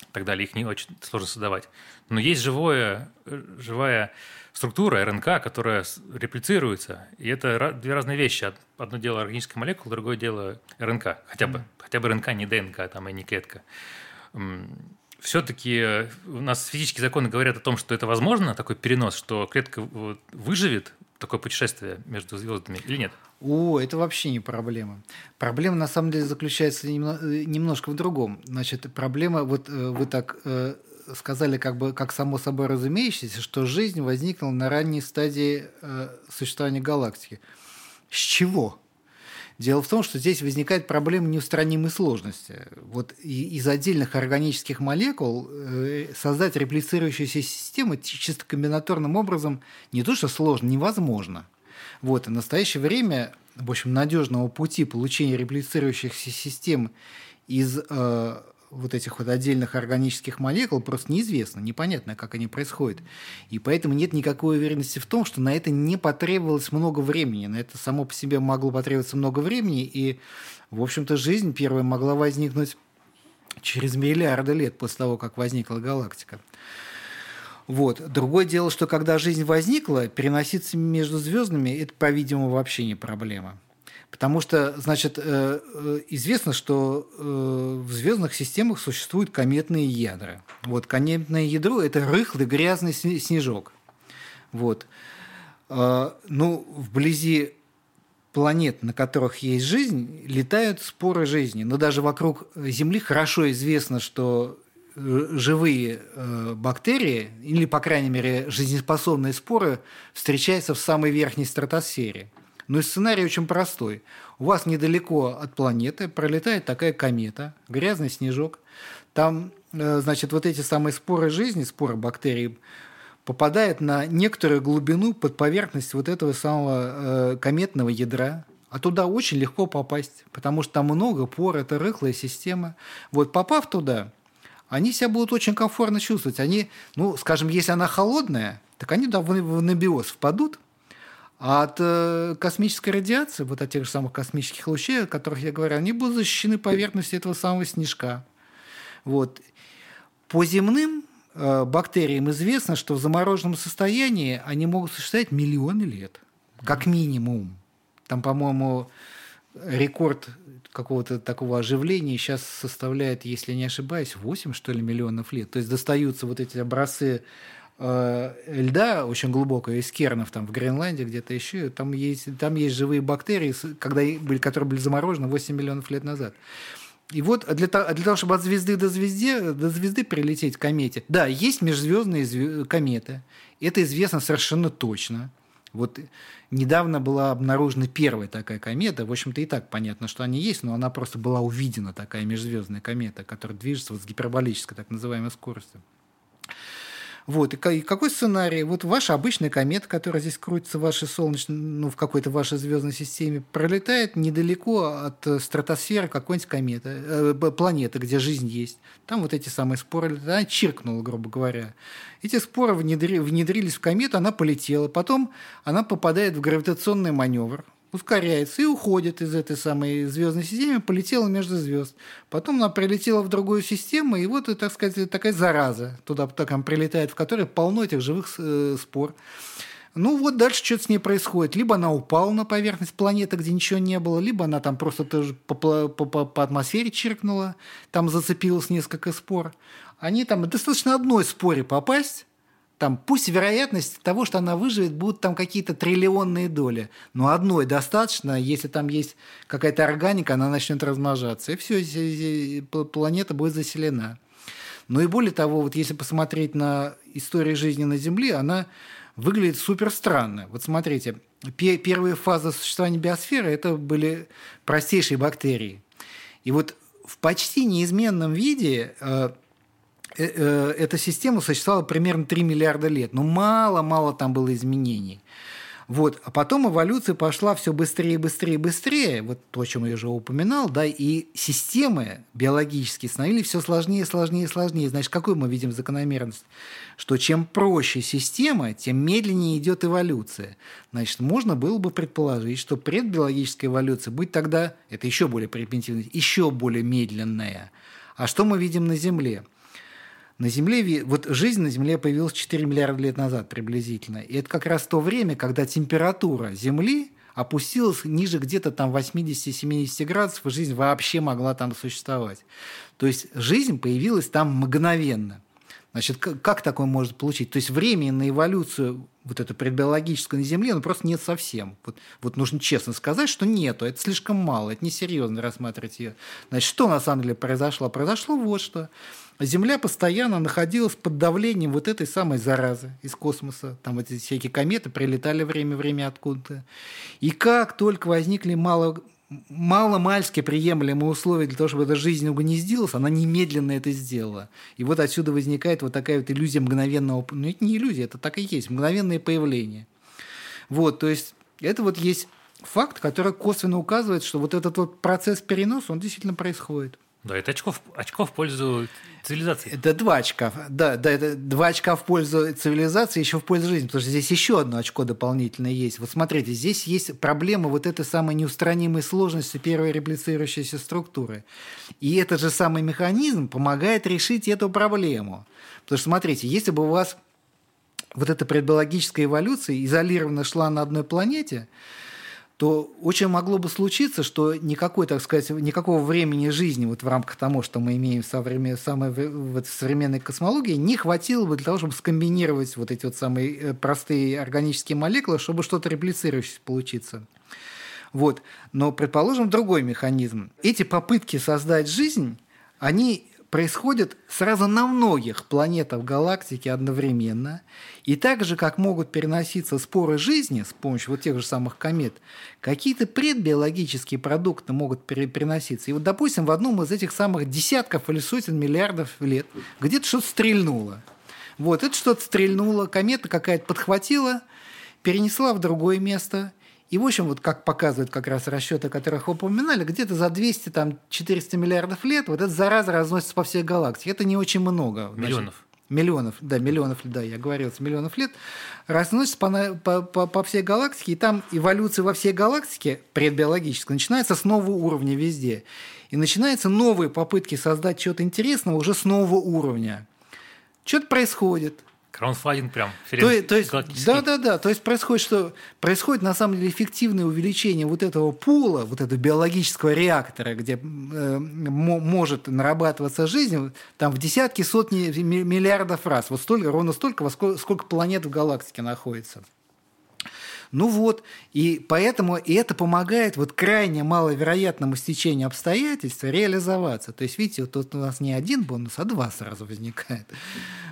[SPEAKER 1] и так далее, их не очень сложно создавать. Но есть живое, живая структура РНК, которая реплицируется, и это две разные вещи. Одно дело органическая молекула, другое дело РНК, хотя бы, mm. хотя бы РНК, не ДНК, там, и не клетка. Все-таки у нас физические законы говорят о том, что это возможно, такой перенос, что клетка выживет, такое путешествие между звездами или нет?
[SPEAKER 2] О, это вообще не проблема. Проблема на самом деле заключается немножко в другом. Значит, проблема, вот э, вы так э, сказали, как бы как само собой разумеющееся, что жизнь возникла на ранней стадии э, существования галактики. С чего? Дело в том, что здесь возникает проблема неустранимой сложности. Вот из отдельных органических молекул э, создать реплицирующуюся систему чисто комбинаторным образом не то что сложно, невозможно. Вот, и в настоящее время, в общем, надежного пути получения реплицирующихся систем из э, вот этих вот отдельных органических молекул просто неизвестно, непонятно, как они происходят. И поэтому нет никакой уверенности в том, что на это не потребовалось много времени. На это само по себе могло потребоваться много времени, и, в общем-то, жизнь первая могла возникнуть через миллиарды лет после того, как возникла галактика. Вот. Другое дело, что когда жизнь возникла, переноситься между звездами – это, по-видимому, вообще не проблема. Потому что, значит, э, э, известно, что э, в звездных системах существуют кометные ядра. Вот кометное ядро – это рыхлый грязный снежок. Вот. Ну, вблизи планет, на которых есть жизнь, летают споры жизни. Но даже вокруг Земли хорошо известно, что живые бактерии, или, по крайней мере, жизнеспособные споры, встречаются в самой верхней стратосфере. Но сценарий очень простой. У вас недалеко от планеты пролетает такая комета, грязный снежок. Там, э, значит, вот эти самые споры жизни, споры бактерий, попадают на некоторую глубину под поверхность вот этого самого э, кометного ядра, а туда очень легко попасть, потому что там много пор, это рыхлая система. Вот попав туда, они себя будут очень комфортно чувствовать. Они, ну, скажем, если она холодная, так они туда в анабиоз впадут, а от э, космической радиации, вот от тех же самых космических лучей, о которых я говорю, они будут защищены поверхностью этого самого снежка. Вот. По земным э, бактериям известно, что в замороженном состоянии они могут существовать миллионы лет, как минимум. Там, по-моему, рекорд какого-то такого оживления сейчас составляет, если не ошибаюсь, 8, что ли, миллионов лет. То есть достаются вот эти образцы льда очень глубокого, из кернов там в Гренландии где-то еще, там есть, там есть живые бактерии, когда которые были заморожены 8 миллионов лет назад. И вот для того, для того, чтобы от звезды до звезды, до звезды прилететь к комете, да, есть межзвездные звезды, кометы. Это известно совершенно точно. Вот недавно была обнаружена первая такая комета. В общем-то, и так понятно, что они есть, но она просто была увидена, такая межзвездная комета, которая движется вот с гиперболической так называемой скоростью. Вот. И какой сценарий? Вот ваша обычная комета, которая здесь крутится в вашей солнечной, ну, в какой-то вашей звездной системе, пролетает недалеко от э, стратосферы какой-нибудь кометы, э, планеты, где жизнь есть. Там вот эти самые споры, она чиркнула, грубо говоря. Эти споры внедри, внедрились в комету, она полетела. Потом она попадает в гравитационный маневр ускоряется и уходит из этой самой звездной системы, полетела между звезд. Потом она прилетела в другую систему, и вот, так сказать, такая зараза туда так, прилетает, в которой полно этих живых э, спор. Ну вот дальше что-то с ней происходит. Либо она упала на поверхность планеты, где ничего не было, либо она там просто тоже по, по, по, по атмосфере чиркнула, там зацепилось несколько спор. Они там достаточно одной споре попасть, там пусть вероятность того, что она выживет, будут там какие-то триллионные доли. Но одной достаточно, если там есть какая-то органика, она начнет размножаться. И все, планета будет заселена. Ну и более того, вот если посмотреть на историю жизни на Земле, она выглядит супер странно. Вот смотрите, первые фазы существования биосферы – это были простейшие бактерии. И вот в почти неизменном виде э, эта система существовала примерно 3 миллиарда лет, но мало-мало там было изменений. Вот. А потом эволюция пошла все быстрее, быстрее, быстрее. Вот то, о чем я уже упоминал, да, и системы биологические становились все сложнее, сложнее, сложнее. Значит, какую мы видим закономерность? Что чем проще система, тем медленнее идет эволюция. Значит, можно было бы предположить, что предбиологическая эволюция будет тогда, это еще более примитивная, еще более медленная. А что мы видим на Земле? На Земле, вот жизнь на Земле появилась 4 миллиарда лет назад приблизительно. И это как раз то время, когда температура Земли опустилась ниже где-то там 80-70 градусов, и жизнь вообще могла там существовать. То есть жизнь появилась там мгновенно. Значит, как такое может получить? То есть времени на эволюцию вот это предбиологическое на Земле, ну просто нет совсем. Вот, вот нужно честно сказать, что нету, это слишком мало, это несерьезно рассматривать ее. Значит, что на самом деле произошло? Произошло вот что. Земля постоянно находилась под давлением вот этой самой заразы из космоса. Там эти всякие кометы прилетали время-время откуда-то. И как только возникли мало, мало-мальски приемлемые условия для того, чтобы эта жизнь угнездилась, она немедленно это сделала. И вот отсюда возникает вот такая вот иллюзия мгновенного... Ну, это не иллюзия, это так и есть, мгновенное появление. Вот, то есть это вот есть факт, который косвенно указывает, что вот этот вот процесс переноса, он действительно происходит.
[SPEAKER 1] Да, это очков, очков в пользу цивилизации.
[SPEAKER 2] Это два очка. Да, да, это два очка в пользу цивилизации, еще в пользу жизни, потому что здесь еще одно очко дополнительное есть. Вот смотрите, здесь есть проблема вот этой самой неустранимой сложности первой реплицирующейся структуры. И этот же самый механизм помогает решить эту проблему. Потому что, смотрите, если бы у вас вот эта предбиологическая эволюция изолированно шла на одной планете, то очень могло бы случиться, что никакой, так сказать, никакого времени жизни вот в рамках того, что мы имеем в, современ... самой... в современной космологии, не хватило бы для того, чтобы скомбинировать вот эти вот самые э, простые органические молекулы, чтобы что-то реплицирующееся получиться. Вот. Но, предположим, другой механизм. Эти попытки создать жизнь, они происходит сразу на многих планетах галактики одновременно. И так же, как могут переноситься споры жизни с помощью вот тех же самых комет, какие-то предбиологические продукты могут переноситься. И вот, допустим, в одном из этих самых десятков или сотен миллиардов лет где-то что-то стрельнуло. Вот, это что-то стрельнуло, комета какая-то подхватила, перенесла в другое место – и, в общем, вот как показывают как раз расчеты, о которых вы упоминали, где-то за 200-400 там, миллиардов лет вот эта зараза разносится по всей галактике. Это не очень много.
[SPEAKER 1] Миллионов. Значит,
[SPEAKER 2] миллионов, да, миллионов, да, я говорил, миллионов лет, разносится по, по, по, по всей галактике, и там эволюция во всей галактике, предбиологическая, начинается с нового уровня везде. И начинаются новые попытки создать что-то интересного уже с нового уровня. Что-то происходит,
[SPEAKER 1] Краунфандинг прям.
[SPEAKER 2] То, то есть, да, да, да. То есть происходит, что происходит на самом деле эффективное увеличение вот этого пула, вот этого биологического реактора, где э, может нарабатываться жизнь, там в десятки, сотни миллиардов раз. Вот столько, ровно столько, во сколько, сколько планет в галактике находится. Ну вот, и поэтому и это помогает вот крайне маловероятному стечению обстоятельств реализоваться. То есть, видите, вот тут у нас не один бонус, а два сразу возникает.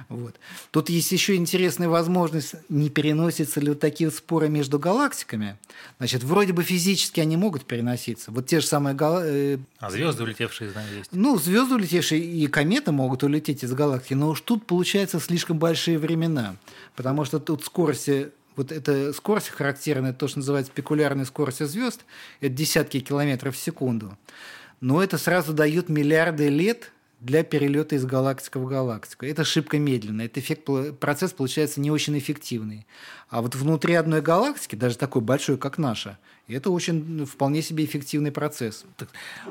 [SPEAKER 2] Вот. Тут есть еще интересная возможность, не переносятся ли вот такие споры между галактиками. Значит, вроде бы физически они могут переноситься. Вот те же самые гал... Э,
[SPEAKER 1] а звезды улетевшие, знаю, есть.
[SPEAKER 2] Ну, звезды улетевшие и кометы могут улететь из галактики, но уж тут получается слишком большие времена, потому что тут скорости вот эта скорость характерная, то, что называется спекулярной скоростью звезд, это десятки километров в секунду. Но это сразу дает миллиарды лет для перелета из галактики в галактику. Это шибко медленно, этот эффект, процесс получается не очень эффективный. А вот внутри одной галактики, даже такой большой, как наша, это очень вполне себе эффективный процесс.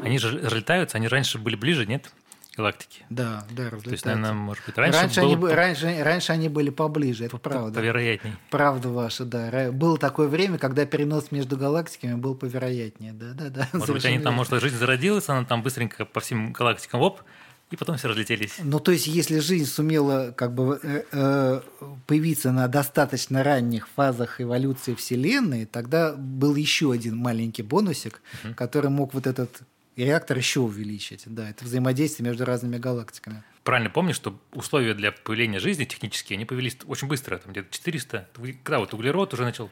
[SPEAKER 1] Они же разлетаются, они раньше были ближе, нет? Галактики.
[SPEAKER 2] Да, да, разлетаются.
[SPEAKER 1] То есть, наверное, может быть, раньше,
[SPEAKER 2] раньше,
[SPEAKER 1] было...
[SPEAKER 2] они, раньше, раньше они были поближе, это правда.
[SPEAKER 1] Повероятней.
[SPEAKER 2] Правда ваша, да. Было такое время, когда перенос между галактиками был повероятнее. Да, да, да.
[SPEAKER 1] Может быть, они там, может, жизнь зародилась, она там быстренько по всем галактикам, оп, и потом все разлетелись.
[SPEAKER 2] Ну, то есть, если жизнь сумела как бы э, э, появиться на достаточно ранних фазах эволюции Вселенной, тогда был еще один маленький бонусик, угу. который мог вот этот реактор еще увеличить. Да, это взаимодействие между разными галактиками.
[SPEAKER 1] Правильно помню, что условия для появления жизни технические, они появились очень быстро, там где-то 400. Когда вот углерод уже начал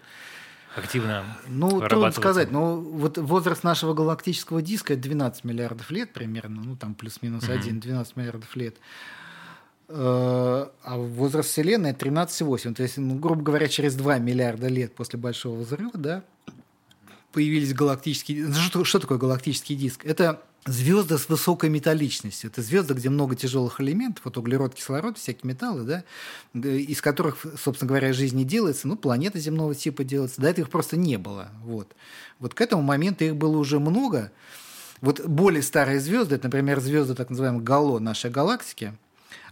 [SPEAKER 1] активно
[SPEAKER 2] Ну, трудно сказать. Но вот возраст нашего галактического диска – это 12 миллиардов лет примерно, ну, там плюс-минус mm-hmm. 1, 12 миллиардов лет. Э, а возраст Вселенной – 13,8. То есть, ну, грубо говоря, через 2 миллиарда лет после Большого взрыва, да, появились галактические... Что, что такое галактический диск? Это звезды с высокой металличностью. Это звезды, где много тяжелых элементов, вот углерод, кислород, всякие металлы, да, из которых, собственно говоря, жизнь не делается, ну, планета земного типа делается. До этого их просто не было. Вот. вот к этому моменту их было уже много. Вот более старые звезды, это, например, звезды так называемые Гало нашей галактики,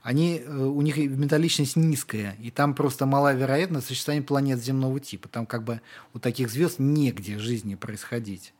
[SPEAKER 2] они, э, у них металличность низкая, и там просто мала вероятность существования планет земного типа. Там как бы у таких звезд негде жизни происходить.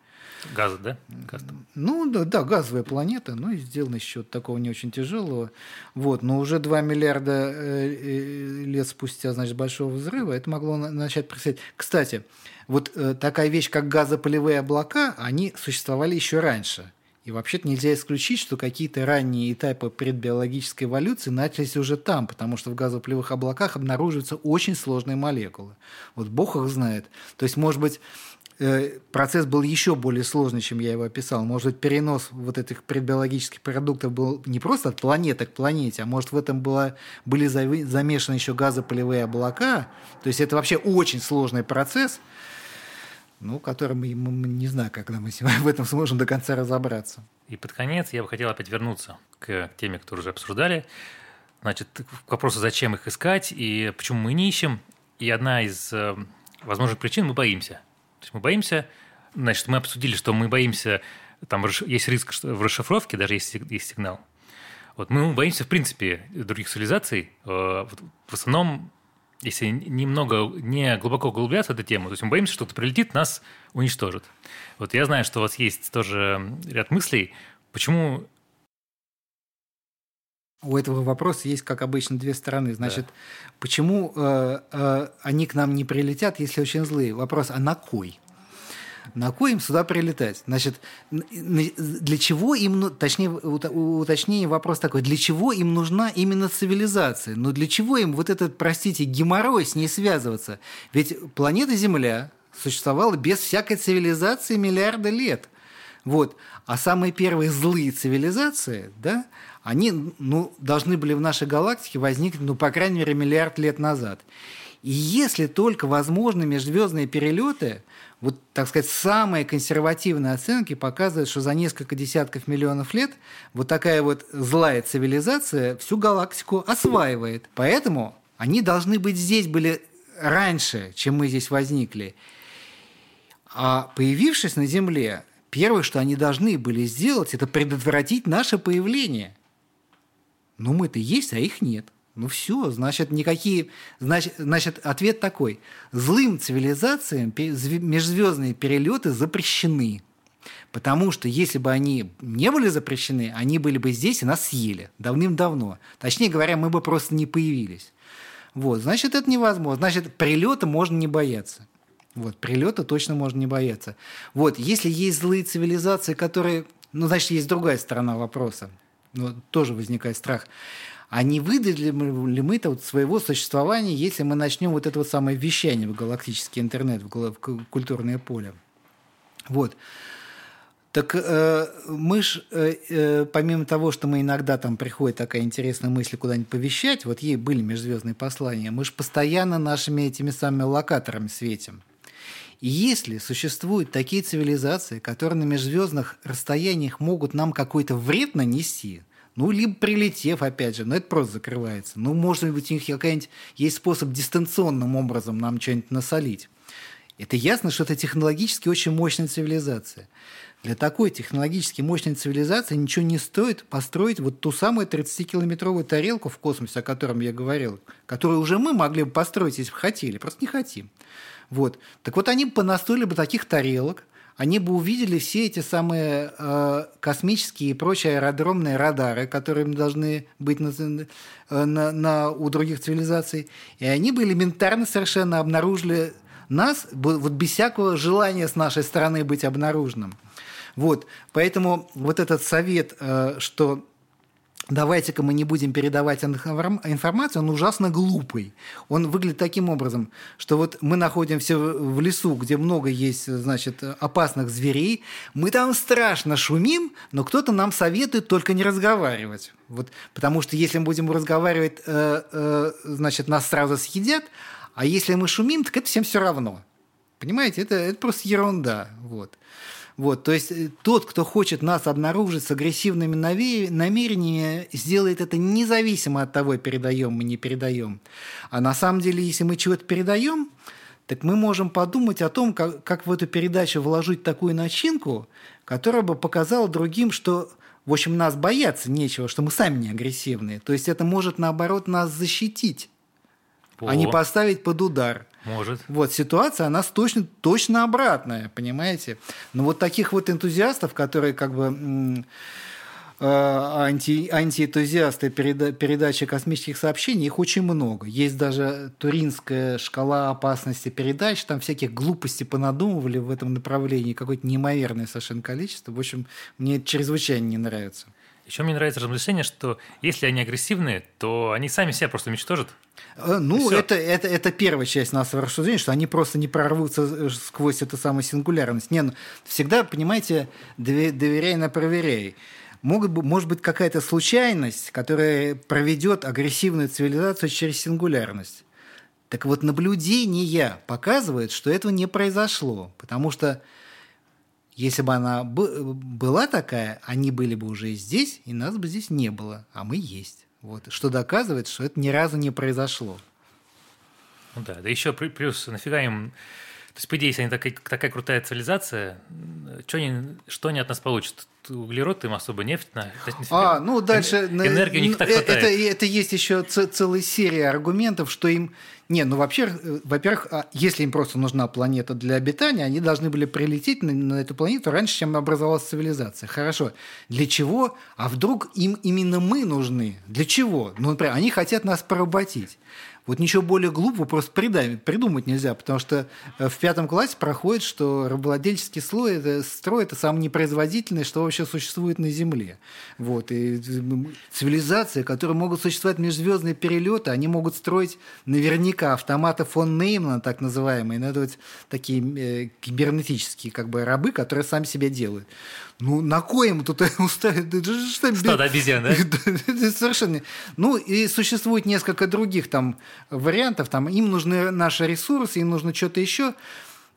[SPEAKER 1] Газ, да? Газ
[SPEAKER 2] ну, да, да, газовая планета, ну и сделана еще такого не очень тяжелого. Вот, но уже 2 миллиарда э, э, лет спустя, значит, большого взрыва, это могло начать происходить. Кстати, вот такая вещь, как газопылевые облака, они существовали еще раньше. И вообще-то нельзя исключить, что какие-то ранние этапы предбиологической эволюции начались уже там, потому что в газопылевых облаках обнаруживаются очень сложные молекулы. Вот Бог их знает. То есть, может быть, э, процесс был еще более сложный, чем я его описал. Может быть, перенос вот этих предбиологических продуктов был не просто от планеты к планете, а может в этом было, были замешаны еще газопылевые облака. То есть это вообще очень сложный процесс – ну, который мы, мы не знаю, когда мы в этом сможем до конца разобраться.
[SPEAKER 1] И под конец я бы хотел опять вернуться к теме, которую уже обсуждали. Значит, к вопросу, зачем их искать и почему мы не ищем. И одна из э, возможных причин – мы боимся. То есть мы боимся, значит, мы обсудили, что мы боимся, там есть риск в расшифровке, даже если есть сигнал. Вот мы боимся, в принципе, других цивилизаций. Э, в основном если немного, не глубоко углубляться в эту тему, то есть мы боимся, что кто-то прилетит, нас уничтожит. Вот я знаю, что у вас есть тоже ряд мыслей, почему
[SPEAKER 2] у этого вопроса есть, как обычно, две стороны. Значит, да. почему э, э, они к нам не прилетят, если очень злые? Вопрос, а на кой? На кой им сюда прилетать? Значит, для чего им, ну, точнее, уточнение вопрос такой, для чего им нужна именно цивилизация? Но для чего им вот этот, простите, геморрой с ней связываться? Ведь планета Земля существовала без всякой цивилизации миллиарды лет. Вот. А самые первые злые цивилизации, да, они ну, должны были в нашей галактике возникнуть, ну, по крайней мере, миллиард лет назад. И если только возможны межзвездные перелеты, вот, так сказать, самые консервативные оценки показывают, что за несколько десятков миллионов лет вот такая вот злая цивилизация всю галактику осваивает. Поэтому они должны быть здесь были раньше, чем мы здесь возникли. А появившись на Земле, первое, что они должны были сделать, это предотвратить наше появление. Но мы-то есть, а их нет. Ну все, значит, никакие... Значит, значит, ответ такой. Злым цивилизациям межзвездные перелеты запрещены. Потому что если бы они не были запрещены, они были бы здесь и нас съели давным-давно. Точнее говоря, мы бы просто не появились. Вот, значит, это невозможно. Значит, прилета можно не бояться. Вот, прилета точно можно не бояться. Вот, если есть злые цивилизации, которые... Ну, значит, есть другая сторона вопроса. Ну, тоже возникает страх. А не выдали ли мы-то вот своего существования, если мы начнем вот это вот самое вещание в галактический интернет, в культурное поле? Вот. Так э, мы ж, э, э, помимо того, что мы иногда там приходит такая интересная мысль куда-нибудь повещать, вот ей были межзвездные послания, мы же постоянно нашими этими самыми локаторами светим. И если существуют такие цивилизации, которые на межзвездных расстояниях могут нам какой-то вред нанести, ну, либо прилетев, опять же, но это просто закрывается. Ну, может быть, у них какая-нибудь есть способ дистанционным образом нам что-нибудь насолить. Это ясно, что это технологически очень мощная цивилизация. Для такой технологически мощной цивилизации ничего не стоит построить вот ту самую 30-километровую тарелку в космосе, о котором я говорил, которую уже мы могли бы построить, если бы хотели, просто не хотим. Вот. Так вот, они понастроили бы таких тарелок, они бы увидели все эти самые э, космические и прочие аэродромные радары, которые должны быть на, э, на, на, у других цивилизаций, и они бы элементарно совершенно обнаружили нас вот без всякого желания с нашей стороны быть обнаруженным. Вот, поэтому вот этот совет, э, что давайте-ка мы не будем передавать информацию, он ужасно глупый. Он выглядит таким образом, что вот мы находимся в лесу, где много есть, значит, опасных зверей, мы там страшно шумим, но кто-то нам советует только не разговаривать. Вот, потому что если мы будем разговаривать, э, э, значит, нас сразу съедят, а если мы шумим, так это всем все равно. Понимаете, это, это просто ерунда. Вот. Вот, то есть э, тот, кто хочет нас обнаружить с агрессивными намерениями, сделает это независимо от того, передаем мы, не передаем. А на самом деле, если мы чего-то передаем, так мы можем подумать о том, как, как в эту передачу вложить такую начинку, которая бы показала другим, что в общем, нас бояться нечего, что мы сами не агрессивные. То есть это может, наоборот, нас защитить, О. а не поставить под удар.
[SPEAKER 1] Может.
[SPEAKER 2] Вот ситуация, она точно, точно обратная, понимаете? Но вот таких вот энтузиастов, которые как бы э, анти, антиэнтузиасты переда, передачи космических сообщений, их очень много. Есть даже туринская шкала опасности передач, там всяких глупостей понадумывали в этом направлении, какое-то неимоверное совершенно количество. В общем, мне это чрезвычайно не нравится.
[SPEAKER 1] Еще мне нравится размышление, что если они агрессивные, то они сами себя просто уничтожат.
[SPEAKER 2] Э, ну, это, это, это первая часть нашего рассуждения, что они просто не прорвутся э, сквозь эту самую сингулярность. Не, ну, всегда, понимаете, доверяй на проверяй. Могут, может быть какая-то случайность, которая проведет агрессивную цивилизацию через сингулярность. Так вот, наблюдение показывает, что этого не произошло, потому что если бы она была такая, они были бы уже здесь, и нас бы здесь не было, а мы есть. Вот, что доказывает, что это ни разу не произошло.
[SPEAKER 1] Ну да, да еще плюс нафига им... То есть, по идее, если они такая, такая крутая цивилизация, что они, что они от нас получат? Углерод им особо нефть на...
[SPEAKER 2] А, ну дальше... Энергии у них так хватает. Это, это есть еще целая серия аргументов, что им не, ну вообще, э, во-первых, а если им просто нужна планета для обитания, они должны были прилететь на, на эту планету раньше, чем образовалась цивилизация. Хорошо. Для чего? А вдруг им именно мы нужны? Для чего? Ну, например, они хотят нас поработить. Вот ничего более глупого просто придумать нельзя, потому что э, в пятом классе проходит, что рабовладельческий слой это, строй – это самое непроизводительное, что вообще существует на Земле. Вот. И цивилизации, которые могут существовать межзвездные перелеты, они могут строить наверняка автоматы фон Неймана, так называемые, ну, это вот такие э, кибернетические как бы рабы, которые сами себя делают. Ну, на коем тут уставить?
[SPEAKER 1] Стадо обезьян, да?
[SPEAKER 2] Совершенно. Ну, и существует несколько других там вариантов. Там им нужны наши ресурсы, им нужно что-то еще.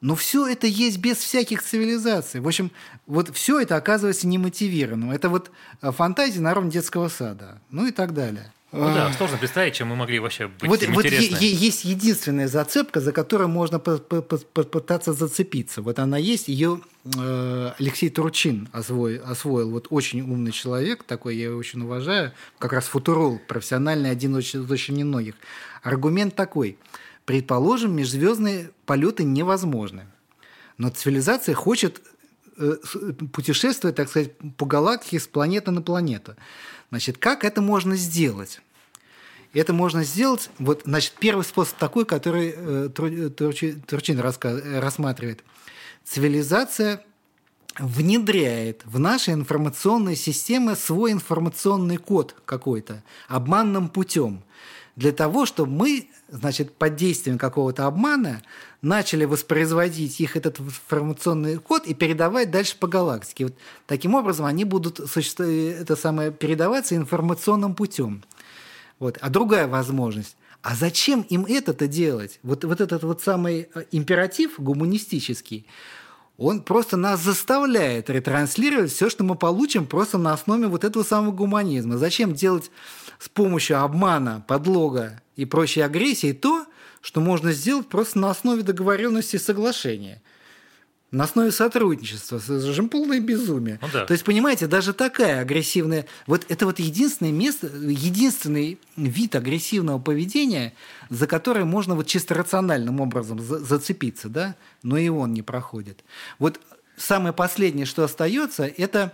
[SPEAKER 2] Но все это есть без всяких цивилизаций. В общем, вот все это оказывается немотивированным. Это вот э, фантазия на уровне детского сада. Ну и так далее.
[SPEAKER 1] Ну да, сложно представить, чем мы могли вообще быть вот,
[SPEAKER 2] вот есть единственная зацепка, за которую можно попытаться зацепиться. Вот она есть, ее э, Алексей Турчин освоил, освоил. Вот очень умный человек, такой я его очень уважаю, как раз футуролог, профессиональный, один из очень, очень немногих. Аргумент такой. Предположим, межзвездные полеты невозможны. Но цивилизация хочет э, путешествовать, так сказать, по галактике с планеты на планету. Значит, как это можно сделать? Это можно сделать, вот, значит, первый способ такой, который э, Турчин рассматривает. Цивилизация внедряет в наши информационные системы свой информационный код какой-то обманным путем для того, чтобы мы, значит, под действием какого-то обмана начали воспроизводить их этот информационный код и передавать дальше по галактике. Вот таким образом они будут это самое, передаваться информационным путем. Вот. А другая возможность. А зачем им это-то делать? Вот, вот этот вот самый э, императив гуманистический, он просто нас заставляет ретранслировать все, что мы получим просто на основе вот этого самого гуманизма. Зачем делать с помощью обмана, подлога и прочей агрессии то, что можно сделать просто на основе договоренности и соглашения – на основе сотрудничества. Это же полное безумие. Ну, да. То есть, понимаете, даже такая агрессивная... Вот это вот единственное место, единственный вид агрессивного поведения, за который можно вот чисто рациональным образом зацепиться, да, но и он не проходит. Вот самое последнее, что остается, это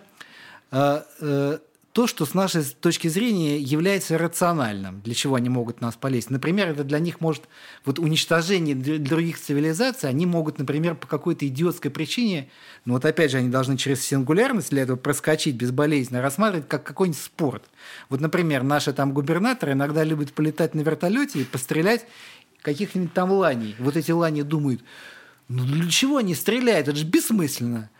[SPEAKER 2] э, э, то, что с нашей точки зрения является рациональным, для чего они могут нас полезть. Например, это для них может вот уничтожение других цивилизаций, они могут, например, по какой-то идиотской причине, ну вот опять же, они должны через сингулярность для этого проскочить безболезненно, рассматривать как какой-нибудь спорт. Вот, например, наши там губернаторы иногда любят полетать на вертолете и пострелять каких-нибудь там ланей. Вот эти лани думают, ну для чего они стреляют, это же бессмысленно.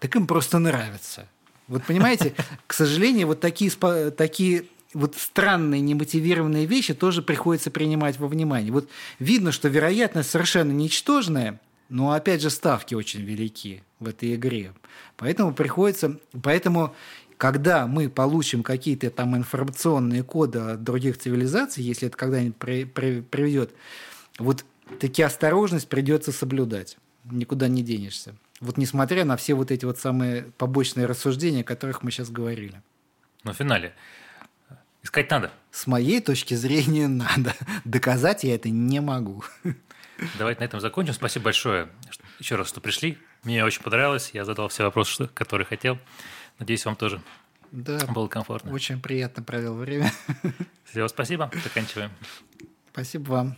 [SPEAKER 2] Так им просто нравится. Вот понимаете, к сожалению, вот такие, такие вот странные немотивированные вещи тоже приходится принимать во внимание. Вот видно, что вероятность совершенно ничтожная, но опять же ставки очень велики в этой игре. Поэтому приходится, поэтому когда мы получим какие-то там информационные коды от других цивилизаций, если это когда-нибудь при, при, приведет, вот таки осторожность придется соблюдать. Никуда не денешься. Вот несмотря на все вот эти вот самые побочные рассуждения, о которых мы сейчас говорили.
[SPEAKER 1] Но в финале искать надо.
[SPEAKER 2] С моей точки зрения надо. Доказать я это не могу.
[SPEAKER 1] Давайте на этом закончим. Спасибо большое еще раз, что пришли. Мне очень понравилось. Я задал все вопросы, которые хотел. Надеюсь, вам тоже да, было комфортно.
[SPEAKER 2] Очень приятно провел время.
[SPEAKER 1] Всего спасибо. Заканчиваем.
[SPEAKER 2] Спасибо вам.